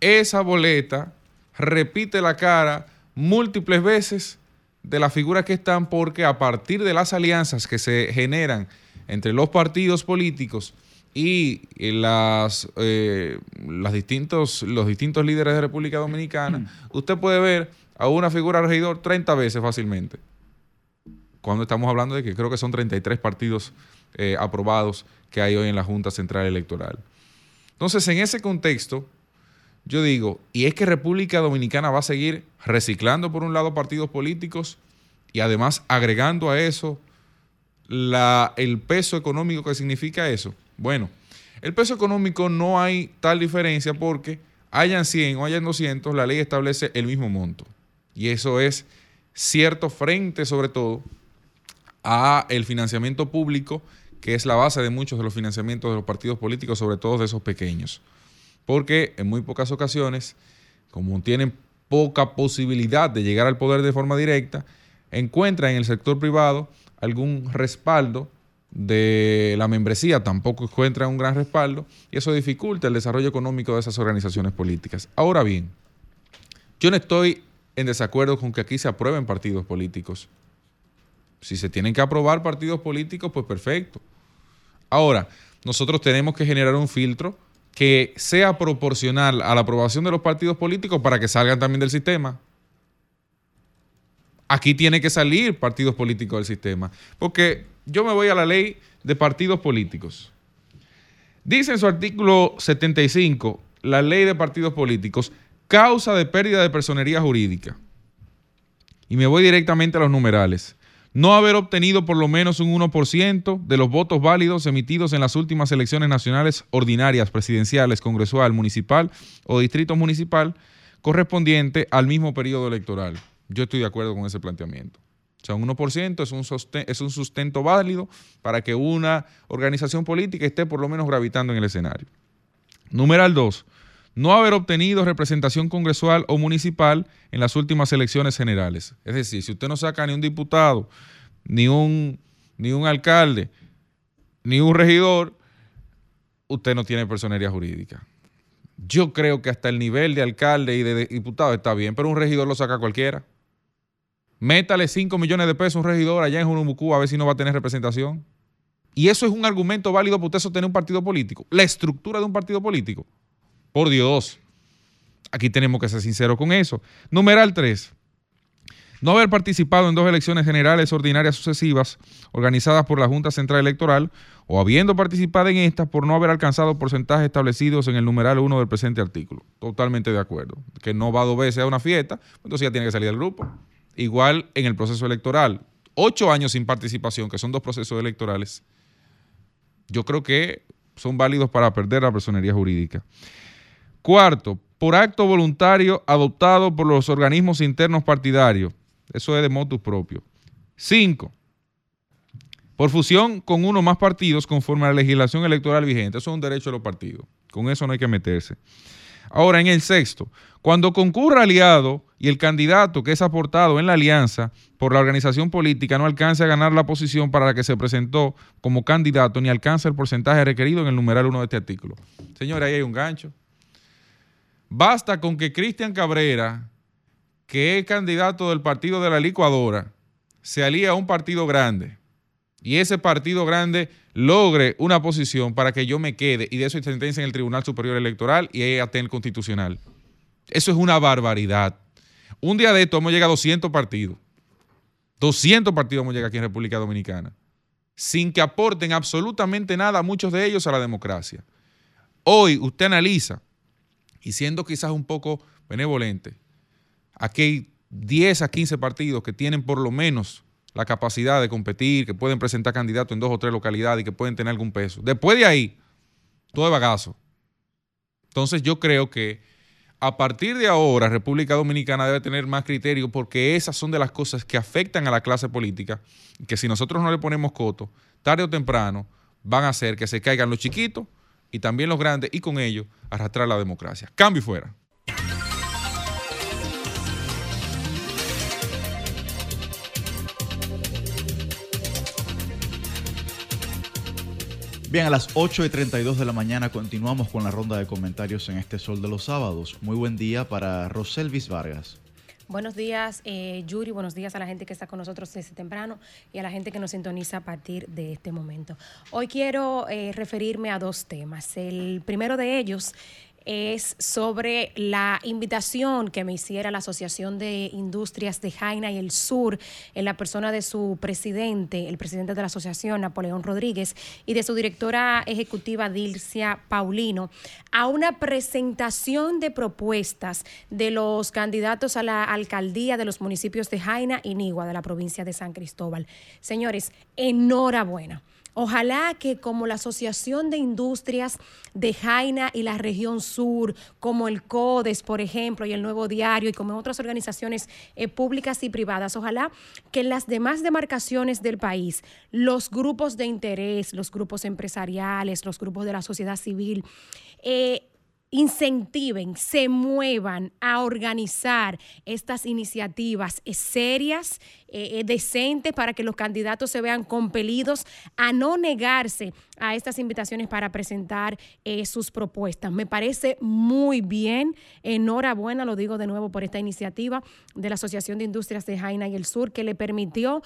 Esa boleta repite la cara múltiples veces de las figuras que están porque a partir de las alianzas que se generan entre los partidos políticos y las, eh, las distintos, los distintos líderes de República Dominicana, usted puede ver a una figura regidor 30 veces fácilmente. Cuando estamos hablando de que creo que son 33 partidos eh, aprobados que hay hoy en la Junta Central Electoral. Entonces, en ese contexto, yo digo, y es que República Dominicana va a seguir reciclando por un lado partidos políticos y además agregando a eso el peso económico que significa eso. Bueno, el peso económico no hay tal diferencia porque hayan 100 o hayan 200, la ley establece el mismo monto. Y eso es cierto frente sobre todo a el financiamiento público, que es la base de muchos de los financiamientos de los partidos políticos, sobre todo de esos pequeños porque en muy pocas ocasiones, como tienen poca posibilidad de llegar al poder de forma directa, encuentran en el sector privado algún respaldo de la membresía, tampoco encuentran un gran respaldo y eso dificulta el desarrollo económico de esas organizaciones políticas. Ahora bien, yo no estoy en desacuerdo con que aquí se aprueben partidos políticos. Si se tienen que aprobar partidos políticos, pues perfecto. Ahora, nosotros tenemos que generar un filtro que sea proporcional a la aprobación de los partidos políticos para que salgan también del sistema. Aquí tiene que salir partidos políticos del sistema. Porque yo me voy a la ley de partidos políticos. Dice en su artículo 75, la ley de partidos políticos, Causa de pérdida de personería jurídica. Y me voy directamente a los numerales. No haber obtenido por lo menos un 1% de los votos válidos emitidos en las últimas elecciones nacionales ordinarias, presidenciales, congresual, municipal o distrito municipal correspondiente al mismo periodo electoral. Yo estoy de acuerdo con ese planteamiento. O sea, un 1% es un, es un sustento válido para que una organización política esté por lo menos gravitando en el escenario. Numeral 2. No haber obtenido representación congresual o municipal en las últimas elecciones generales. Es decir, si usted no saca ni un diputado, ni un, ni un alcalde, ni un regidor, usted no tiene personería jurídica. Yo creo que hasta el nivel de alcalde y de diputado está bien, pero un regidor lo saca cualquiera. Métale 5 millones de pesos a un regidor allá en Jurumucú a ver si no va a tener representación. Y eso es un argumento válido para usted sostener un partido político. La estructura de un partido político. Por Dios. Aquí tenemos que ser sinceros con eso. Numeral 3. No haber participado en dos elecciones generales ordinarias sucesivas organizadas por la Junta Central Electoral o habiendo participado en estas por no haber alcanzado porcentajes establecidos en el numeral 1 del presente artículo. Totalmente de acuerdo. Que no va dos veces a una fiesta, entonces ya tiene que salir del grupo. Igual en el proceso electoral. Ocho años sin participación, que son dos procesos electorales, yo creo que son válidos para perder la personería jurídica. Cuarto, por acto voluntario adoptado por los organismos internos partidarios. Eso es de motus propio. Cinco, por fusión con uno más partidos conforme a la legislación electoral vigente. Eso es un derecho de los partidos. Con eso no hay que meterse. Ahora, en el sexto, cuando concurra aliado y el candidato que es aportado en la alianza por la organización política no alcance a ganar la posición para la que se presentó como candidato ni alcance el porcentaje requerido en el numeral 1 de este artículo. Señores, ahí hay un gancho. Basta con que Cristian Cabrera, que es candidato del partido de la licuadora, se alía a un partido grande y ese partido grande logre una posición para que yo me quede y de eso hay sentencia en el Tribunal Superior Electoral y en el Constitucional. Eso es una barbaridad. Un día de esto hemos llegado a 200 partidos. 200 partidos hemos llegado aquí en República Dominicana. Sin que aporten absolutamente nada, muchos de ellos, a la democracia. Hoy usted analiza, y siendo quizás un poco benevolente, aquí hay 10 a 15 partidos que tienen por lo menos la capacidad de competir, que pueden presentar candidatos en dos o tres localidades y que pueden tener algún peso. Después de ahí, todo es bagazo. Entonces yo creo que a partir de ahora República Dominicana debe tener más criterio porque esas son de las cosas que afectan a la clase política que si nosotros no le ponemos coto, tarde o temprano van a hacer que se caigan los chiquitos y también los grandes y con ello arrastrar la democracia. Cambio fuera. Bien, a las 8 y 32 de la mañana continuamos con la ronda de comentarios en este Sol de los Sábados. Muy buen día para Roselvis Vargas. Buenos días, eh, Yuri. Buenos días a la gente que está con nosotros desde temprano y a la gente que nos sintoniza a partir de este momento. Hoy quiero eh, referirme a dos temas. El primero de ellos es sobre la invitación que me hiciera la Asociación de Industrias de Jaina y el Sur en la persona de su presidente, el presidente de la asociación, Napoleón Rodríguez, y de su directora ejecutiva, Dilcia Paulino, a una presentación de propuestas de los candidatos a la alcaldía de los municipios de Jaina y Nigua de la provincia de San Cristóbal. Señores, enhorabuena. Ojalá que como la Asociación de Industrias de Jaina y la región sur, como el CODES, por ejemplo, y el Nuevo Diario, y como otras organizaciones eh, públicas y privadas, ojalá que en las demás demarcaciones del país, los grupos de interés, los grupos empresariales, los grupos de la sociedad civil, eh, incentiven, se muevan a organizar estas iniciativas serias, eh, eh, decentes, para que los candidatos se vean compelidos a no negarse a estas invitaciones para presentar eh, sus propuestas. Me parece muy bien, enhorabuena, lo digo de nuevo por esta iniciativa de la Asociación de Industrias de Jaina y el Sur, que le permitió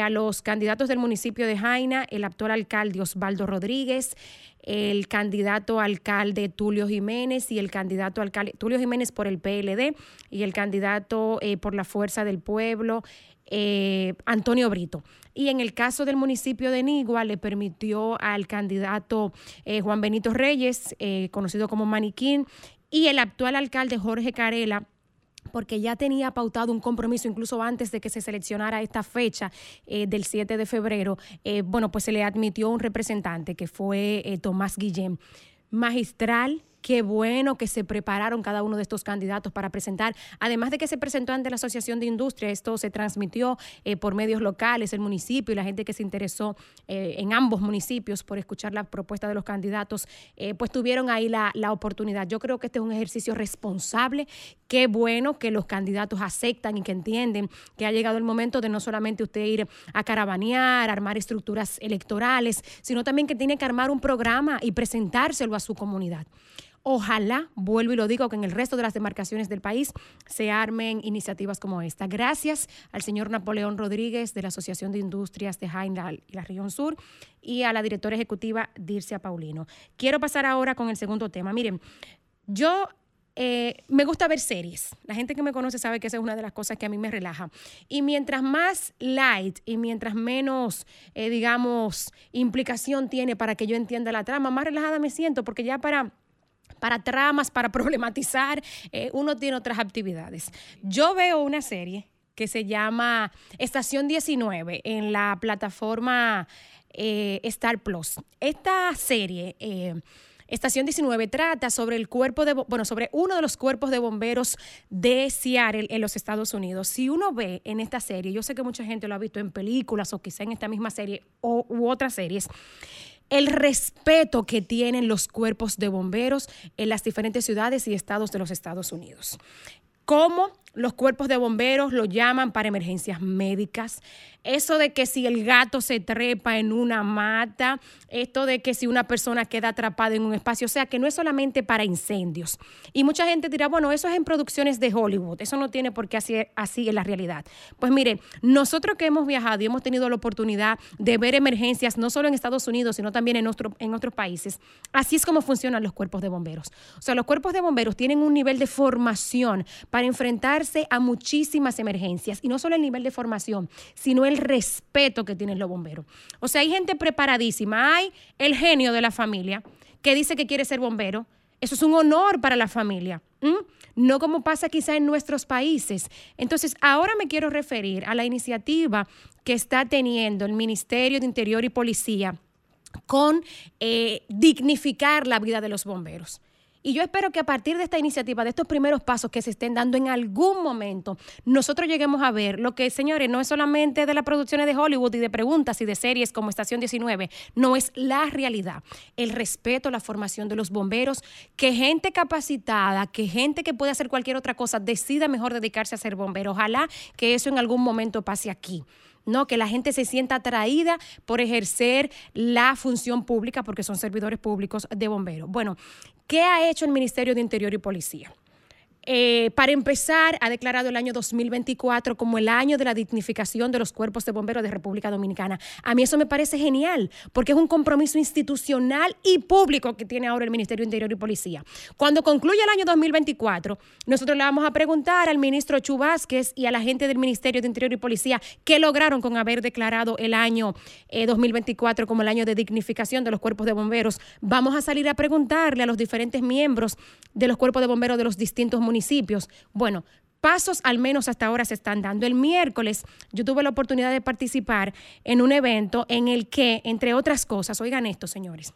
a los candidatos del municipio de Jaina, el actual alcalde Osvaldo Rodríguez, el candidato alcalde Tulio Jiménez y el candidato alcalde Tulio Jiménez por el PLD y el candidato eh, por la Fuerza del Pueblo. Eh, Antonio Brito. Y en el caso del municipio de Nigua, le permitió al candidato eh, Juan Benito Reyes, conocido como Maniquín, y el actual alcalde Jorge Carela porque ya tenía pautado un compromiso incluso antes de que se seleccionara esta fecha eh, del 7 de febrero, eh, bueno, pues se le admitió un representante que fue eh, Tomás Guillén, magistral, Qué bueno que se prepararon cada uno de estos candidatos para presentar. Además de que se presentó ante la Asociación de Industria, esto se transmitió eh, por medios locales, el municipio y la gente que se interesó eh, en ambos municipios por escuchar la propuesta de los candidatos, eh, pues tuvieron ahí la, la oportunidad. Yo creo que este es un ejercicio responsable. Qué bueno que los candidatos aceptan y que entienden que ha llegado el momento de no solamente usted ir a caravanear, armar estructuras electorales, sino también que tiene que armar un programa y presentárselo a su comunidad. Ojalá, vuelvo y lo digo, que en el resto de las demarcaciones del país se armen iniciativas como esta. Gracias al señor Napoleón Rodríguez de la Asociación de Industrias de Jaina y la Región Sur y a la directora ejecutiva Dircia Paulino. Quiero pasar ahora con el segundo tema. Miren, yo eh, me gusta ver series. La gente que me conoce sabe que esa es una de las cosas que a mí me relaja. Y mientras más light y mientras menos, eh, digamos, implicación tiene para que yo entienda la trama, más relajada me siento, porque ya para para tramas, para problematizar, eh, uno tiene otras actividades. Yo veo una serie que se llama Estación 19 en la plataforma eh, Star Plus. Esta serie... Eh, Estación 19 trata sobre el cuerpo de, bueno, sobre uno de los cuerpos de bomberos de Seattle en los Estados Unidos. Si uno ve en esta serie, yo sé que mucha gente lo ha visto en películas o quizá en esta misma serie o, u otras series, el respeto que tienen los cuerpos de bomberos en las diferentes ciudades y estados de los Estados Unidos. Cómo los cuerpos de bomberos lo llaman para emergencias médicas, eso de que si el gato se trepa en una mata, esto de que si una persona queda atrapada en un espacio, o sea, que no es solamente para incendios. Y mucha gente dirá, bueno, eso es en producciones de Hollywood, eso no tiene por qué así, así en la realidad. Pues mire, nosotros que hemos viajado y hemos tenido la oportunidad de ver emergencias, no solo en Estados Unidos, sino también en, en otros países, así es como funcionan los cuerpos de bomberos. O sea, los cuerpos de bomberos tienen un nivel de formación para a muchísimas emergencias, y no solo el nivel de formación, sino el el respeto que tienen los bomberos. O sea, hay gente preparadísima. Hay el genio de la familia que dice que quiere ser bombero. Eso es un honor para la familia. No como pasa quizá en nuestros países. Entonces, ahora me quiero referir a la iniciativa que está teniendo el Ministerio de Interior y Policía con eh, dignificar la vida de los bomberos. Y yo espero que a partir de esta iniciativa, de estos primeros pasos que se estén dando en algún momento, nosotros lleguemos a ver lo que, señores, no es solamente de las producciones de Hollywood y de preguntas y de series como Estación 19, no es la realidad. El respeto, la formación de los bomberos, que gente capacitada, que gente que puede hacer cualquier otra cosa decida mejor dedicarse a ser bombero. Ojalá que eso en algún momento pase aquí. ¿no? Que la gente se sienta atraída por ejercer la función pública porque son servidores públicos de bomberos. Bueno, ¿qué ha hecho el Ministerio de Interior y Policía? Eh, para empezar, ha declarado el año 2024 como el año de la dignificación de los cuerpos de bomberos de República Dominicana. A mí eso me parece genial, porque es un compromiso institucional y público que tiene ahora el Ministerio de Interior y Policía. Cuando concluya el año 2024, nosotros le vamos a preguntar al ministro Chu y a la gente del Ministerio de Interior y Policía qué lograron con haber declarado el año 2024 eh, como el año de dignificación de los cuerpos de bomberos. Vamos a salir a preguntarle a los diferentes miembros de los cuerpos de bomberos de los distintos municipios municipios. Bueno, pasos al menos hasta ahora se están dando. El miércoles yo tuve la oportunidad de participar en un evento en el que, entre otras cosas, oigan esto, señores,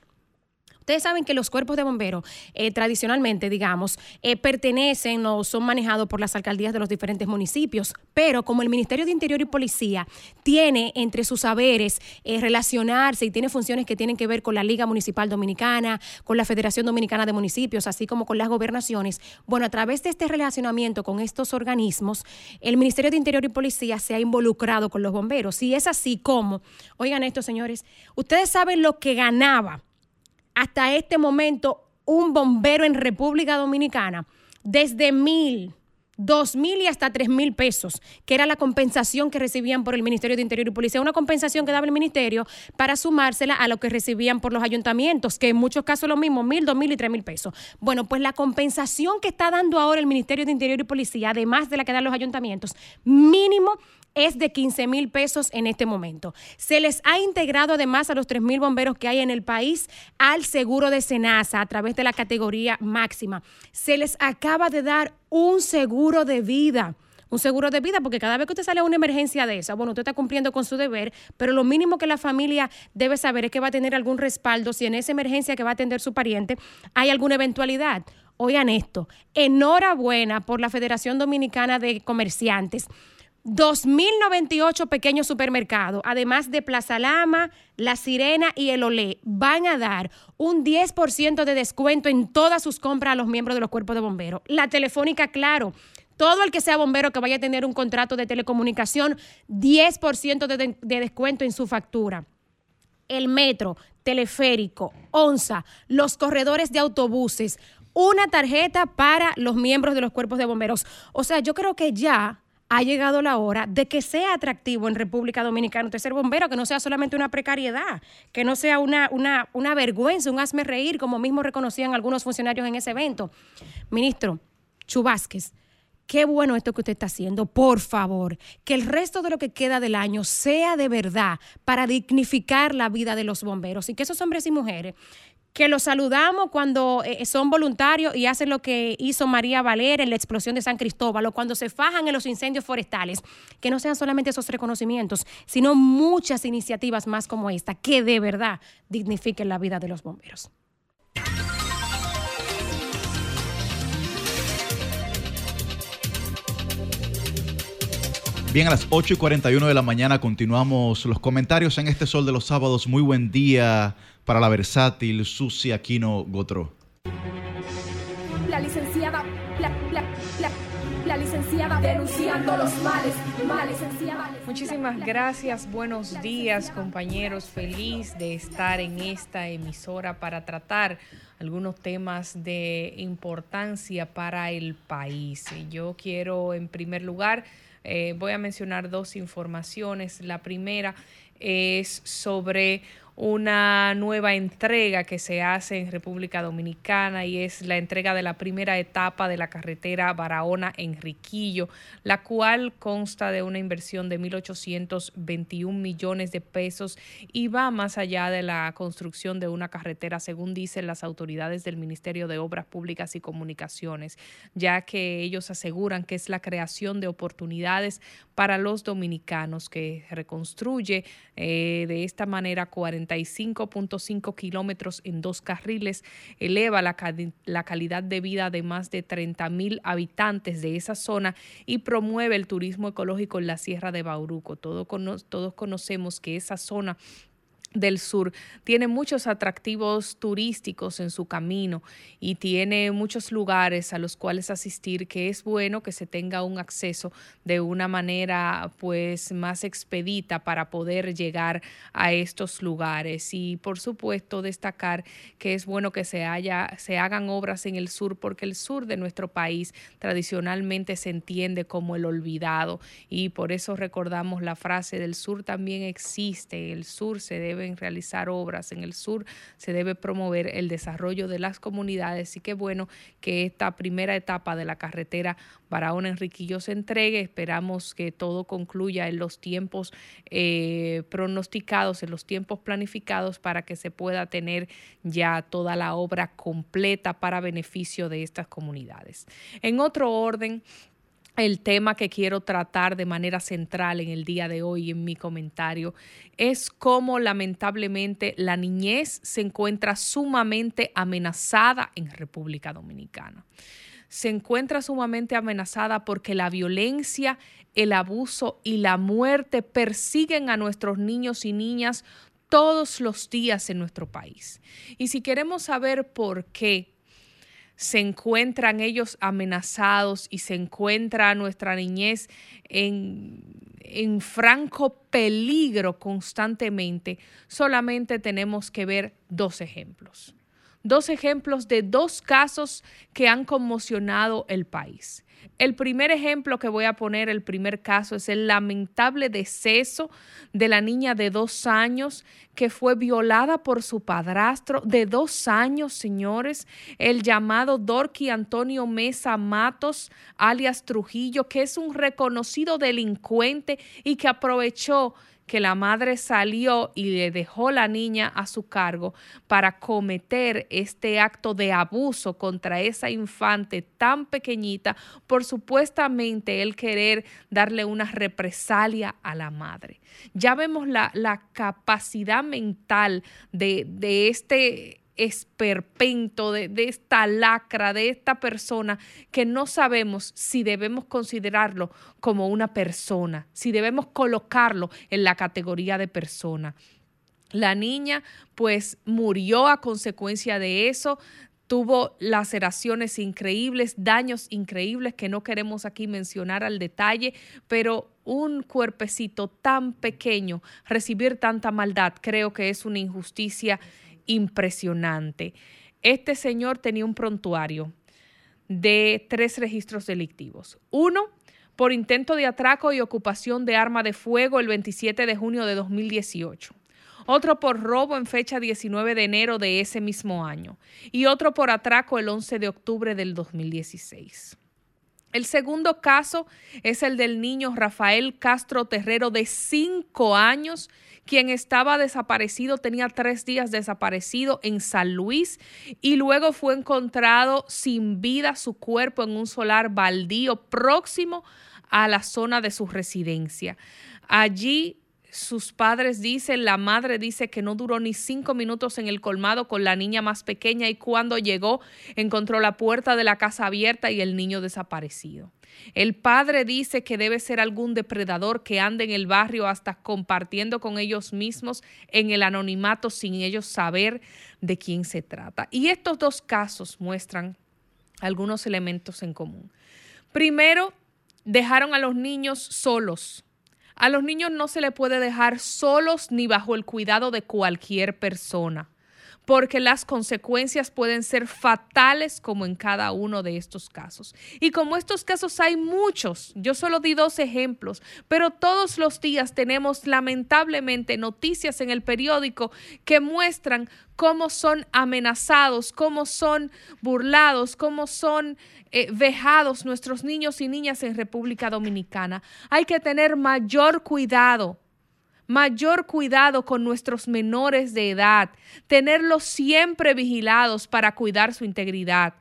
Ustedes saben que los cuerpos de bomberos eh, tradicionalmente, digamos, eh, pertenecen o son manejados por las alcaldías de los diferentes municipios, pero como el Ministerio de Interior y Policía tiene entre sus saberes eh, relacionarse y tiene funciones que tienen que ver con la Liga Municipal Dominicana, con la Federación Dominicana de Municipios, así como con las gobernaciones, bueno, a través de este relacionamiento con estos organismos, el Ministerio de Interior y Policía se ha involucrado con los bomberos. Y es así como, oigan esto, señores, ustedes saben lo que ganaba hasta este momento un bombero en República Dominicana desde mil dos mil y hasta tres mil pesos, que era la compensación que recibían por el Ministerio de Interior y Policía, una compensación que daba el Ministerio para sumársela a lo que recibían por los ayuntamientos, que en muchos casos lo mismo, mil, dos mil y tres mil pesos. Bueno, pues la compensación que está dando ahora el Ministerio de Interior y Policía, además de la que dan los ayuntamientos, mínimo es de 15 mil pesos en este momento. Se les ha integrado además a los 3 mil bomberos que hay en el país al seguro de Senasa a través de la categoría máxima. Se les acaba de dar un seguro de vida un seguro de vida, porque cada vez que usted sale a una emergencia de esa, bueno, usted está cumpliendo con su deber, pero lo mínimo que la familia debe saber es que va a tener algún respaldo si en esa emergencia que va a atender su pariente hay alguna eventualidad. Oigan esto, enhorabuena por la Federación Dominicana de Comerciantes 2.098 pequeños supermercados, además de Plaza Lama, La Sirena y El Olé, van a dar un 10% de descuento en todas sus compras a los miembros de los cuerpos de bomberos. La Telefónica, claro. Todo el que sea bombero que vaya a tener un contrato de telecomunicación, 10% de, de descuento en su factura. El metro, teleférico, ONSA, los corredores de autobuses, una tarjeta para los miembros de los cuerpos de bomberos. O sea, yo creo que ya ha llegado la hora de que sea atractivo en República Dominicana usted ser bombero, que no sea solamente una precariedad, que no sea una, una, una vergüenza, un hazme reír, como mismo reconocían algunos funcionarios en ese evento. Ministro Chubásquez, qué bueno esto que usted está haciendo. Por favor, que el resto de lo que queda del año sea de verdad para dignificar la vida de los bomberos y que esos hombres y mujeres que los saludamos cuando eh, son voluntarios y hacen lo que hizo María Valera en la explosión de San Cristóbal o cuando se fajan en los incendios forestales, que no sean solamente esos reconocimientos, sino muchas iniciativas más como esta, que de verdad dignifiquen la vida de los bomberos. Bien, a las 8 y 41 de la mañana continuamos los comentarios en este Sol de los Sábados. Muy buen día para la versátil Susi Aquino Gotro. La licenciada, la, licenciada denunciando los males, Muchísimas gracias, buenos días compañeros, feliz de estar en esta emisora para tratar algunos temas de importancia para el país. Yo quiero en primer lugar, eh, voy a mencionar dos informaciones. La primera es sobre una nueva entrega que se hace en República Dominicana y es la entrega de la primera etapa de la carretera Barahona-Enriquillo, la cual consta de una inversión de 1.821 millones de pesos y va más allá de la construcción de una carretera, según dicen las autoridades del Ministerio de Obras Públicas y Comunicaciones, ya que ellos aseguran que es la creación de oportunidades para los dominicanos que reconstruye eh, de esta manera 40 35.5 kilómetros en dos carriles, eleva la, calidad de vida de más de 30 mil habitantes de esa zona y promueve el turismo ecológico en la Sierra de Bauruco. todos conocemos que esa zona del sur. Tiene muchos atractivos turísticos en su camino y tiene muchos lugares a los cuales asistir que es bueno que se tenga un acceso de una manera pues más expedita para poder llegar a estos lugares. Y por supuesto destacar que es bueno que se haya se hagan obras en el sur porque el sur de nuestro país tradicionalmente se entiende como el olvidado. Y por eso recordamos la frase del sur también existe el sur se debe realizar obras en el sur, se debe promover el desarrollo de las comunidades y qué bueno que esta primera etapa de la carretera Barahona Enriquillo se entregue. Esperamos que todo concluya en los tiempos eh, pronosticados, en los tiempos planificados para que se pueda tener ya toda la obra completa para beneficio de estas comunidades. En otro orden, el tema que quiero tratar de manera central en el día de hoy en mi comentario es cómo lamentablemente la niñez se encuentra sumamente amenazada en República Dominicana. Se encuentra sumamente amenazada porque la violencia, el abuso y la muerte persiguen a nuestros niños y niñas todos los días en nuestro país. Y si queremos saber por qué, se encuentran ellos amenazados y se encuentra nuestra niñez en, en franco peligro constantemente, solamente tenemos que ver dos ejemplos. dos ejemplos de dos casos que han conmocionado el país. El primer ejemplo que voy a poner, el primer caso, es el lamentable deceso de la niña de dos años que fue violada por su padrastro de dos años, señores, el llamado Dorky Antonio Mesa Matos, alias Trujillo, que es un reconocido delincuente y que aprovechó que la madre salió y le dejó la niña a su cargo para cometer este acto de abuso contra esa infante tan pequeñita supuestamente él querer darle una represalia a la madre. Ya vemos la, la capacidad mental de, de este esperpento, de, de, esta lacra, de esta persona que no sabemos si debemos considerarlo como una persona, si debemos colocarlo en la categoría de persona. La niña pues murió a consecuencia de eso, tuvo laceraciones increíbles, daños increíbles que no queremos aquí mencionar al detalle, pero un cuerpecito tan pequeño, recibir tanta maldad, creo que es una injusticia impresionante. Este señor tenía un prontuario de tres registros delictivos. Uno, por intento de atraco y ocupación de arma de fuego el 27 de junio de 2018. Otro por robo en fecha 19 de enero de ese mismo año. Y otro por atraco el 11 de octubre del 2016. El segundo caso es el del niño Rafael Castro Terrero de 5 años, quien estaba desaparecido, tenía tres días desaparecido en San Luis y luego fue encontrado sin vida su cuerpo en un solar baldío próximo a la zona de su residencia. Allí sus padres dicen, la madre dice que no duró ni cinco minutos en el colmado con la niña más pequeña y cuando llegó encontró la puerta de la casa abierta y el niño desaparecido. El padre dice que debe ser algún depredador que ande en el barrio hasta compartiendo con ellos mismos en el anonimato sin ellos saber de quién se trata. Y estos dos casos muestran algunos elementos en común. Primero, dejaron a los niños solos a los niños no se les puede dejar solos ni bajo el cuidado de cualquier persona, porque las consecuencias pueden ser fatales como en cada uno de estos casos. Y como estos casos hay muchos, yo solo di dos ejemplos, pero todos los días tenemos lamentablemente noticias en el periódico que muestran cómo son amenazados, cómo son burlados, cómo son eh, vejados nuestros niños y niñas en República Dominicana. Hay que tener mayor cuidado mayor cuidado con nuestros menores de edad, tenerlos siempre vigilados para cuidar su integridad.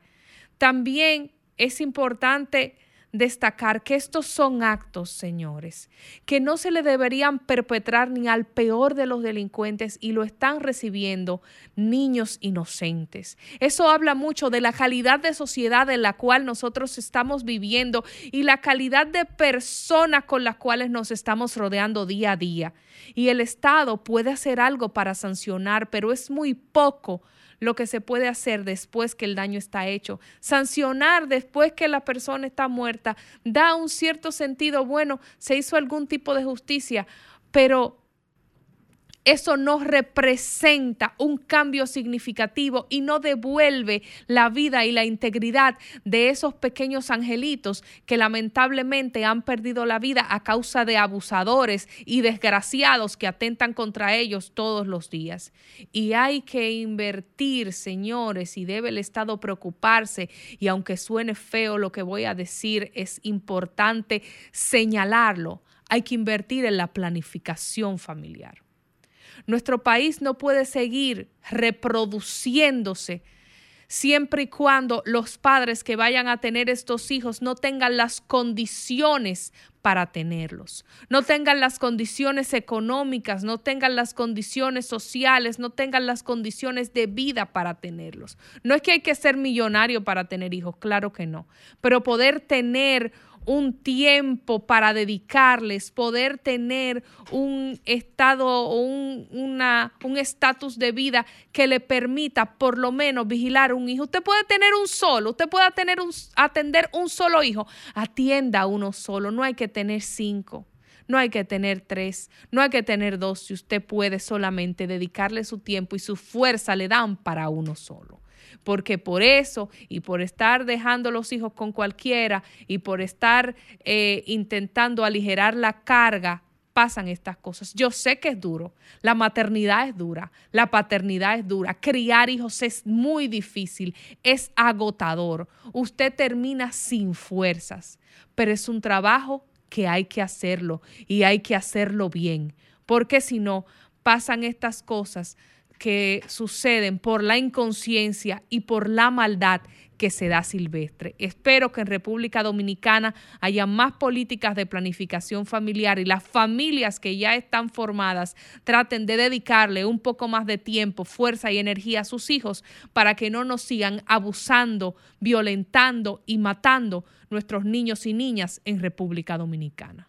También es importante destacar que estos son actos, señores, que no se le deberían perpetrar ni al peor de los delincuentes y lo están recibiendo niños inocentes. Eso habla mucho de la calidad de sociedad en la cual nosotros estamos viviendo y la calidad de personas con las cuales nos estamos rodeando día a día. Y el Estado puede hacer algo para sancionar, pero es muy poco lo que se puede hacer después que el daño está hecho. Sancionar después que la persona está muerta da un cierto sentido, bueno, se hizo algún tipo de justicia, pero eso no representa un cambio significativo y no devuelve la vida y la integridad de esos pequeños angelitos que lamentablemente han perdido la vida a causa de abusadores y desgraciados que atentan contra ellos todos los días. Y hay que invertir, señores, y debe el Estado preocuparse, y aunque suene feo lo que voy a decir, es importante señalarlo, hay que invertir en la planificación familiar. Nuestro país no puede seguir reproduciéndose siempre y cuando los padres que vayan a tener estos hijos no tengan las condiciones para tenerlos, no tengan las condiciones económicas, no tengan las condiciones sociales, no tengan las condiciones de vida para tenerlos. No es que hay que ser millonario para tener hijos, claro que no, pero poder tener un tiempo para dedicarles, poder tener un estado o un estatus de vida que le permita por lo menos vigilar un hijo. Usted puede tener un solo, usted puede tener un, atender un solo hijo. Atienda uno solo, no hay que tener cinco. No hay que tener tres, no hay que tener dos si usted puede solamente dedicarle su tiempo y su fuerza le dan para uno solo. Porque por eso y por estar dejando los hijos con cualquiera y por estar eh, intentando aligerar la carga, pasan estas cosas. Yo sé que es duro, la maternidad es dura, la paternidad es dura, criar hijos es muy difícil, es agotador, usted termina sin fuerzas, pero es un trabajo que hay que hacerlo y hay que hacerlo bien, porque si no, pasan estas cosas que suceden por la inconsciencia y por la maldad que se da silvestre. Espero que en República Dominicana haya más políticas de planificación familiar y las familias que ya están formadas traten de dedicarle un poco más de tiempo, fuerza y energía a sus hijos para que no nos sigan abusando, violentando y matando nuestros niños y niñas en República Dominicana.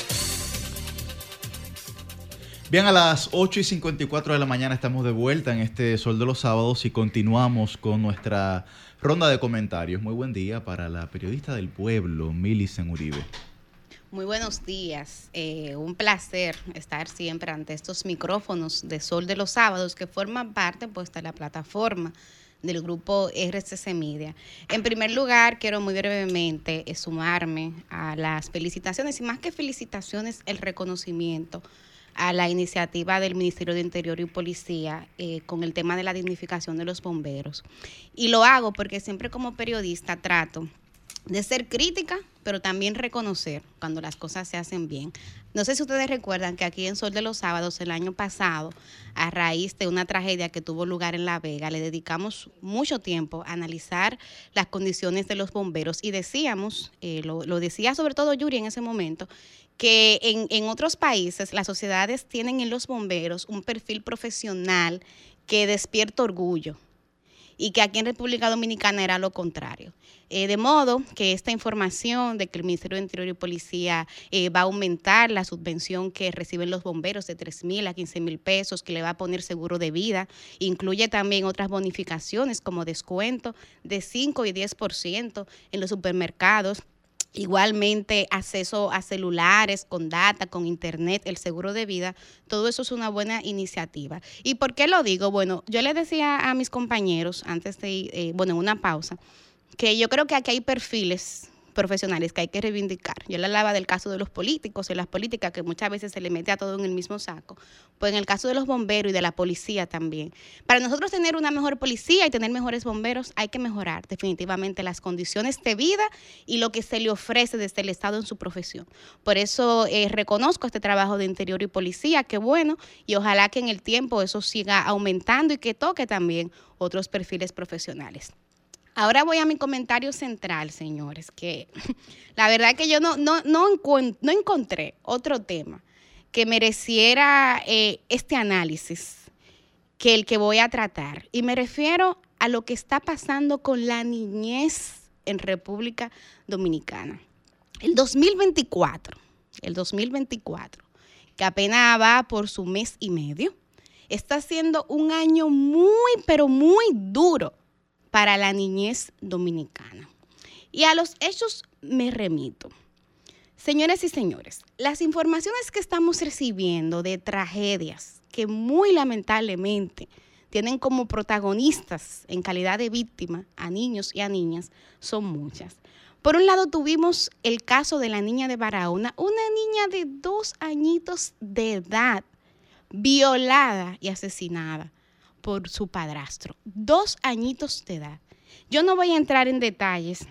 Bien, a las 8 y 54 de la mañana estamos de vuelta en este Sol de los Sábados y continuamos con nuestra ronda de comentarios. Muy buen día para la periodista del pueblo, Milicen Uribe. Muy buenos días. Eh, un placer estar siempre ante estos micrófonos de Sol de los Sábados que forman parte pues, de la plataforma del grupo RCC Media. En primer lugar, quiero muy brevemente eh, sumarme a las felicitaciones y más que felicitaciones, el reconocimiento a la iniciativa del Ministerio de Interior y Policía eh, con el tema de la dignificación de los bomberos. Y lo hago porque siempre como periodista trato de ser crítica, pero también reconocer cuando las cosas se hacen bien. No sé si ustedes recuerdan que aquí en Sol de los Sábados el año pasado, a raíz de una tragedia que tuvo lugar en La Vega, le dedicamos mucho tiempo a analizar las condiciones de los bomberos y decíamos, eh, lo, lo decía sobre todo Yuri en ese momento, que en, en otros países las sociedades tienen en los bomberos un perfil profesional que despierta orgullo y que aquí en República Dominicana era lo contrario. Eh, de modo que esta información de que el Ministerio de Interior y Policía eh, va a aumentar la subvención que reciben los bomberos de 3 mil a 15 mil pesos, que le va a poner seguro de vida, incluye también otras bonificaciones como descuento de 5 y 10% en los supermercados Igualmente, acceso a celulares, con data, con internet, el seguro de vida, todo eso es una buena iniciativa. ¿Y por qué lo digo? Bueno, yo le decía a mis compañeros antes de, eh, bueno, en una pausa, que yo creo que aquí hay perfiles profesionales que hay que reivindicar. Yo le hablaba del caso de los políticos y las políticas, que muchas veces se le mete a todo en el mismo saco. Pues en el caso de los bomberos y de la policía también. Para nosotros tener una mejor policía y tener mejores bomberos, hay que mejorar definitivamente las condiciones de vida y lo que se le ofrece desde el Estado en su profesión. Por eso eh, reconozco este trabajo de interior y policía, que bueno, y ojalá que en el tiempo eso siga aumentando y que toque también otros perfiles profesionales. Ahora voy a mi comentario central, señores, que la verdad que yo no, no, no, encontré otro tema que mereciera eh, este análisis que el que voy a tratar. Y me refiero a lo que está pasando con la niñez en República Dominicana. El 2024, el 2024, que apenas va por su mes y medio, está siendo un año muy, pero muy duro para la niñez dominicana. Y a los hechos me remito. Señores y señores, las informaciones que estamos recibiendo de tragedias que muy lamentablemente tienen como protagonistas en calidad de víctima a niños y a niñas son muchas. Por un lado tuvimos el caso de la niña de Barahona, una niña de dos añitos de edad, violada y asesinada por su padrastro, dos añitos de edad. Yo no voy a entrar en detalles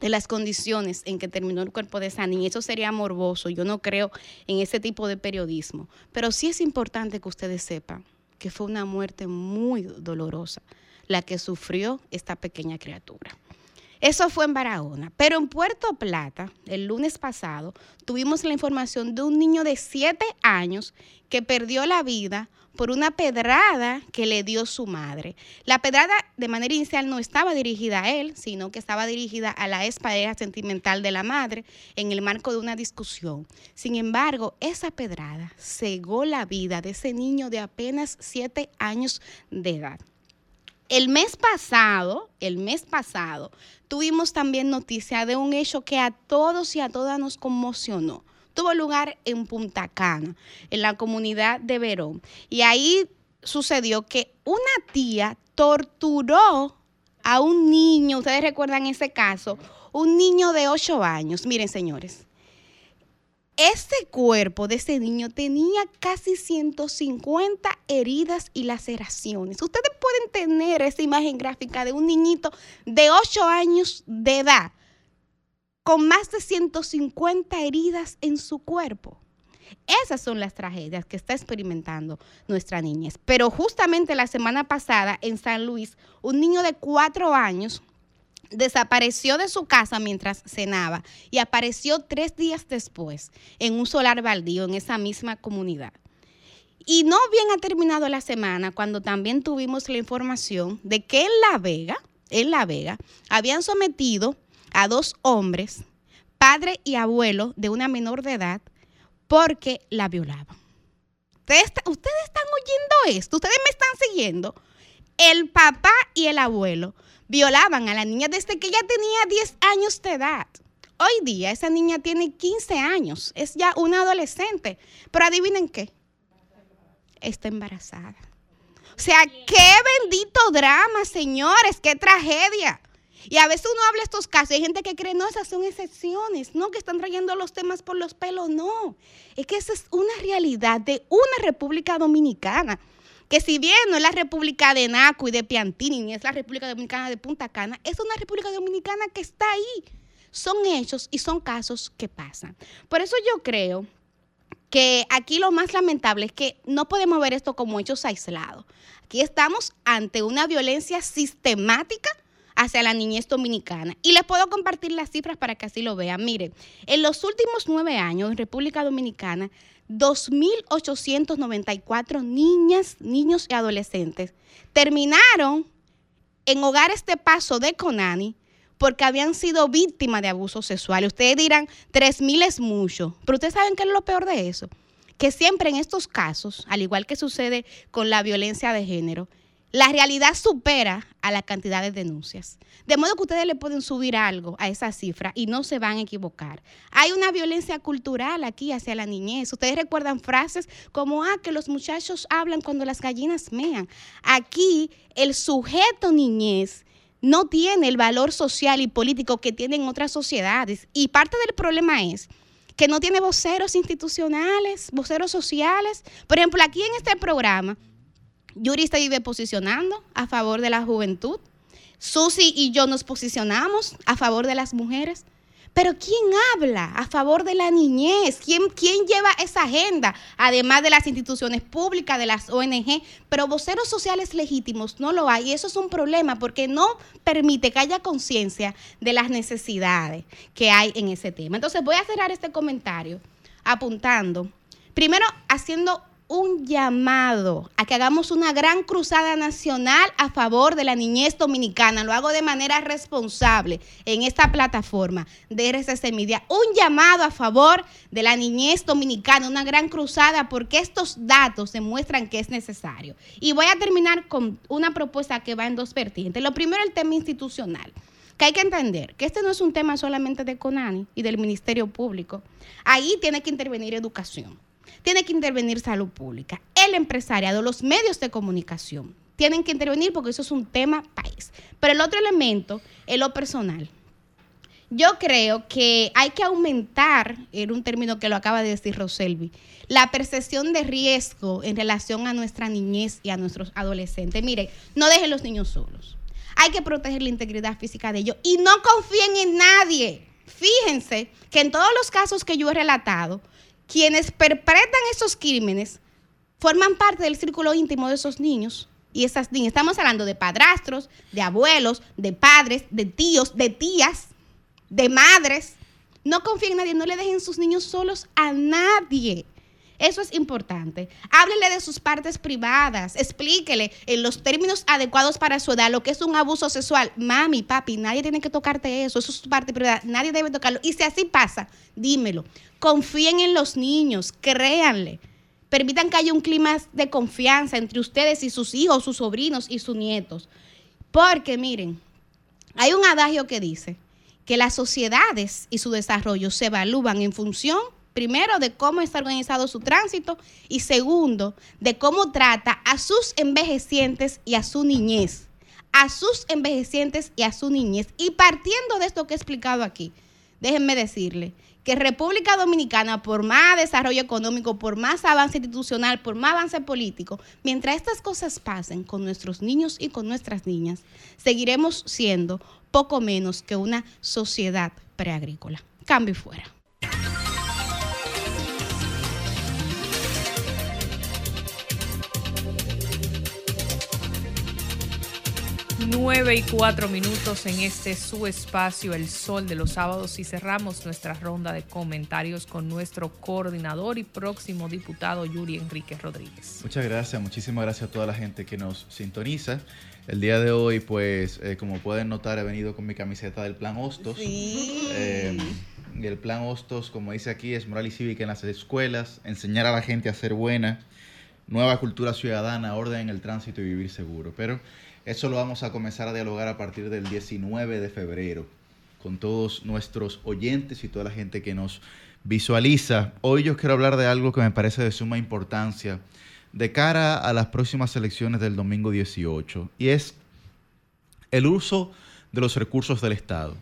de las condiciones en que terminó el cuerpo de esa niña. Eso sería morboso. Yo no creo en ese tipo de periodismo. Pero sí es importante que ustedes sepan que fue una muerte muy dolorosa la que sufrió esta pequeña criatura. Eso fue en Barahona. Pero en Puerto Plata, el lunes pasado, tuvimos la información de un niño de siete años que perdió la vida por una pedrada que le dio su madre. La pedrada de manera inicial no estaba dirigida a él, sino que estaba dirigida a la ex pareja sentimental de la madre en el marco de una discusión. Sin embargo, esa pedrada cegó la vida de ese niño de apenas siete años de edad. El mes pasado, el mes pasado, tuvimos también noticia de un hecho que a todos y a todas nos conmocionó tuvo lugar en Punta Cana, en la comunidad de Verón. Y ahí sucedió que una tía torturó a un niño, ustedes recuerdan ese caso, un niño de 8 años. Miren, señores, ese cuerpo de ese niño tenía casi 150 heridas y laceraciones. Ustedes pueden tener esa imagen gráfica de un niñito de 8 años de edad con más de 150 heridas en su cuerpo. Esas son las tragedias que está experimentando nuestra niñez. Pero justamente la semana pasada en San Luis, un niño de cuatro años desapareció de su casa mientras cenaba y apareció tres días después en un solar baldío en esa misma comunidad. Y no bien ha terminado la semana cuando también tuvimos la información de que en La Vega, en La Vega, habían sometido a dos hombres, padre y abuelo de una menor de edad, porque la violaban. Ustedes, están oyendo esto, ustedes me están siguiendo. El papá y el abuelo violaban a la niña desde que ella tenía 10 años de edad. Hoy día esa niña tiene 15 años, es ya una adolescente. Pero adivinen qué, está embarazada. O sea, qué bendito drama, señores, qué tragedia. Y a veces uno habla estos casos, hay gente que cree, no, esas son excepciones, no, que están trayendo los temas por los pelos, no. Es que esa es una realidad de una República Dominicana, que si bien no es la República de Naco y de Piantini, ni es la República Dominicana de Punta Cana, es una República Dominicana que está ahí. Son hechos y son casos que pasan. Por eso yo creo que aquí lo más lamentable es que no podemos ver esto como hechos aislados. Aquí estamos ante una violencia sistemática hacia la niñez dominicana. Y les puedo compartir las cifras para que así lo vean. Miren, en los últimos nueve años en República Dominicana, 2.894 niñas, niños y adolescentes terminaron en hogares de paso de Conani porque habían sido víctimas de abuso sexual. Ustedes dirán, 3.000 es mucho, pero ustedes saben qué es lo peor de eso, que siempre en estos casos, al igual que sucede con la violencia de género, la realidad supera a la cantidad de denuncias. De modo que ustedes le pueden subir algo a esa cifra y no se van a equivocar. Hay una violencia cultural aquí hacia la niñez. Ustedes recuerdan frases como, ah, que los muchachos hablan cuando las gallinas mean. Aquí el sujeto niñez no tiene el valor social y político que tienen otras sociedades. Y parte del problema es que no tiene voceros institucionales, voceros sociales. Por ejemplo, aquí en este programa Yuri se vive posicionando a favor de la juventud. Susi y yo nos posicionamos a favor de las mujeres. Pero ¿quién habla a favor de la niñez? ¿Quién, ¿Quién lleva esa agenda? Además de las instituciones públicas, de las ONG, pero voceros sociales legítimos no lo hay. Y eso es un problema porque no permite que haya conciencia de las necesidades que hay en ese tema. Entonces voy a cerrar este comentario apuntando, primero haciendo un llamado a que hagamos una gran cruzada nacional a favor de la niñez dominicana. Lo hago de manera responsable en esta plataforma de RCC Media. Un llamado a favor de la niñez dominicana, una gran cruzada porque estos datos demuestran que es necesario. Y voy a terminar con una propuesta que va en dos vertientes. Lo primero, el tema institucional que hay que entender que este no es un tema solamente de CONANI y del Ministerio Público. Ahí tiene que intervenir educación tiene que intervenir salud pública, el empresariado, los medios de comunicación. Tienen que intervenir porque eso es un tema país. Pero el otro elemento es lo personal. Yo creo que hay que aumentar, en un término que lo acaba de decir Roselvi, la percepción de riesgo en relación a nuestra niñez y a nuestros adolescentes. Mire, no dejen los niños solos. Hay que proteger la integridad física de ellos y no confíen en nadie. Fíjense que en todos los casos que yo he relatado, quienes perpetran esos crímenes forman parte del círculo íntimo de esos niños y esas niñas. Estamos hablando de padrastros, de abuelos, de padres, de tíos, de tías, de madres. No confíen en nadie, no le dejen sus niños solos a nadie. Eso es importante. Háblele de sus partes privadas, explíquele en los términos adecuados para su edad lo que es un abuso sexual. Mami, papi, nadie tiene que tocarte eso, eso es su parte privada, nadie debe tocarlo. Y si así pasa, dímelo. Confíen en los niños, créanle. Permitan que haya un clima de confianza entre ustedes y sus hijos, sus sobrinos y sus nietos. Porque miren, hay un adagio que dice que las sociedades y su desarrollo se evalúan en función primero, de cómo está organizado su tránsito y segundo, de cómo trata a sus envejecientes y a su niñez. A sus envejecientes y a su niñez. Y partiendo de esto que he explicado aquí, déjenme decirle que República Dominicana, por más desarrollo económico, por más avance institucional, por más avance político, mientras estas cosas pasen con nuestros niños y con nuestras niñas, seguiremos siendo poco menos que una sociedad preagrícola. Cambio fuera. 9 y 4 minutos en este su espacio, El Sol de los Sábados, y cerramos nuestra ronda de comentarios con nuestro coordinador y próximo diputado Yuri Enrique Rodríguez. Muchas gracias, muchísimas gracias a toda la gente que nos sintoniza. El día de hoy, pues, eh, como pueden notar, he venido con mi camiseta del Plan Hostos. Sí. Eh, el Plan Hostos, como dice aquí, es moral y cívica en las escuelas, enseñar a la gente a ser buena, nueva cultura ciudadana, orden en el tránsito y vivir seguro. Pero eso lo vamos a comenzar a dialogar a partir del 19 de febrero con todos nuestros oyentes y toda la gente que nos visualiza. Hoy yo quiero hablar de algo que me parece de suma importancia de cara a las próximas elecciones del domingo 18 y es el uso de los recursos del Estado.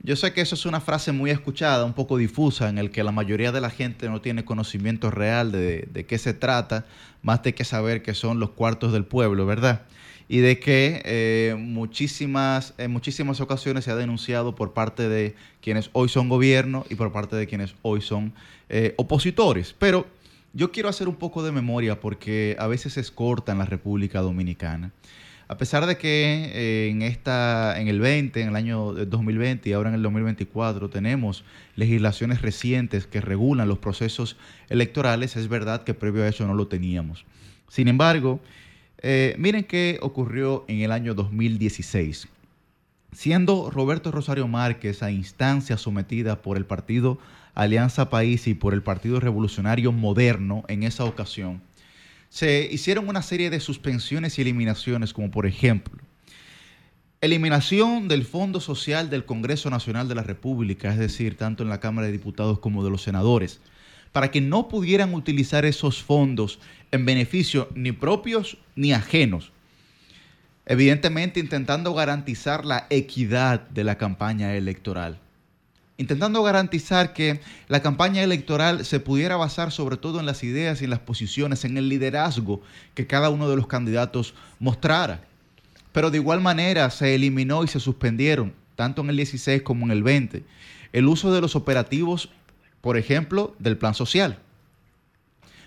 Yo sé que eso es una frase muy escuchada, un poco difusa, en el que la mayoría de la gente no tiene conocimiento real de, de qué se trata, más de que saber que son los cuartos del pueblo, ¿verdad? Y de que eh, muchísimas, en muchísimas ocasiones se ha denunciado por parte de quienes hoy son gobierno y por parte de quienes hoy son eh, opositores. Pero yo quiero hacer un poco de memoria porque a veces es corta en la República Dominicana. A pesar de que eh, en, esta, en el 20, en el año 2020 y ahora en el 2024 tenemos legislaciones recientes que regulan los procesos electorales, es verdad que previo a eso no lo teníamos. Sin embargo, eh, miren qué ocurrió en el año 2016. Siendo Roberto Rosario Márquez a instancia sometida por el partido Alianza País y por el Partido Revolucionario Moderno en esa ocasión, se hicieron una serie de suspensiones y eliminaciones, como por ejemplo, eliminación del Fondo Social del Congreso Nacional de la República, es decir, tanto en la Cámara de Diputados como de los senadores, para que no pudieran utilizar esos fondos en beneficio ni propios ni ajenos. Evidentemente intentando garantizar la equidad de la campaña electoral. Intentando garantizar que la campaña electoral se pudiera basar sobre todo en las ideas y en las posiciones, en el liderazgo que cada uno de los candidatos mostrara. Pero de igual manera se eliminó y se suspendieron, tanto en el 16 como en el 20, el uso de los operativos por ejemplo, del plan social.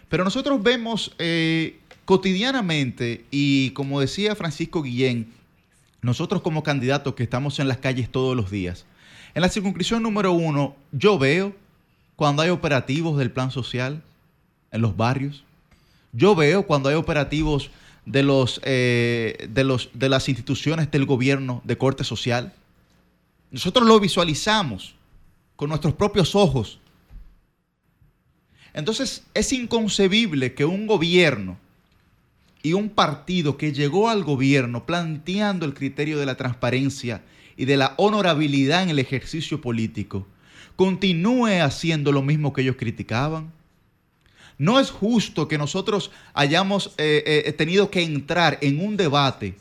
Pero nosotros vemos eh, cotidianamente, y como decía Francisco Guillén, nosotros como candidatos que estamos en las calles todos los días, en la circunscripción número uno, yo veo cuando hay operativos del plan social en los barrios. Yo veo cuando hay operativos de, los, eh, de, los, de las instituciones del gobierno de corte social. Nosotros lo visualizamos con nuestros propios ojos entonces es inconcebible que un gobierno y un partido que llegó al gobierno planteando el criterio de la transparencia y de la honorabilidad en el ejercicio político, continúe haciendo lo mismo que ellos criticaban. No es justo que nosotros hayamos eh, eh, tenido que entrar en un debate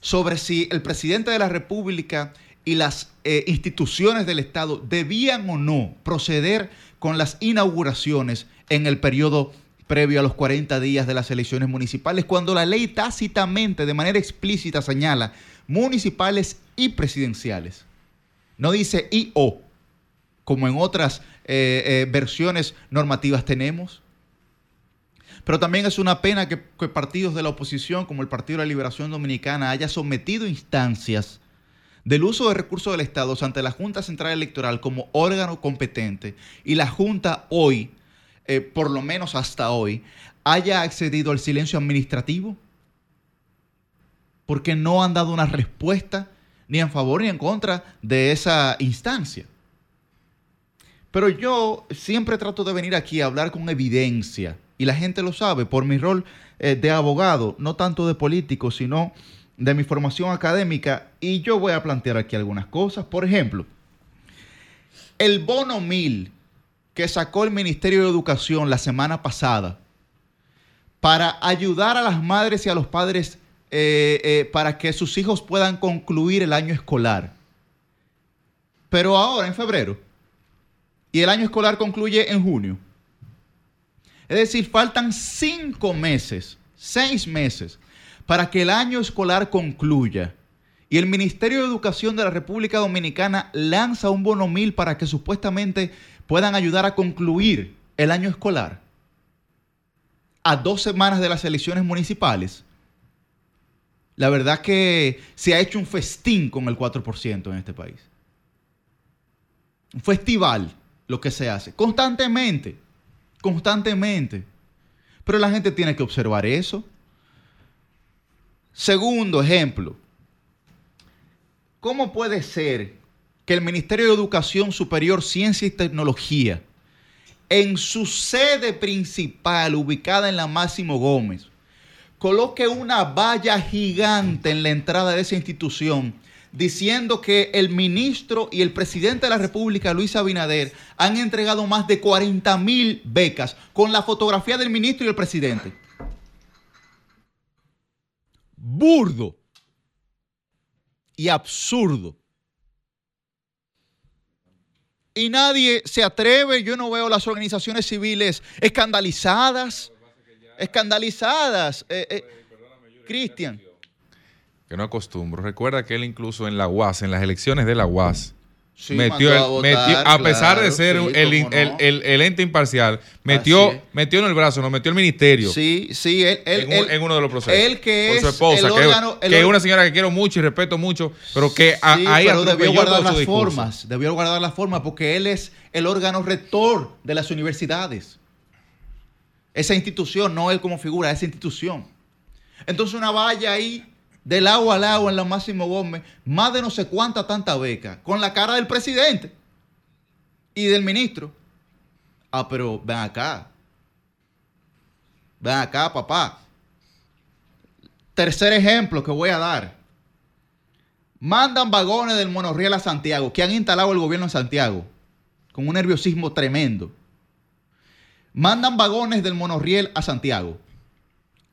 sobre si el presidente de la República y las eh, instituciones del Estado debían o no proceder con las inauguraciones en el periodo previo a los 40 días de las elecciones municipales, cuando la ley tácitamente, de manera explícita, señala municipales y presidenciales. No dice y o, como en otras eh, eh, versiones normativas tenemos. Pero también es una pena que, que, partidos de la oposición, como el Partido de la Liberación Dominicana, haya sometido instancias del uso de recursos del Estado ante la Junta Central Electoral como órgano competente y la Junta hoy eh, por lo menos hasta hoy, haya accedido al silencio administrativo? Porque no han dado una respuesta ni en favor ni en contra de esa instancia. Pero yo siempre trato de venir aquí a hablar con evidencia, y la gente lo sabe por mi rol eh, de abogado, no tanto de político, sino de mi formación académica, y yo voy a plantear aquí algunas cosas. Por ejemplo, el bono mil que sacó el Ministerio de Educación la semana pasada para ayudar a las madres y a los padres eh, eh, para que sus hijos puedan concluir el año escolar. Pero ahora, en febrero, y el año escolar concluye en junio. Es decir, faltan cinco meses, seis meses, para que el año escolar concluya. Y el Ministerio de Educación de la República Dominicana lanza un bono mil para que supuestamente puedan ayudar a concluir el año escolar a dos semanas de las elecciones municipales. La verdad que se ha hecho un festín con el 4% en este país. Un festival lo que se hace. Constantemente. Constantemente. Pero la gente tiene que observar eso. Segundo ejemplo. ¿Cómo puede ser que el Ministerio de Educación Superior, Ciencia y Tecnología, en su sede principal, ubicada en la Máximo Gómez, coloque una valla gigante en la entrada de esa institución diciendo que el ministro y el presidente de la República, Luis Abinader, han entregado más de 40 mil becas con la fotografía del ministro y el presidente. Burdo y absurdo. Y nadie se atreve, yo no veo las organizaciones civiles escandalizadas escandalizadas. Eh, eh, Cristian. Que no acostumbro. Recuerda que él incluso en la UAS, en las elecciones de la UAS, metió, a, pesar de ser el, ente imparcial, metió, metió en el brazo, nos metió el ministerio. Sí, sí, él, en, uno de los procesos. Él que por su esposa, que, es una señora que quiero mucho y respeto mucho, pero que ahí debió guardar las formas, debió guardar las formas porque él es el órgano rector de las universidades. Esa institución, no él como figura, esa institución. Entonces una valla ahí del agua al agua en la Máximo Gómez, más de no sé cuánta tanta beca, con la cara del presidente y del ministro. Ah, pero ven acá. Ven acá, papá. Tercer ejemplo que voy a dar. Mandan vagones del monorriel a Santiago, que han instalado el gobierno en Santiago, con un nerviosismo tremendo mandan vagones del monorriel a Santiago.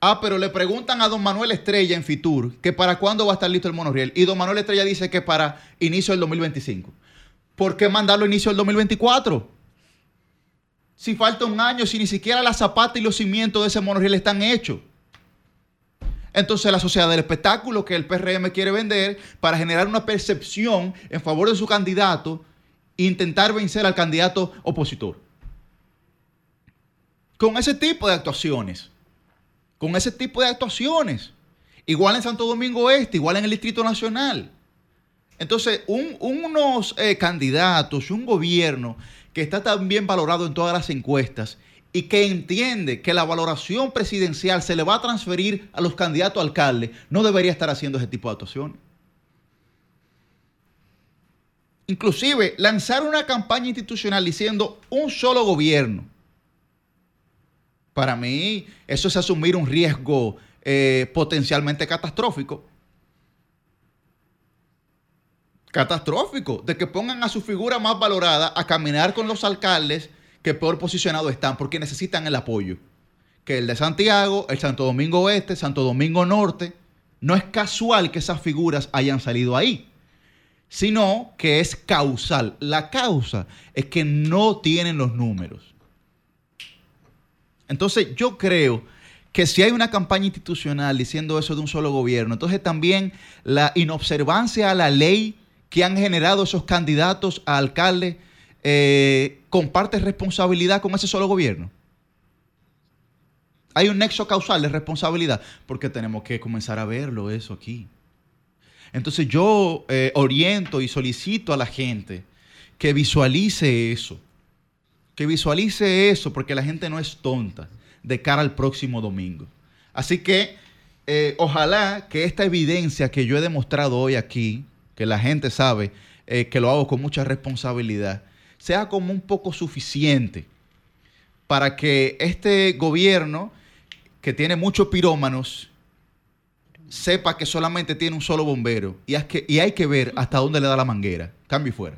Ah, pero le preguntan a don Manuel Estrella en Fitur que para cuándo va a estar listo el monorriel. Y don Manuel Estrella dice que para inicio del 2025. ¿Por qué mandarlo inicio del 2024? Si falta un año, si ni siquiera la zapata y los cimientos de ese monorriel están hechos. Entonces la sociedad del espectáculo que el PRM quiere vender para generar una percepción en favor de su candidato e intentar vencer al candidato opositor con ese tipo de actuaciones. Con ese tipo de actuaciones. Igual en Santo Domingo Este, igual en el Distrito Nacional. Entonces, unos eh, candidatos, un gobierno que está tan bien valorado en todas las encuestas y que entiende que la valoración presidencial se le va a transferir a los candidatos a alcalde, no debería estar haciendo ese tipo de actuaciones. Inclusive, lanzar una campaña institucional diciendo un solo gobierno para mí, eso es asumir un riesgo eh, potencialmente catastrófico. Catastrófico, de que pongan a su figura más valorada a caminar con los alcaldes que peor posicionados están, porque necesitan el apoyo. Que el de Santiago, el Santo Domingo Oeste, Santo Domingo Norte, no es casual que esas figuras hayan salido ahí, sino que es causal. La causa es que no tienen los números. Entonces yo creo que si hay una campaña institucional diciendo eso de un solo gobierno, entonces también la inobservancia a la ley que han generado esos candidatos a alcalde eh, comparte responsabilidad con ese solo gobierno. Hay un nexo causal de responsabilidad, porque tenemos que comenzar a verlo eso aquí. Entonces yo eh, oriento y solicito a la gente que visualice eso que visualice eso, porque la gente no es tonta de cara al próximo domingo. Así que eh, ojalá que esta evidencia que yo he demostrado hoy aquí, que la gente sabe eh, que lo hago con mucha responsabilidad, sea como un poco suficiente para que este gobierno, que tiene muchos pirómanos, sepa que solamente tiene un solo bombero y, que, y hay que ver hasta dónde le da la manguera. Cambio fuera.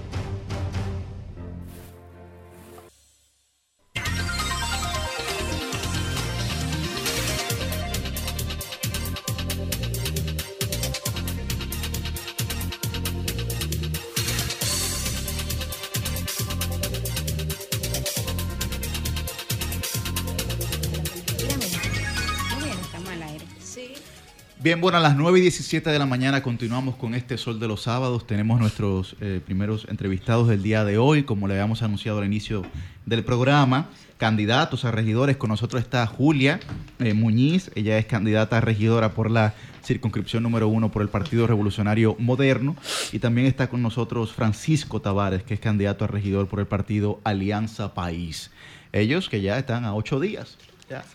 Bien, bueno, a las 9 y 17 de la mañana continuamos con este Sol de los Sábados. Tenemos nuestros eh, primeros entrevistados del día de hoy, como le habíamos anunciado al inicio del programa. Candidatos a regidores, con nosotros está Julia eh, Muñiz, ella es candidata a regidora por la circunscripción número uno por el Partido Revolucionario Moderno. Y también está con nosotros Francisco Tavares, que es candidato a regidor por el Partido Alianza País. Ellos que ya están a ocho días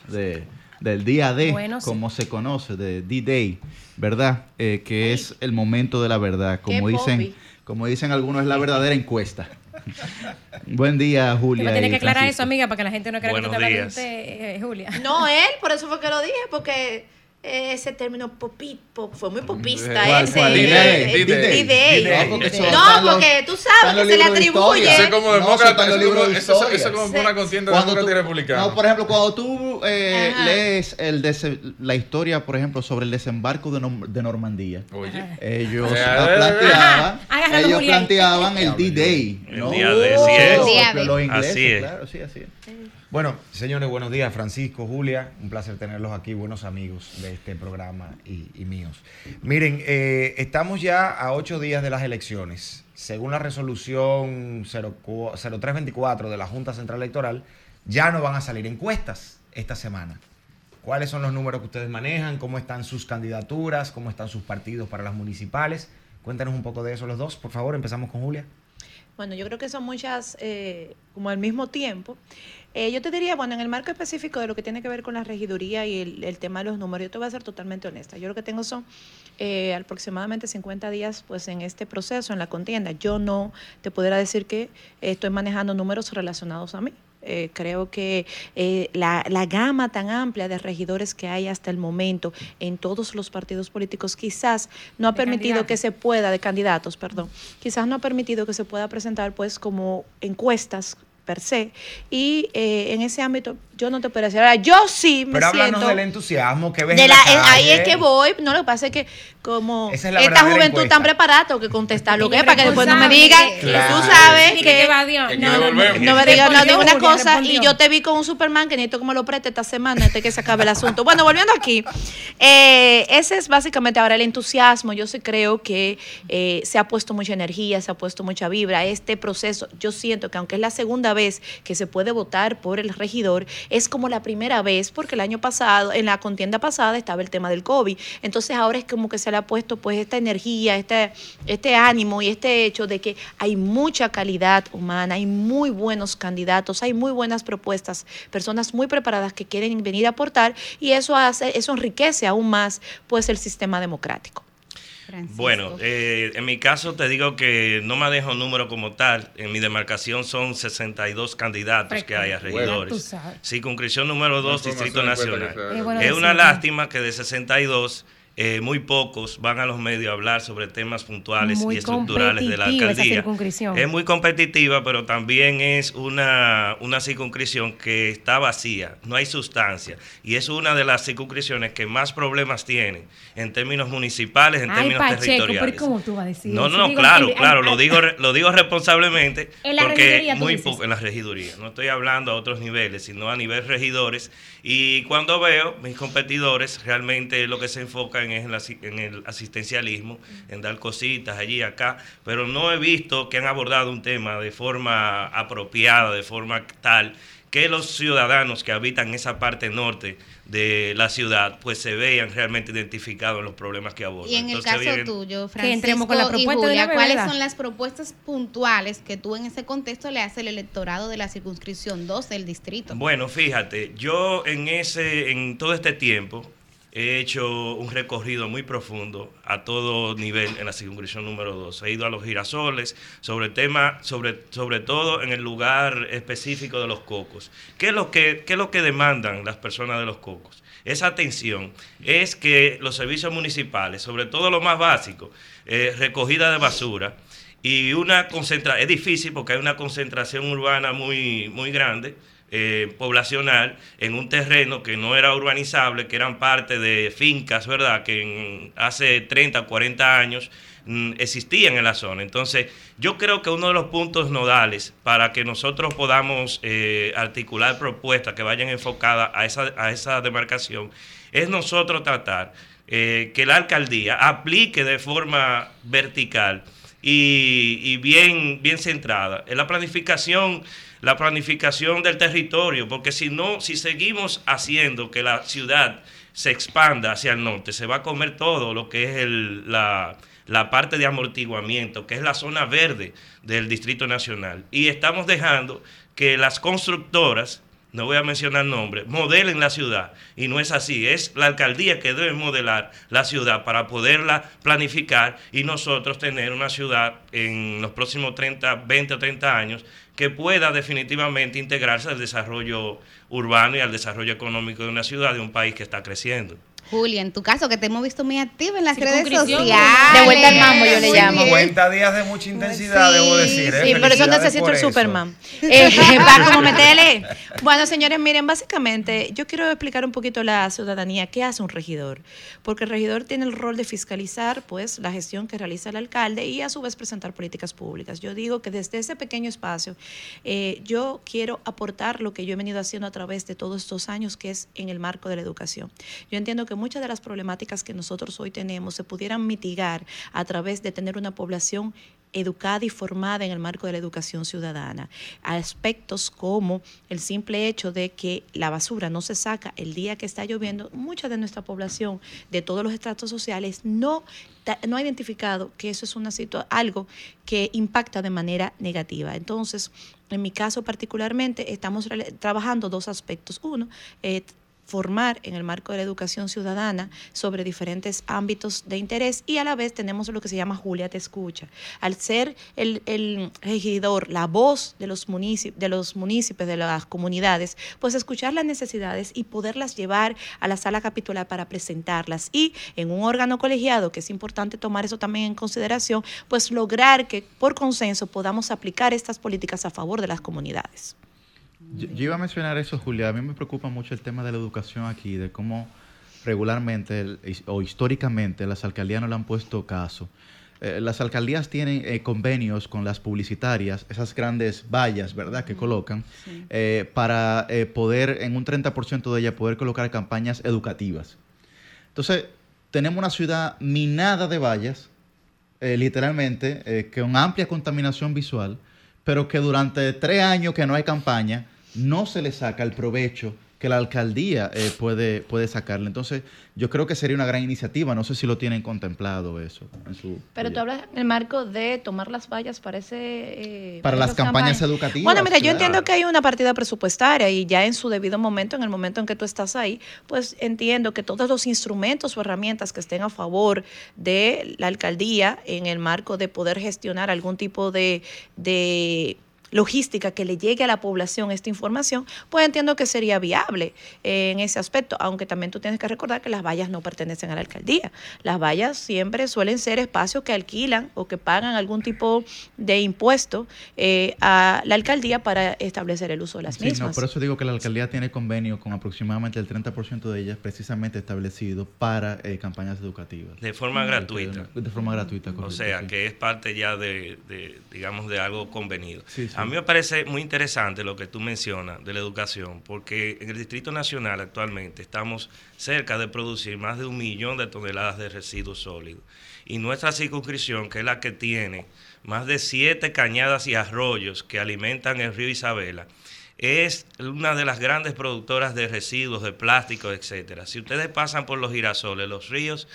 de del día D, como se conoce, de D-Day, ¿verdad? Eh, que es el momento de la verdad, como dicen, como dicen algunos, es la verdadera encuesta. Buen día, Julia. Tiene que aclarar eso, amiga, para que la gente no crea que te de usted, eh, Julia. No, él, por eso fue que lo dije, porque ese término popit, fue muy popista. ese, No, porque tú sabes que se le atribuye. Eso es como demócrata, eso, es como una contienda demócrata y republicana. No, por ejemplo, cuando tú eh, lees el la historia, por ejemplo, sobre el desembarco de, de Normandía, ellos planteaban, ellos planteaban el D-Day. El día de, Los ingleses, claro, sí, así es. Bueno, señores, buenos días. Francisco, Julia, un placer tenerlos aquí, buenos amigos de este programa y, míos. Miren, eh, estamos ya a ocho días de las elecciones. Según la resolución 0324 de la Junta Central Electoral, ya no van a salir encuestas esta semana. ¿Cuáles son los números que ustedes manejan? ¿Cómo están sus candidaturas? ¿Cómo están sus partidos para las municipales? Cuéntanos un poco de eso los dos, por favor. Empezamos con Julia. Bueno, yo creo que son muchas eh, como al mismo tiempo. Eh, yo te diría, bueno, en el marco específico de lo que tiene que ver con la regiduría y el, tema de los números, yo te voy a ser totalmente honesta. Yo lo que tengo son eh, aproximadamente 50 días pues en este proceso, en la contienda. Yo no te pudiera decir que estoy manejando números relacionados a mí. Eh, creo que la, la, gama tan amplia de regidores que hay hasta el momento en todos los partidos políticos quizás no ha permitido que se pueda, de candidatos, perdón, quizás no ha permitido que se pueda presentar pues como encuestas per se. Y eh, en ese ámbito yo no te puedo decir. Ahora, yo sí me Pero háblanos del entusiasmo que ves de la, Ahí es que voy. No, lo que pasa es que como esta juventud tan preparada, tengo que contestar lo que es para que después no me digan. Tú sabes que... no, me digas no, una cosa y yo te vi con un Superman que necesito que me lo preste esta semana antes que se acabe el asunto. Bueno, volviendo aquí. Eh, ese es básicamente ahora el entusiasmo. Yo sí creo que eh, se ha puesto mucha energía, se ha puesto mucha vibra. Este proceso, yo siento que aunque es la segunda vez que se puede votar por el regidor, es como la primera vez, porque el año pasado, en la contienda pasada, estaba el tema del COVID. Entonces ahora es como que se le ha puesto pues esta energía, este, este ánimo y este hecho de que hay mucha calidad humana, hay muy buenos candidatos, hay muy buenas propuestas, personas muy preparadas que quieren venir a aportar y eso hace, eso enriquece aún más pues el sistema democrático. Bueno, eh, en mi caso te digo que no me dejo número como tal. En mi demarcación son 62 candidatos que hay a regidores. Circunscripción número 2, Distrito Nacional. Es una lástima que de 62 eh, muy pocos van a los medios a hablar sobre temas puntuales y estructurales de la alcaldía. Es muy competitiva, pero también es una, una circunscripción que está vacía, no hay sustancia. Y es una de las circunscripciones que más problemas tienen en términos municipales, en términos territoriales. ¿cómo tú vas a decir no, no, claro, claro, lo digo, lo digo responsablemente porque muy poco en la regiduría. No estoy hablando a otros niveles, sino a nivel regidores. Y cuando veo mis competidores, realmente lo que se enfocan saben es en, el asistencialismo, en dar cositas allí, acá, pero no he visto que han abordado un tema de forma apropiada, de forma tal que los ciudadanos que habitan esa parte norte de la ciudad pues se vean realmente identificados en los problemas que abordan. Y en el caso tuyo, Francisco con la y Julia, ¿cuáles son las propuestas puntuales que tú en ese contexto le haces al electorado de la circunscripción 2 del distrito? Bueno, fíjate, yo en ese en todo este tiempo he hecho un recorrido muy profundo a todo nivel en la circunscripción número 2. He ido a los girasoles sobre tema, sobre, sobre todo en el lugar específico de los cocos. ¿Qué es, lo que, ¿Qué es lo que demandan las personas de los cocos? Esa atención es que los servicios municipales, sobre todo lo más básico, eh, recogida de basura, y una concentración, es difícil porque hay una concentración urbana muy, muy grande, eh, poblacional en un terreno que no era urbanizable, que eran parte de fincas, ¿verdad? Que hace 30 o 40 años mm, existían en la zona. Entonces, yo creo que uno de los puntos nodales para que nosotros podamos eh, articular propuestas que vayan enfocadas a esa, demarcación es nosotros tratar eh, que la alcaldía aplique de forma vertical y, y bien, bien centrada en la planificación la planificación del territorio, porque si no, si seguimos haciendo que la ciudad se expanda hacia el norte, se va a comer todo lo que es la, la parte de amortiguamiento, que es la zona verde del Distrito Nacional. Y estamos dejando que las constructoras no voy a mencionar nombres, modelen la ciudad. Y no es así, es la alcaldía que debe modelar la ciudad para poderla planificar y nosotros tener una ciudad en los próximos 30, 20 o 30 años que pueda definitivamente integrarse al desarrollo urbano y al desarrollo económico de una ciudad, de un país que está creciendo. Julia, en tu caso, que te hemos visto muy activa en las redes sociales. De vuelta al mambo, yo le llamo. 50 días de mucha intensidad, debo decir. ¿eh? Sí, por eso necesito el Superman. Eh, para como metele. Bueno, señores, miren, básicamente, yo quiero explicar un poquito la ciudadanía. ¿Qué hace un regidor? Porque el regidor tiene el rol de fiscalizar, pues, la gestión que realiza el alcalde y, a su vez, presentar políticas públicas. Yo digo que desde ese pequeño espacio, eh, yo quiero aportar lo que yo he venido haciendo a través de todos estos años, que es en el marco de la educación. Yo entiendo que muchas de las problemáticas que nosotros hoy tenemos se pudieran mitigar a través de tener una población educada y formada en el marco de la educación ciudadana. Aspectos como el simple hecho de que la basura no se saca el día que está lloviendo, mucha de nuestra población de todos los estratos sociales no, no ha identificado que eso es una algo que impacta de manera negativa. Entonces, en mi caso particularmente, estamos trabajando dos aspectos. Uno, eh, formar en el marco de la educación ciudadana sobre diferentes ámbitos de interés y a la vez tenemos lo que se llama Julia Te Escucha. Al ser el, regidor, la voz de los, de los municipios, de las comunidades, pues escuchar las necesidades y poderlas llevar a la sala capitular para presentarlas y en un órgano colegiado, que es importante tomar eso también en consideración, pues lograr que por consenso podamos aplicar estas políticas a favor de las comunidades. Yo, iba a mencionar eso, Julia. A mí me preocupa mucho el tema de la educación aquí, de cómo regularmente o históricamente las alcaldías no le han puesto caso. Eh, las alcaldías tienen eh, convenios con las publicitarias, esas grandes vallas, ¿verdad?, que colocan, eh, para poder, en un 30% de ellas, poder colocar campañas educativas. Entonces, tenemos una ciudad minada de vallas, literalmente, con amplia contaminación visual, pero que durante tres años que no hay campaña, no se le saca el provecho que la alcaldía eh, puede, puede sacarle. Entonces, yo creo que sería una gran iniciativa. No sé si lo tienen contemplado eso. En su Pero tú hablas en el marco de tomar las vallas para ese... Eh, para las campañas, educativas. Bueno, mira, yo entiendo que hay una partida presupuestaria y ya en su debido momento, en el momento en que tú estás ahí, pues entiendo que todos los instrumentos o herramientas que estén a favor de la alcaldía en el marco de poder gestionar algún tipo de logística que le llegue a la población esta información, pues entiendo que sería viable eh, en ese aspecto, aunque también tú tienes que recordar que las vallas no pertenecen a la alcaldía. Las vallas siempre suelen ser espacios que alquilan o que pagan algún tipo de impuesto eh, a la alcaldía para establecer el uso de las mismas. por eso digo que la alcaldía tiene convenio con aproximadamente el 30% de ellas precisamente establecido para eh, campañas educativas. De forma gratuita. De, forma gratuita, O sea, que es parte ya de, digamos, de algo convenido. Sí, sí A mí me parece muy interesante lo que tú mencionas de la educación, porque en el Distrito Nacional actualmente estamos cerca de producir más de un millón de toneladas de residuos sólidos. Y nuestra circunscripción, que es la que tiene más de siete cañadas y arroyos que alimentan el río Isabela, es una de las grandes productoras de residuos, de plástico, etcétera. Si ustedes pasan por los girasoles, los ríos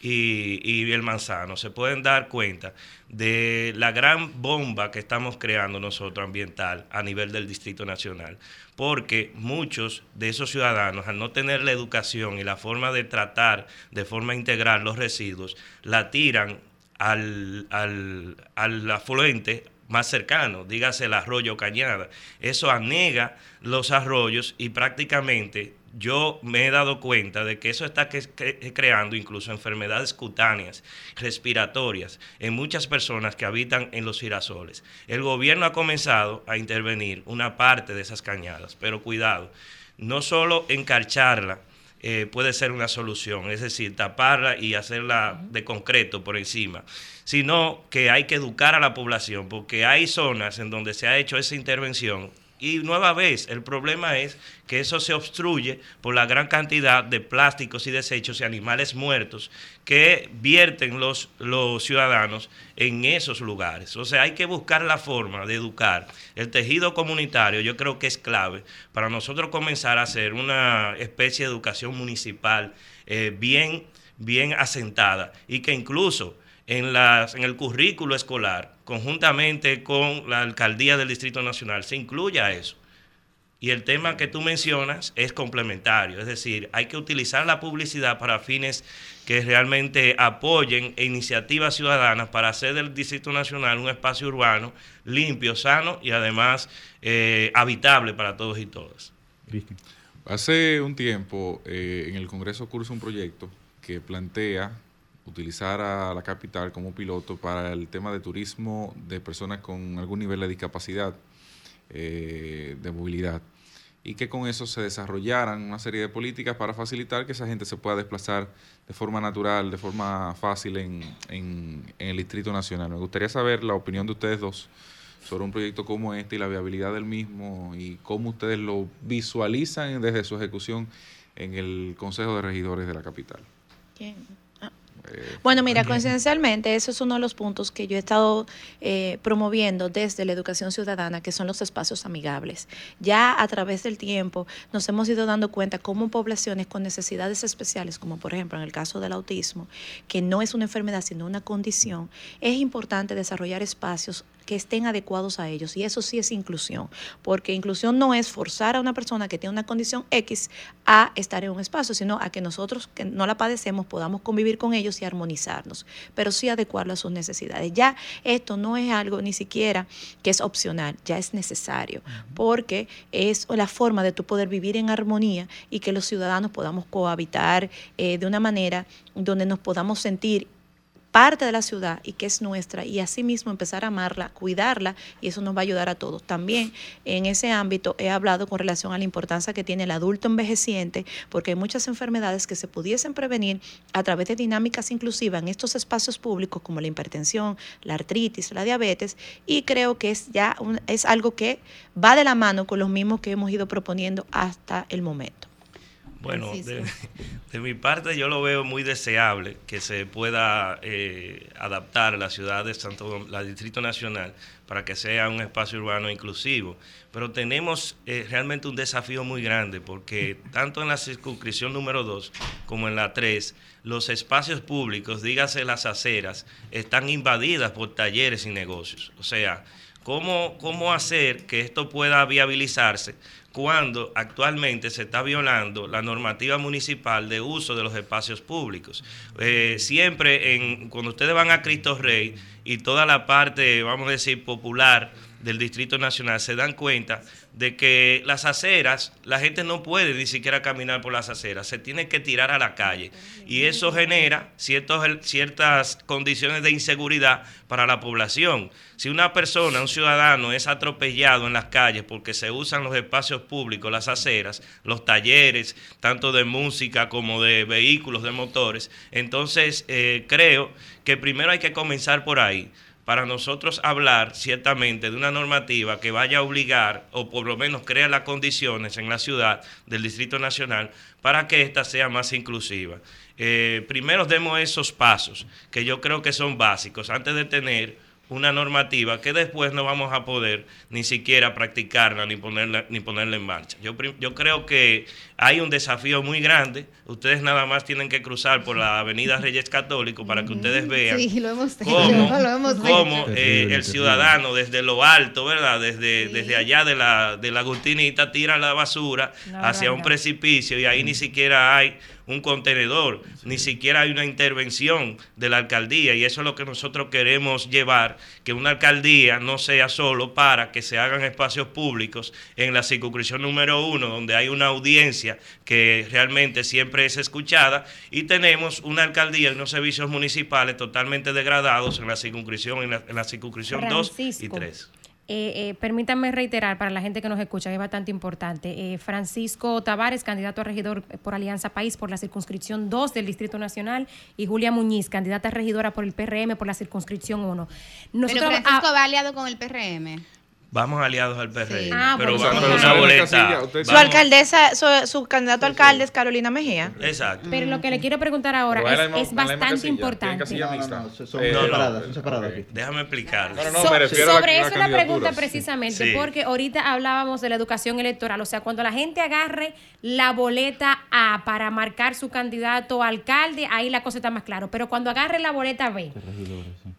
y, el manzano, se pueden dar cuenta de la gran bomba que estamos creando nosotros ambiental a nivel del Distrito Nacional. Porque muchos de esos ciudadanos, al no tener la educación y la forma de tratar de forma integral los residuos, la tiran al, al, al afluente más cercano, dígase el arroyo Cañada. Eso anega los arroyos y prácticamente yo me he dado cuenta de que eso está creando incluso enfermedades cutáneas, respiratorias, en muchas personas que habitan en los girasoles. El gobierno ha comenzado a intervenir una parte de esas cañadas, pero cuidado, no solo encarcharla, eh, puede ser una solución, es decir, taparla y hacerla de concreto por encima, sino que hay que educar a la población, porque hay zonas en donde se ha hecho esa intervención y nueva vez, el problema es que eso se obstruye por la gran cantidad de plásticos y desechos y animales muertos que vierten los, los ciudadanos en esos lugares. O sea, hay que buscar la forma de educar. El tejido comunitario yo creo que es clave para nosotros comenzar a hacer una especie de educación municipal eh, bien, bien asentada y que incluso en, las, en el currículo escolar, conjuntamente con la alcaldía del Distrito Nacional, se incluya eso. Y el tema que tú mencionas es complementario, es decir, hay que utilizar la publicidad para fines que realmente apoyen iniciativas ciudadanas para hacer del Distrito Nacional un espacio urbano limpio, sano y además eh, habitable para todos y todas. Hace un tiempo eh, en el Congreso curso un proyecto que plantea utilizar a la capital como piloto para el tema de turismo de personas con algún nivel de discapacidad, eh, de movilidad, y que con eso se desarrollaran una serie de políticas para facilitar que esa gente se pueda desplazar de forma natural, de forma fácil en, en, el Distrito Nacional. Me gustaría saber la opinión de ustedes dos sobre un proyecto como este y la viabilidad del mismo y cómo ustedes lo visualizan desde su ejecución en el Consejo de Regidores de la capital. ¿Quién? Eh, bueno, mira, coincidencialmente, eso es uno de los puntos que yo he estado eh, promoviendo desde la educación ciudadana, que son los espacios amigables. Ya a través del tiempo nos hemos ido dando cuenta cómo poblaciones con necesidades especiales, como por ejemplo en el caso del autismo, que no es una enfermedad, sino una condición, es importante desarrollar espacios que estén adecuados a ellos. Y eso sí es inclusión, porque inclusión no es forzar a una persona que tiene una condición X a estar en un espacio, sino a que nosotros que no la padecemos podamos convivir con ellos y armonizarnos, pero sí adecuarlo a sus necesidades. Ya esto no es algo ni siquiera que es opcional, ya es necesario, porque es la forma de tu poder vivir en armonía y que los ciudadanos podamos cohabitar eh, de una manera donde nos podamos sentir parte de la ciudad y que es nuestra y asimismo empezar a amarla, cuidarla y eso nos va a ayudar a todos. También en ese ámbito he hablado con relación a la importancia que tiene el adulto envejeciente porque hay muchas enfermedades que se pudiesen prevenir a través de dinámicas inclusivas en estos espacios públicos como la hipertensión, la artritis, la diabetes y creo que es ya es algo que va de la mano con los mismos que hemos ido proponiendo hasta el momento. Bueno, de, mi parte yo lo veo muy deseable que se pueda eh, adaptar la ciudad de Santo la Distrito Nacional para que sea un espacio urbano inclusivo. Pero tenemos eh, realmente un desafío muy grande porque tanto en la circunscripción número 2 como en la 3, los espacios públicos, dígase las aceras, están invadidas por talleres y negocios. O sea, ¿cómo, cómo hacer que esto pueda viabilizarse? Cuando actualmente se está violando la normativa municipal de uso de los espacios públicos. Eh, siempre en, cuando ustedes van a Cristo Rey y toda la parte, vamos a decir, popular del Distrito Nacional, se dan cuenta de que las aceras, la gente no puede ni siquiera caminar por las aceras, se tiene que tirar a la calle. Y eso genera ciertos, ciertas condiciones de inseguridad para la población. Si una persona, un ciudadano, es atropellado en las calles porque se usan los espacios públicos, las aceras, los talleres, tanto de música como de vehículos, de motores, entonces eh, creo que primero hay que comenzar por ahí para nosotros hablar ciertamente de una normativa que vaya a obligar o por lo menos crea las condiciones en la ciudad del Distrito Nacional para que ésta sea más inclusiva. Eh, primero demos esos pasos que yo creo que son básicos antes de tener una normativa que después no vamos a poder ni siquiera practicarla ni ponerla, ni ponerla en marcha. Yo, yo creo que hay un desafío muy grande. Ustedes nada más tienen que cruzar por la Avenida Reyes Católico para que ustedes vean cómo, eh, el ciudadano desde lo alto, ¿verdad? Desde, desde allá de la, de la Agustinita tira la basura hacia un precipicio y ahí ni siquiera hay un contenedor, ni siquiera hay una intervención de la alcaldía y eso es lo que nosotros queremos llevar, que una alcaldía no sea solo para que se hagan espacios públicos en la circunscripción número uno, donde hay una audiencia que realmente siempre es escuchada y tenemos una alcaldía y unos servicios municipales totalmente degradados en la circunscripción, en la, circunscripción 2 y 3. Eh, eh, permítanme reiterar para la gente que nos escucha, que es bastante importante. Eh, Francisco Tavares, candidato a regidor por Alianza País por la circunscripción 2 del Distrito Nacional, y Julia Muñiz, candidata a regidora por el PRM por la circunscripción 1. Nosotros, Pero Francisco va aliado con el PRM. Vamos aliados al PRM. Ah, pero vamos a una boleta. Su alcaldesa, su, candidato a alcalde es Carolina Mejía. Exacto. Pero lo que le quiero preguntar ahora es, bastante importante. No, no, son separadas, son separadas. Déjame explicar. sobre eso la pregunta precisamente, porque ahorita hablábamos de la educación electoral. O sea, cuando la gente agarre la boleta A para marcar su candidato a alcalde, ahí la cosa está más claro. Pero cuando agarre la boleta B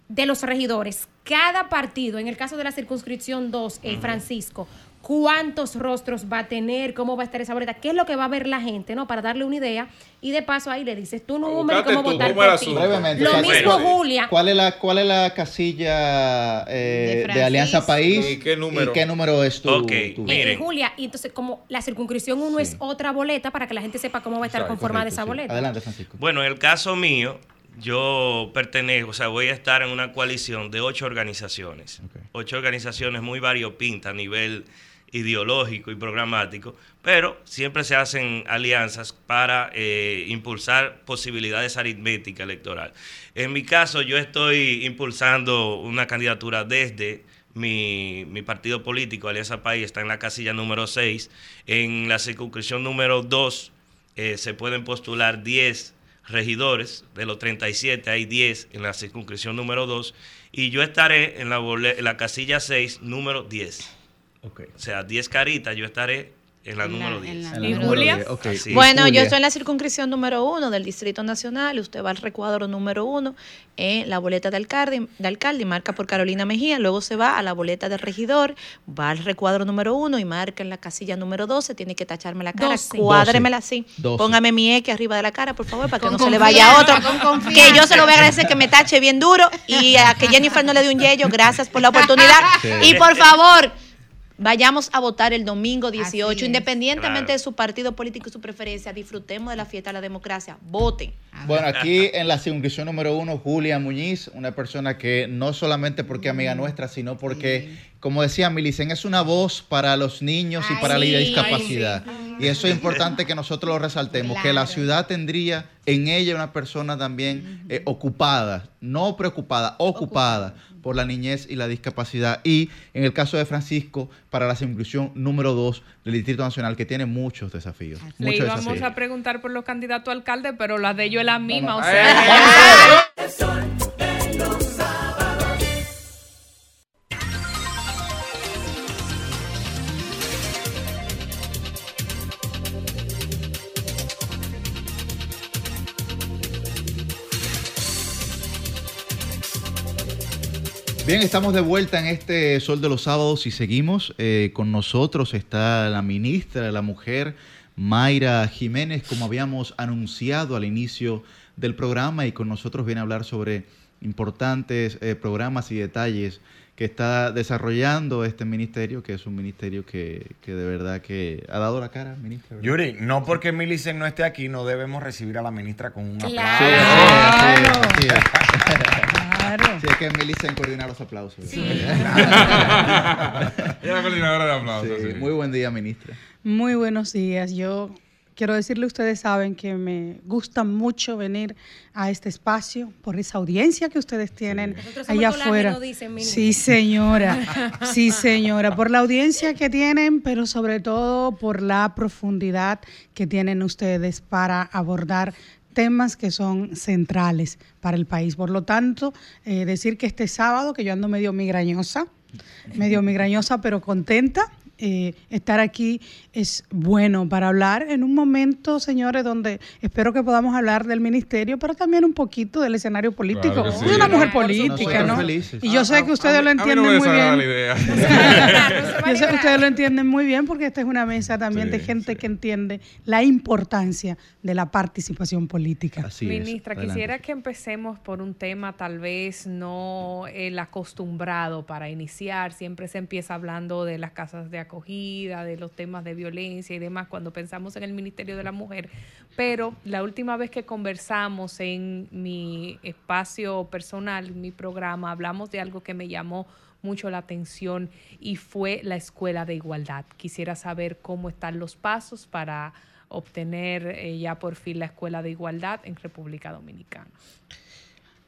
de los regidores, cada partido, en el caso de la circunscripción 2, el Francisco, cuántos rostros va a tener, cómo va a estar esa boleta, qué es lo que va a ver la gente, ¿no? Para darle una idea. Y de paso ahí le dices tu número y cómo votar por ti. Lo mismo Julia. ¿Cuál es la, cuál es la casilla eh, de, Alianza País? ¿Y qué número? ¿Y qué número es tu? Okay. Eh, Julia, y entonces como la circunscripción 1 es otra boleta para que la gente sepa cómo va a estar conformada esa boleta. Adelante, Francisco. Bueno, en el caso mío, yo pertenezco, o sea, voy a estar en una coalición de ocho organizaciones. Ocho organizaciones muy variopintas a nivel ideológico y programático, pero siempre se hacen alianzas para eh, impulsar posibilidades aritméticas electorales. En mi caso, yo estoy impulsando una candidatura desde mi, partido político, Alianza País, está en la casilla número 6. En la circunscripción número 2 eh, se pueden postular 10 regidores, de los 37 hay 10 en la circunscripción número 2 y yo estaré en la, en la casilla 6, número 10. Okay. O sea, 10 caritas, yo estaré en la, número 10. ¿Y Julia? Bueno, yo estoy en la circunscripción número 1 del Distrito Nacional. Usted va al recuadro número 1 en la boleta de alcalde, de alcalde y marca por Carolina Mejía. Luego se va a la boleta de regidor, va al recuadro número 1 y marca en la casilla número 12. Tiene que tacharme la cara, cuádremela así. Póngame mi X arriba de la cara, por favor, para que no se le vaya a otro. Que yo se lo voy a agradecer que me tache bien duro y a que Jennifer no le dé un yello. Gracias por la oportunidad. Y por favor Vayamos a votar el domingo 18, independientemente de su partido político y su preferencia. Disfrutemos de la fiesta de la democracia. Voten. Bueno, aquí en la circunscripción número uno, Julia Muñiz, una persona que no solamente porque es amiga nuestra, sino porque, como decía Milicen, es una voz para los niños y para la discapacidad. Y eso es importante que nosotros lo resaltemos, que la ciudad tendría en ella una persona también eh, ocupada, no preocupada, ocupada por la niñez y la discapacidad. Y en el caso de Francisco, para la inclusión número dos del Distrito Nacional, que tiene muchos desafíos. Le íbamos a preguntar por los candidatos a alcalde, pero la de ellos es la misma. O sea, Bien, estamos de vuelta en este Sol de los Sábados y seguimos. Eh, con nosotros está la ministra de la Mujer, Mayra Jiménez, como habíamos anunciado al inicio del programa, y con nosotros viene a hablar sobre importantes eh, programas y detalles que está desarrollando este ministerio, que es un ministerio que, que, de verdad que ha dado la cara, ministra. Yuri, no porque Milicen no esté aquí, no debemos recibir a la ministra con un aplauso. Claro. Sí, es que Melissa coordina los aplausos. Sí. Ella coordinadora de aplausos. Muy buen día, ministra. Muy buenos días. Yo quiero decirle, ustedes saben que me gusta mucho venir a este espacio por esa audiencia que ustedes tienen allá afuera. sí, señora. Sí, señora. Por la audiencia que tienen, pero sobre todo por la profundidad que tienen ustedes para abordar temas que son centrales para el país. Por lo tanto, eh, decir que este sábado, que yo ando medio migrañosa, medio migrañosa, pero contenta, eh, estar aquí es bueno para hablar en un momento, señores, donde espero que podamos hablar del ministerio, pero también un poquito del escenario político. Soy una mujer política, ¿no? Y yo sé que ustedes lo entienden muy bien. yo sé que ustedes lo entienden muy bien porque esta es una mesa también de gente que entiende la importancia de la participación política. Ministra, quisiera que empecemos por un tema tal vez no el acostumbrado para iniciar. Siempre se empieza hablando de las casas de acogida, de los temas de violencia y demás cuando pensamos en el Ministerio de la Mujer. Pero la última vez que conversamos en mi espacio personal, mi programa, hablamos de algo que me llamó mucho la atención y fue la escuela de igualdad. Quisiera saber cómo están los pasos para obtener eh, ya por fin la escuela de igualdad en República Dominicana.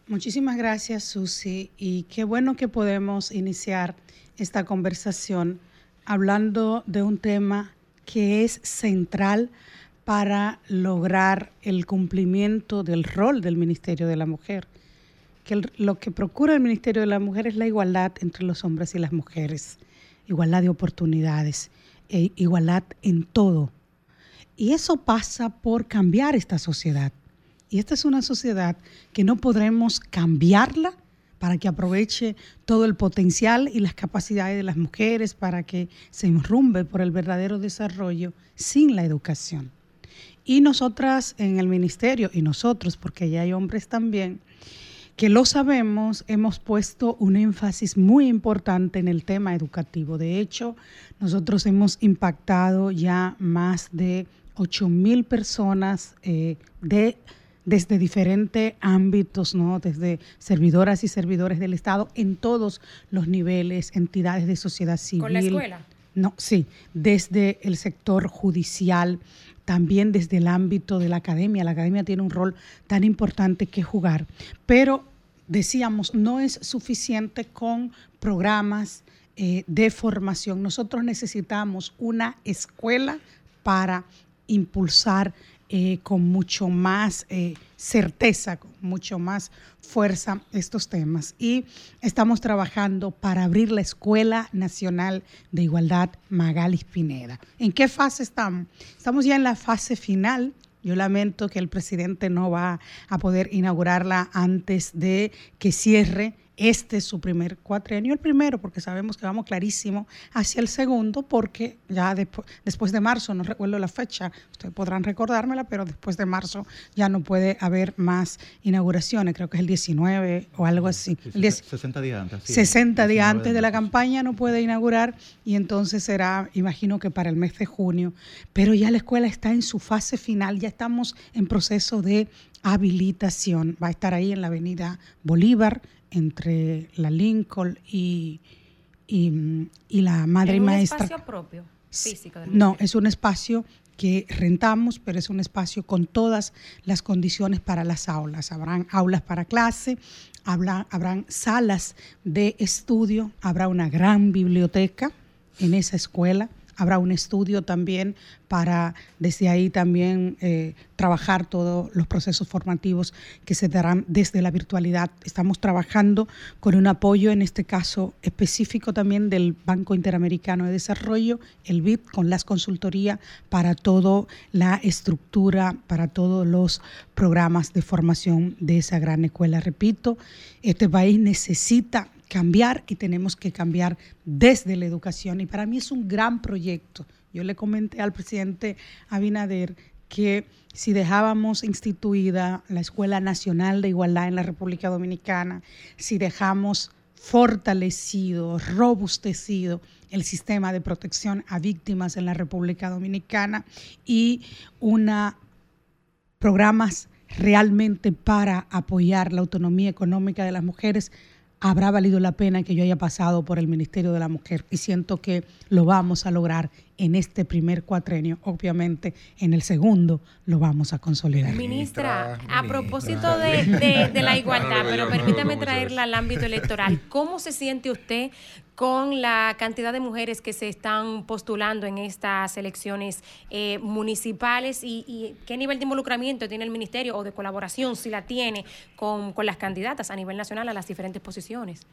Muchísimas gracias, Susi, y qué bueno que podemos iniciar esta conversación hablando de un tema que es central para lograr el cumplimiento del rol del Ministerio de la Mujer. Que lo que procura el Ministerio de la Mujer es la igualdad entre los hombres y las mujeres, igualdad de oportunidades, e igualdad en todo. Y eso pasa por cambiar esta sociedad. Y esta es una sociedad que no podremos cambiarla para que aproveche todo el potencial y las capacidades de las mujeres para que se enrumbe por el verdadero desarrollo sin la educación. Y nosotras en el ministerio, y nosotros, porque ya hay hombres también, que lo sabemos, hemos puesto un énfasis muy importante en el tema educativo. De hecho, nosotros hemos impactado ya más de 8 mil personas eh, de desde diferentes ámbitos, ¿no? desde servidoras y servidores del Estado en todos los niveles, entidades de sociedad civil. ¿Con la escuela? No, sí, desde el sector judicial, también desde el ámbito de la academia. La academia tiene un rol tan importante que jugar, pero decíamos, no es suficiente con programas eh, de formación. Nosotros necesitamos una escuela para impulsar eh, con mucho más eh, certeza, con mucho más fuerza estos temas. Y estamos trabajando para abrir la Escuela Nacional de Igualdad Magali Pineda. ¿En qué fase estamos? Estamos ya en la fase final. Yo lamento que el presidente no va a poder inaugurarla antes de que cierre este es su primer cuatrienio, el primero, porque sabemos que vamos clarísimo hacia el segundo, porque ya después de marzo, no recuerdo la fecha, ustedes podrán recordármela, pero después de marzo ya no puede haber más inauguraciones, creo que es el 19 o algo así. 60 días antes. 60 días antes de la campaña no puede inaugurar y entonces será, imagino que para el mes de junio, pero ya la escuela está en su fase final, ya estamos en proceso de habilitación, va a estar ahí en la avenida Bolívar, entre la Lincoln y, y, la madre y maestra. ¿Es un espacio propio, físico? no, es un espacio que rentamos, pero es un espacio con todas las condiciones para las aulas. Habrán aulas para clase, habrá, habrán salas de estudio, habrá una gran biblioteca en esa escuela Habrá un estudio también para desde ahí también eh, trabajar todos los procesos formativos que se darán desde la virtualidad. Estamos trabajando con un apoyo, en este caso específico también del Banco Interamericano de Desarrollo, el BID, con las consultorías para toda la estructura, para todos los programas de formación de esa gran escuela. Repito, este país necesita cambiar y tenemos que cambiar desde la educación. Y para mí es un gran proyecto. Yo le comenté al presidente Abinader que si dejábamos instituida la Escuela Nacional de Igualdad en la República Dominicana, si dejamos fortalecido, robustecido el sistema de protección a víctimas en la República Dominicana y una programas realmente para apoyar la autonomía económica de las mujeres, habrá valido la pena que yo haya pasado por el Ministerio de la Mujer y siento que lo vamos a lograr en este primer cuatrenio. Obviamente, en el segundo lo vamos a consolidar. Ministra, a propósito de, la igualdad, pero permítame traerla al ámbito electoral. ¿Cómo se siente usted con la cantidad de mujeres que se están postulando en estas elecciones eh, municipales y, qué nivel de involucramiento tiene el ministerio o de colaboración, si la tiene, con, con las candidatas a nivel nacional a las diferentes posiciones?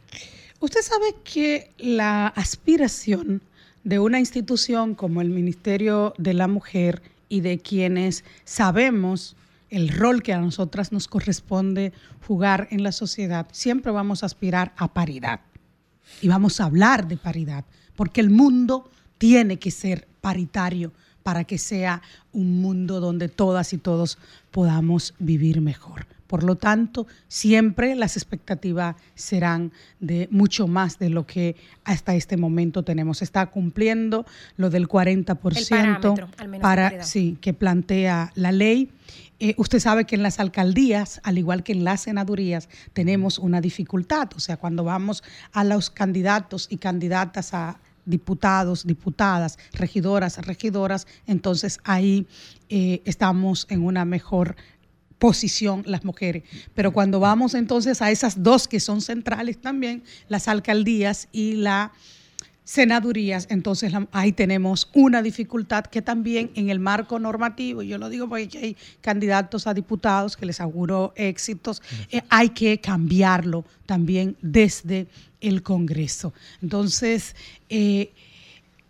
Usted sabe que la aspiración de una institución como el Ministerio de la Mujer y de quienes sabemos el rol que a nosotras nos corresponde jugar en la sociedad, siempre vamos a aspirar a paridad y vamos a hablar de paridad, porque el mundo tiene que ser paritario para que sea un mundo donde todas y todos podamos vivir mejor. Por lo tanto, siempre las expectativas serán de mucho más de lo que hasta este momento tenemos. Está cumpliendo lo del 40% para sí que plantea la ley. Eh, usted sabe que en las alcaldías, al igual que en las senadurías, tenemos una dificultad. O sea, cuando vamos a los candidatos y candidatas a diputados, diputadas, regidoras, regidoras, entonces ahí eh, estamos en una mejor posición las mujeres. Pero cuando vamos entonces a esas dos que son centrales también, las alcaldías y la senadurías, entonces ahí tenemos una dificultad que también en el marco normativo, y yo lo digo porque hay candidatos a diputados que les auguro éxitos, eh, hay que cambiarlo también desde el Congreso. Entonces, eh,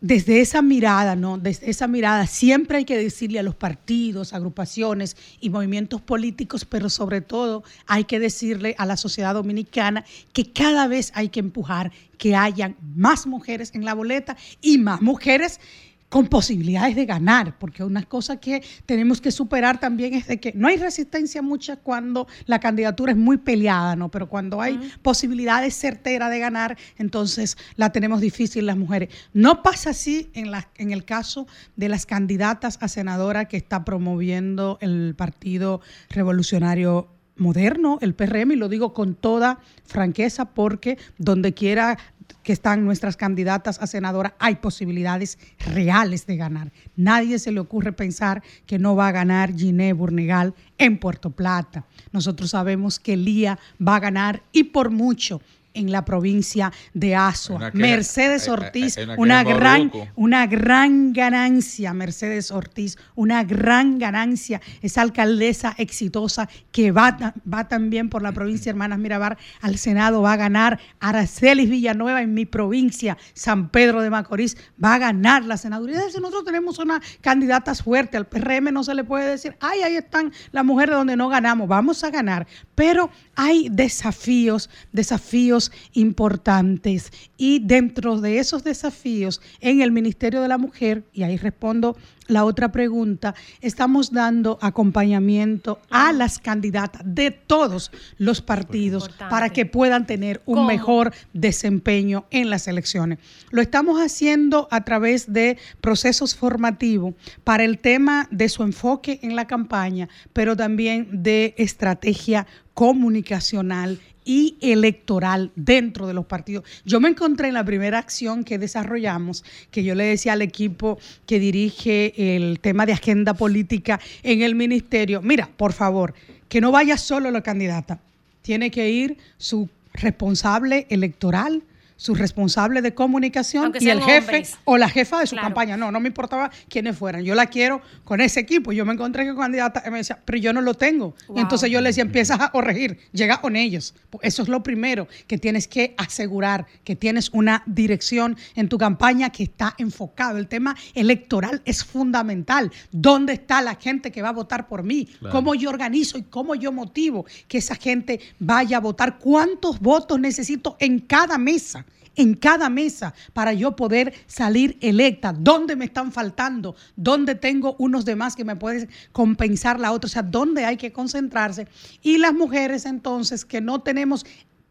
desde esa mirada, ¿no? Desde esa mirada siempre hay que decirle a los partidos, agrupaciones y movimientos políticos, pero sobre todo hay que decirle a la sociedad dominicana que cada vez hay que empujar que hayan más mujeres en la boleta y más mujeres con posibilidades de ganar, porque una cosa que tenemos que superar también es de que no hay resistencia mucha cuando la candidatura es muy peleada, ¿no? Pero cuando hay posibilidades certeras de ganar, entonces la tenemos difícil las mujeres. No pasa así en, la, en el caso de las candidatas a senadora que está promoviendo el Partido Revolucionario moderno, el PRM, y lo digo con toda franqueza porque donde quiera que están nuestras candidatas a senadora, hay posibilidades reales de ganar. Nadie se le ocurre pensar que no va a ganar Giné Burnegal en Puerto Plata. Nosotros sabemos que Lía va a ganar y por mucho en la provincia de Asua. Mercedes Ortiz, una gran, una gran ganancia, Mercedes Ortiz, una gran ganancia, esa alcaldesa exitosa que va, va también por la provincia Hermanas Mirabar al Senado, va a ganar. Aracelis Villanueva en mi provincia, San Pedro de Macorís, va a ganar la senaduría. Nosotros tenemos una candidata fuerte, al PRM no se le puede decir, ay, ahí están las mujeres donde no ganamos, vamos a ganar, pero hay desafíos, desafíos importantes. Y dentro de esos desafíos en el Ministerio de la Mujer, y ahí respondo la otra pregunta, estamos dando acompañamiento a las candidatas de todos los partidos para que puedan tener un mejor desempeño en las elecciones. Lo estamos haciendo a través de procesos formativos para el tema de su enfoque en la campaña, pero también de estrategia comunicacional y electoral dentro de los partidos. Yo me encontré en la primera acción que desarrollamos, que yo le decía al equipo que dirige el tema de agenda política en el ministerio, mira, por favor, que no vaya solo la candidata, tiene que ir su responsable electoral, su responsable de comunicación y el jefe o la jefa de su campaña. No, no me importaba quiénes fueran. Yo la quiero con ese equipo. Yo me encontré con candidata y me decía, pero yo no lo tengo. Y entonces yo le decía, empiezas a corregir, llega con ellos. Eso es lo primero, que tienes que asegurar que tienes una dirección en tu campaña que está enfocado. El tema electoral es fundamental. ¿Dónde está la gente que va a votar por mí? ¿Cómo yo organizo y cómo yo motivo que esa gente vaya a votar? ¿Cuántos votos necesito en cada mesa? En cada mesa para yo poder salir electa. ¿Dónde me están faltando? ¿Dónde tengo unos demás que me pueden compensar la otra? O sea, ¿dónde hay que concentrarse? Y las mujeres entonces que no tenemos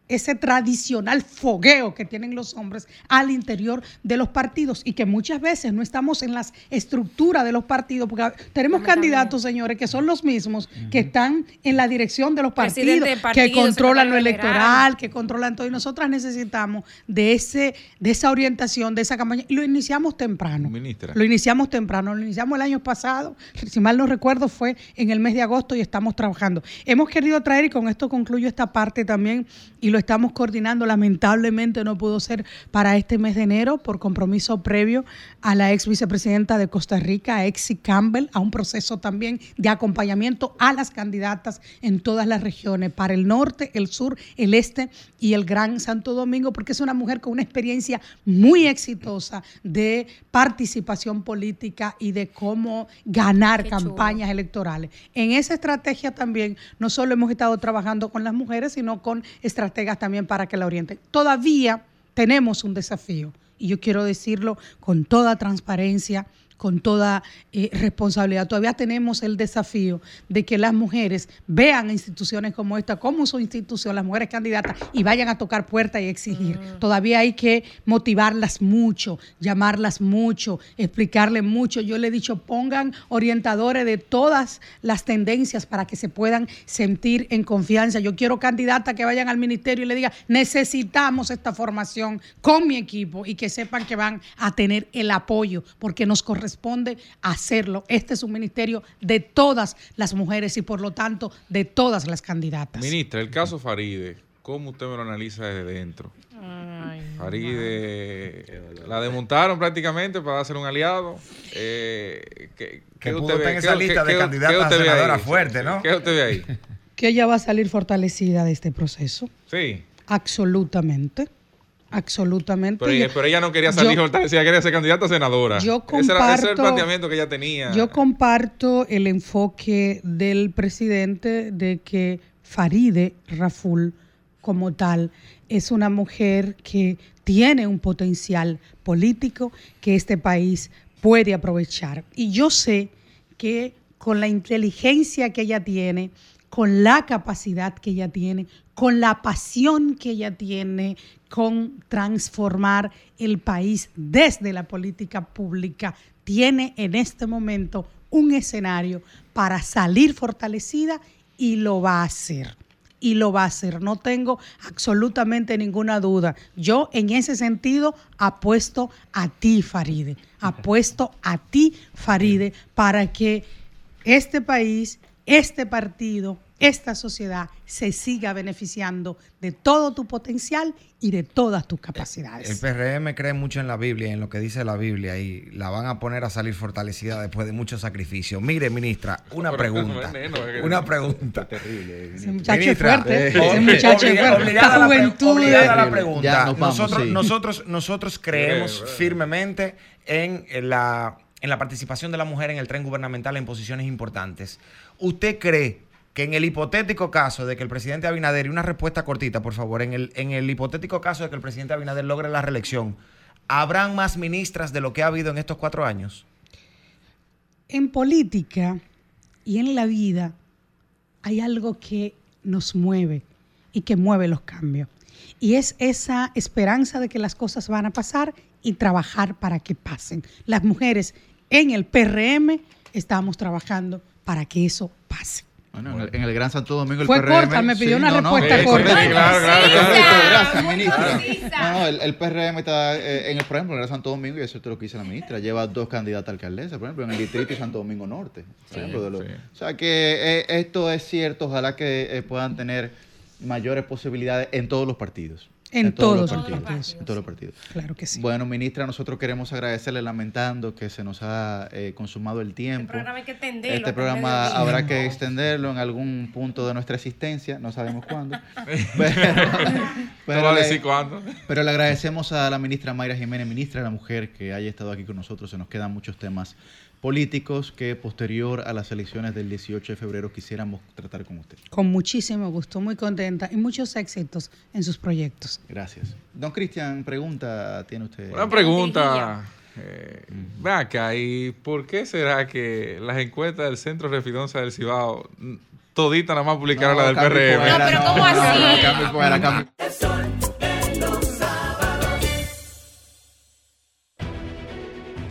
ese tradicional fogueo que tienen los hombres al interior de los partidos y que muchas veces no estamos en las estructuras de los partidos, porque tenemos candidatos, señores, que son los mismos, que están en la dirección de los partidos, que controlan lo electoral, que controlan todo, y nosotras necesitamos de, ese, de esa orientación, de esa campaña, y lo iniciamos temprano. Ministra. Lo iniciamos temprano, lo iniciamos el año pasado, si mal no recuerdo, fue en el mes de agosto y estamos trabajando. Hemos querido traer, y con esto concluyo esta parte también, y lo estamos coordinando. Lamentablemente no pudo ser para este mes de enero por compromiso previo a la ex vicepresidenta de Costa Rica, Exi Campbell, a un proceso también de acompañamiento a las candidatas en todas las regiones, para el norte, el sur, el este y el Gran Santo Domingo, porque es una mujer con una experiencia muy exitosa de participación política y de cómo ganar campañas electorales. En esa estrategia también no solo hemos estado trabajando con las mujeres, sino con estrategas también para que la orienten. Todavía tenemos un desafío y yo quiero decirlo con toda transparencia con toda eh, responsabilidad. Todavía tenemos el desafío de que las mujeres vean instituciones como esta, como su institución, las mujeres candidatas, y vayan a tocar puertas y exigir. Mm. Todavía hay que motivarlas mucho, llamarlas mucho, explicarles mucho. Yo le he dicho, pongan orientadores de todas las tendencias para que se puedan sentir en confianza. Yo quiero candidatas que vayan al ministerio y le digan, necesitamos esta formación con mi equipo y que sepan que van a tener el apoyo, porque nos corresponde responde hacerlo. Este es un ministerio de todas las mujeres y por lo tanto de todas las candidatas. Ministra, el caso Faride, ¿cómo usted me lo analiza desde dentro? Faride la desmontaron prácticamente para hacer un aliado. Eh, que, pudo estar en esa lista de candidatas a senadora fuerte, ¿no? ¿Qué usted ve ahí? Que ella va a salir fortalecida de este proceso. Sí. Absolutamente. Absolutamente. Pero, ella no quería salir fortalecida, quería ser candidata a senadora. Yo comparto, ese, era, el planteamiento que ella tenía. Yo comparto el enfoque del presidente de que Faride Raful, como tal, es una mujer que tiene un potencial político que este país puede aprovechar. Y yo sé que con la inteligencia que ella tiene, con la capacidad que ella tiene, con la pasión que ella tiene con transformar el país desde la política pública, tiene en este momento un escenario para salir fortalecida y lo va a hacer. Y lo va a hacer, no tengo absolutamente ninguna duda. Yo en ese sentido apuesto a ti, Faride, apuesto a ti, Faride, para que este país, este partido, esta sociedad se siga beneficiando de todo tu potencial y de todas tus capacidades. El PRM cree mucho en la Biblia, en lo que dice la Biblia, y la van a poner a salir fortalecida después de mucho sacrificio. Mire, ministra, una pregunta. Una pregunta. Ese muchacho es fuerte. Ese muchacho es fuerte. Obligada, la, la pregunta. nosotros, nosotros, nosotros creemos firmemente en la, en la participación de la mujer en el tren gubernamental en posiciones importantes. ¿Usted cree que en el hipotético caso de que el presidente Abinader, y una respuesta cortita, por favor, en el, en el hipotético caso de que el presidente Abinader logre la reelección, ¿habrán más ministras de lo que ha habido en estos cuatro años? En política y en la vida hay algo que nos mueve y que mueve los cambios. Y es esa esperanza de que las cosas van a pasar y trabajar para que pasen. Las mujeres en el PRM estamos trabajando para que eso pase. Bueno, en el, Gran Santo Domingo el Fue PRM, corta, me pidió una respuesta corta. claro, claro, Gracias, ministra. No, el, PRM está eh, en el, por ejemplo, en el Gran Santo Domingo, y eso es lo que dice la ministra, lleva dos candidatas a alcaldesa, por ejemplo, en el distrito de Santo Domingo Norte. Por ejemplo, de O sea que eh, esto es cierto, ojalá que eh, puedan tener mayores posibilidades en todos los partidos. En, todos, los partidos. En todos los partidos. Claro que sí. Bueno, ministra, nosotros queremos agradecerle lamentando que se nos ha eh, consumado el tiempo. Este programa, hay que extenderlo este programa habrá que extenderlo en algún punto de nuestra existencia, no sabemos cuándo. pero, le, cuándo. pero le agradecemos a la ministra Mayra Jiménez, ministra de la Mujer, que haya estado aquí con nosotros. Se nos quedan muchos temas políticos que posterior a las elecciones del 18 de febrero quisiéramos tratar con usted. Con muchísimo gusto, muy contenta y muchos éxitos en sus proyectos. Gracias. Don Cristian, pregunta tiene usted. Una pregunta. Eh, ve acá, ¿y por qué será que las encuestas del Centro Refidonza del Cibao todita nada más publicaron la del PRM. no, pero ¿cómo así?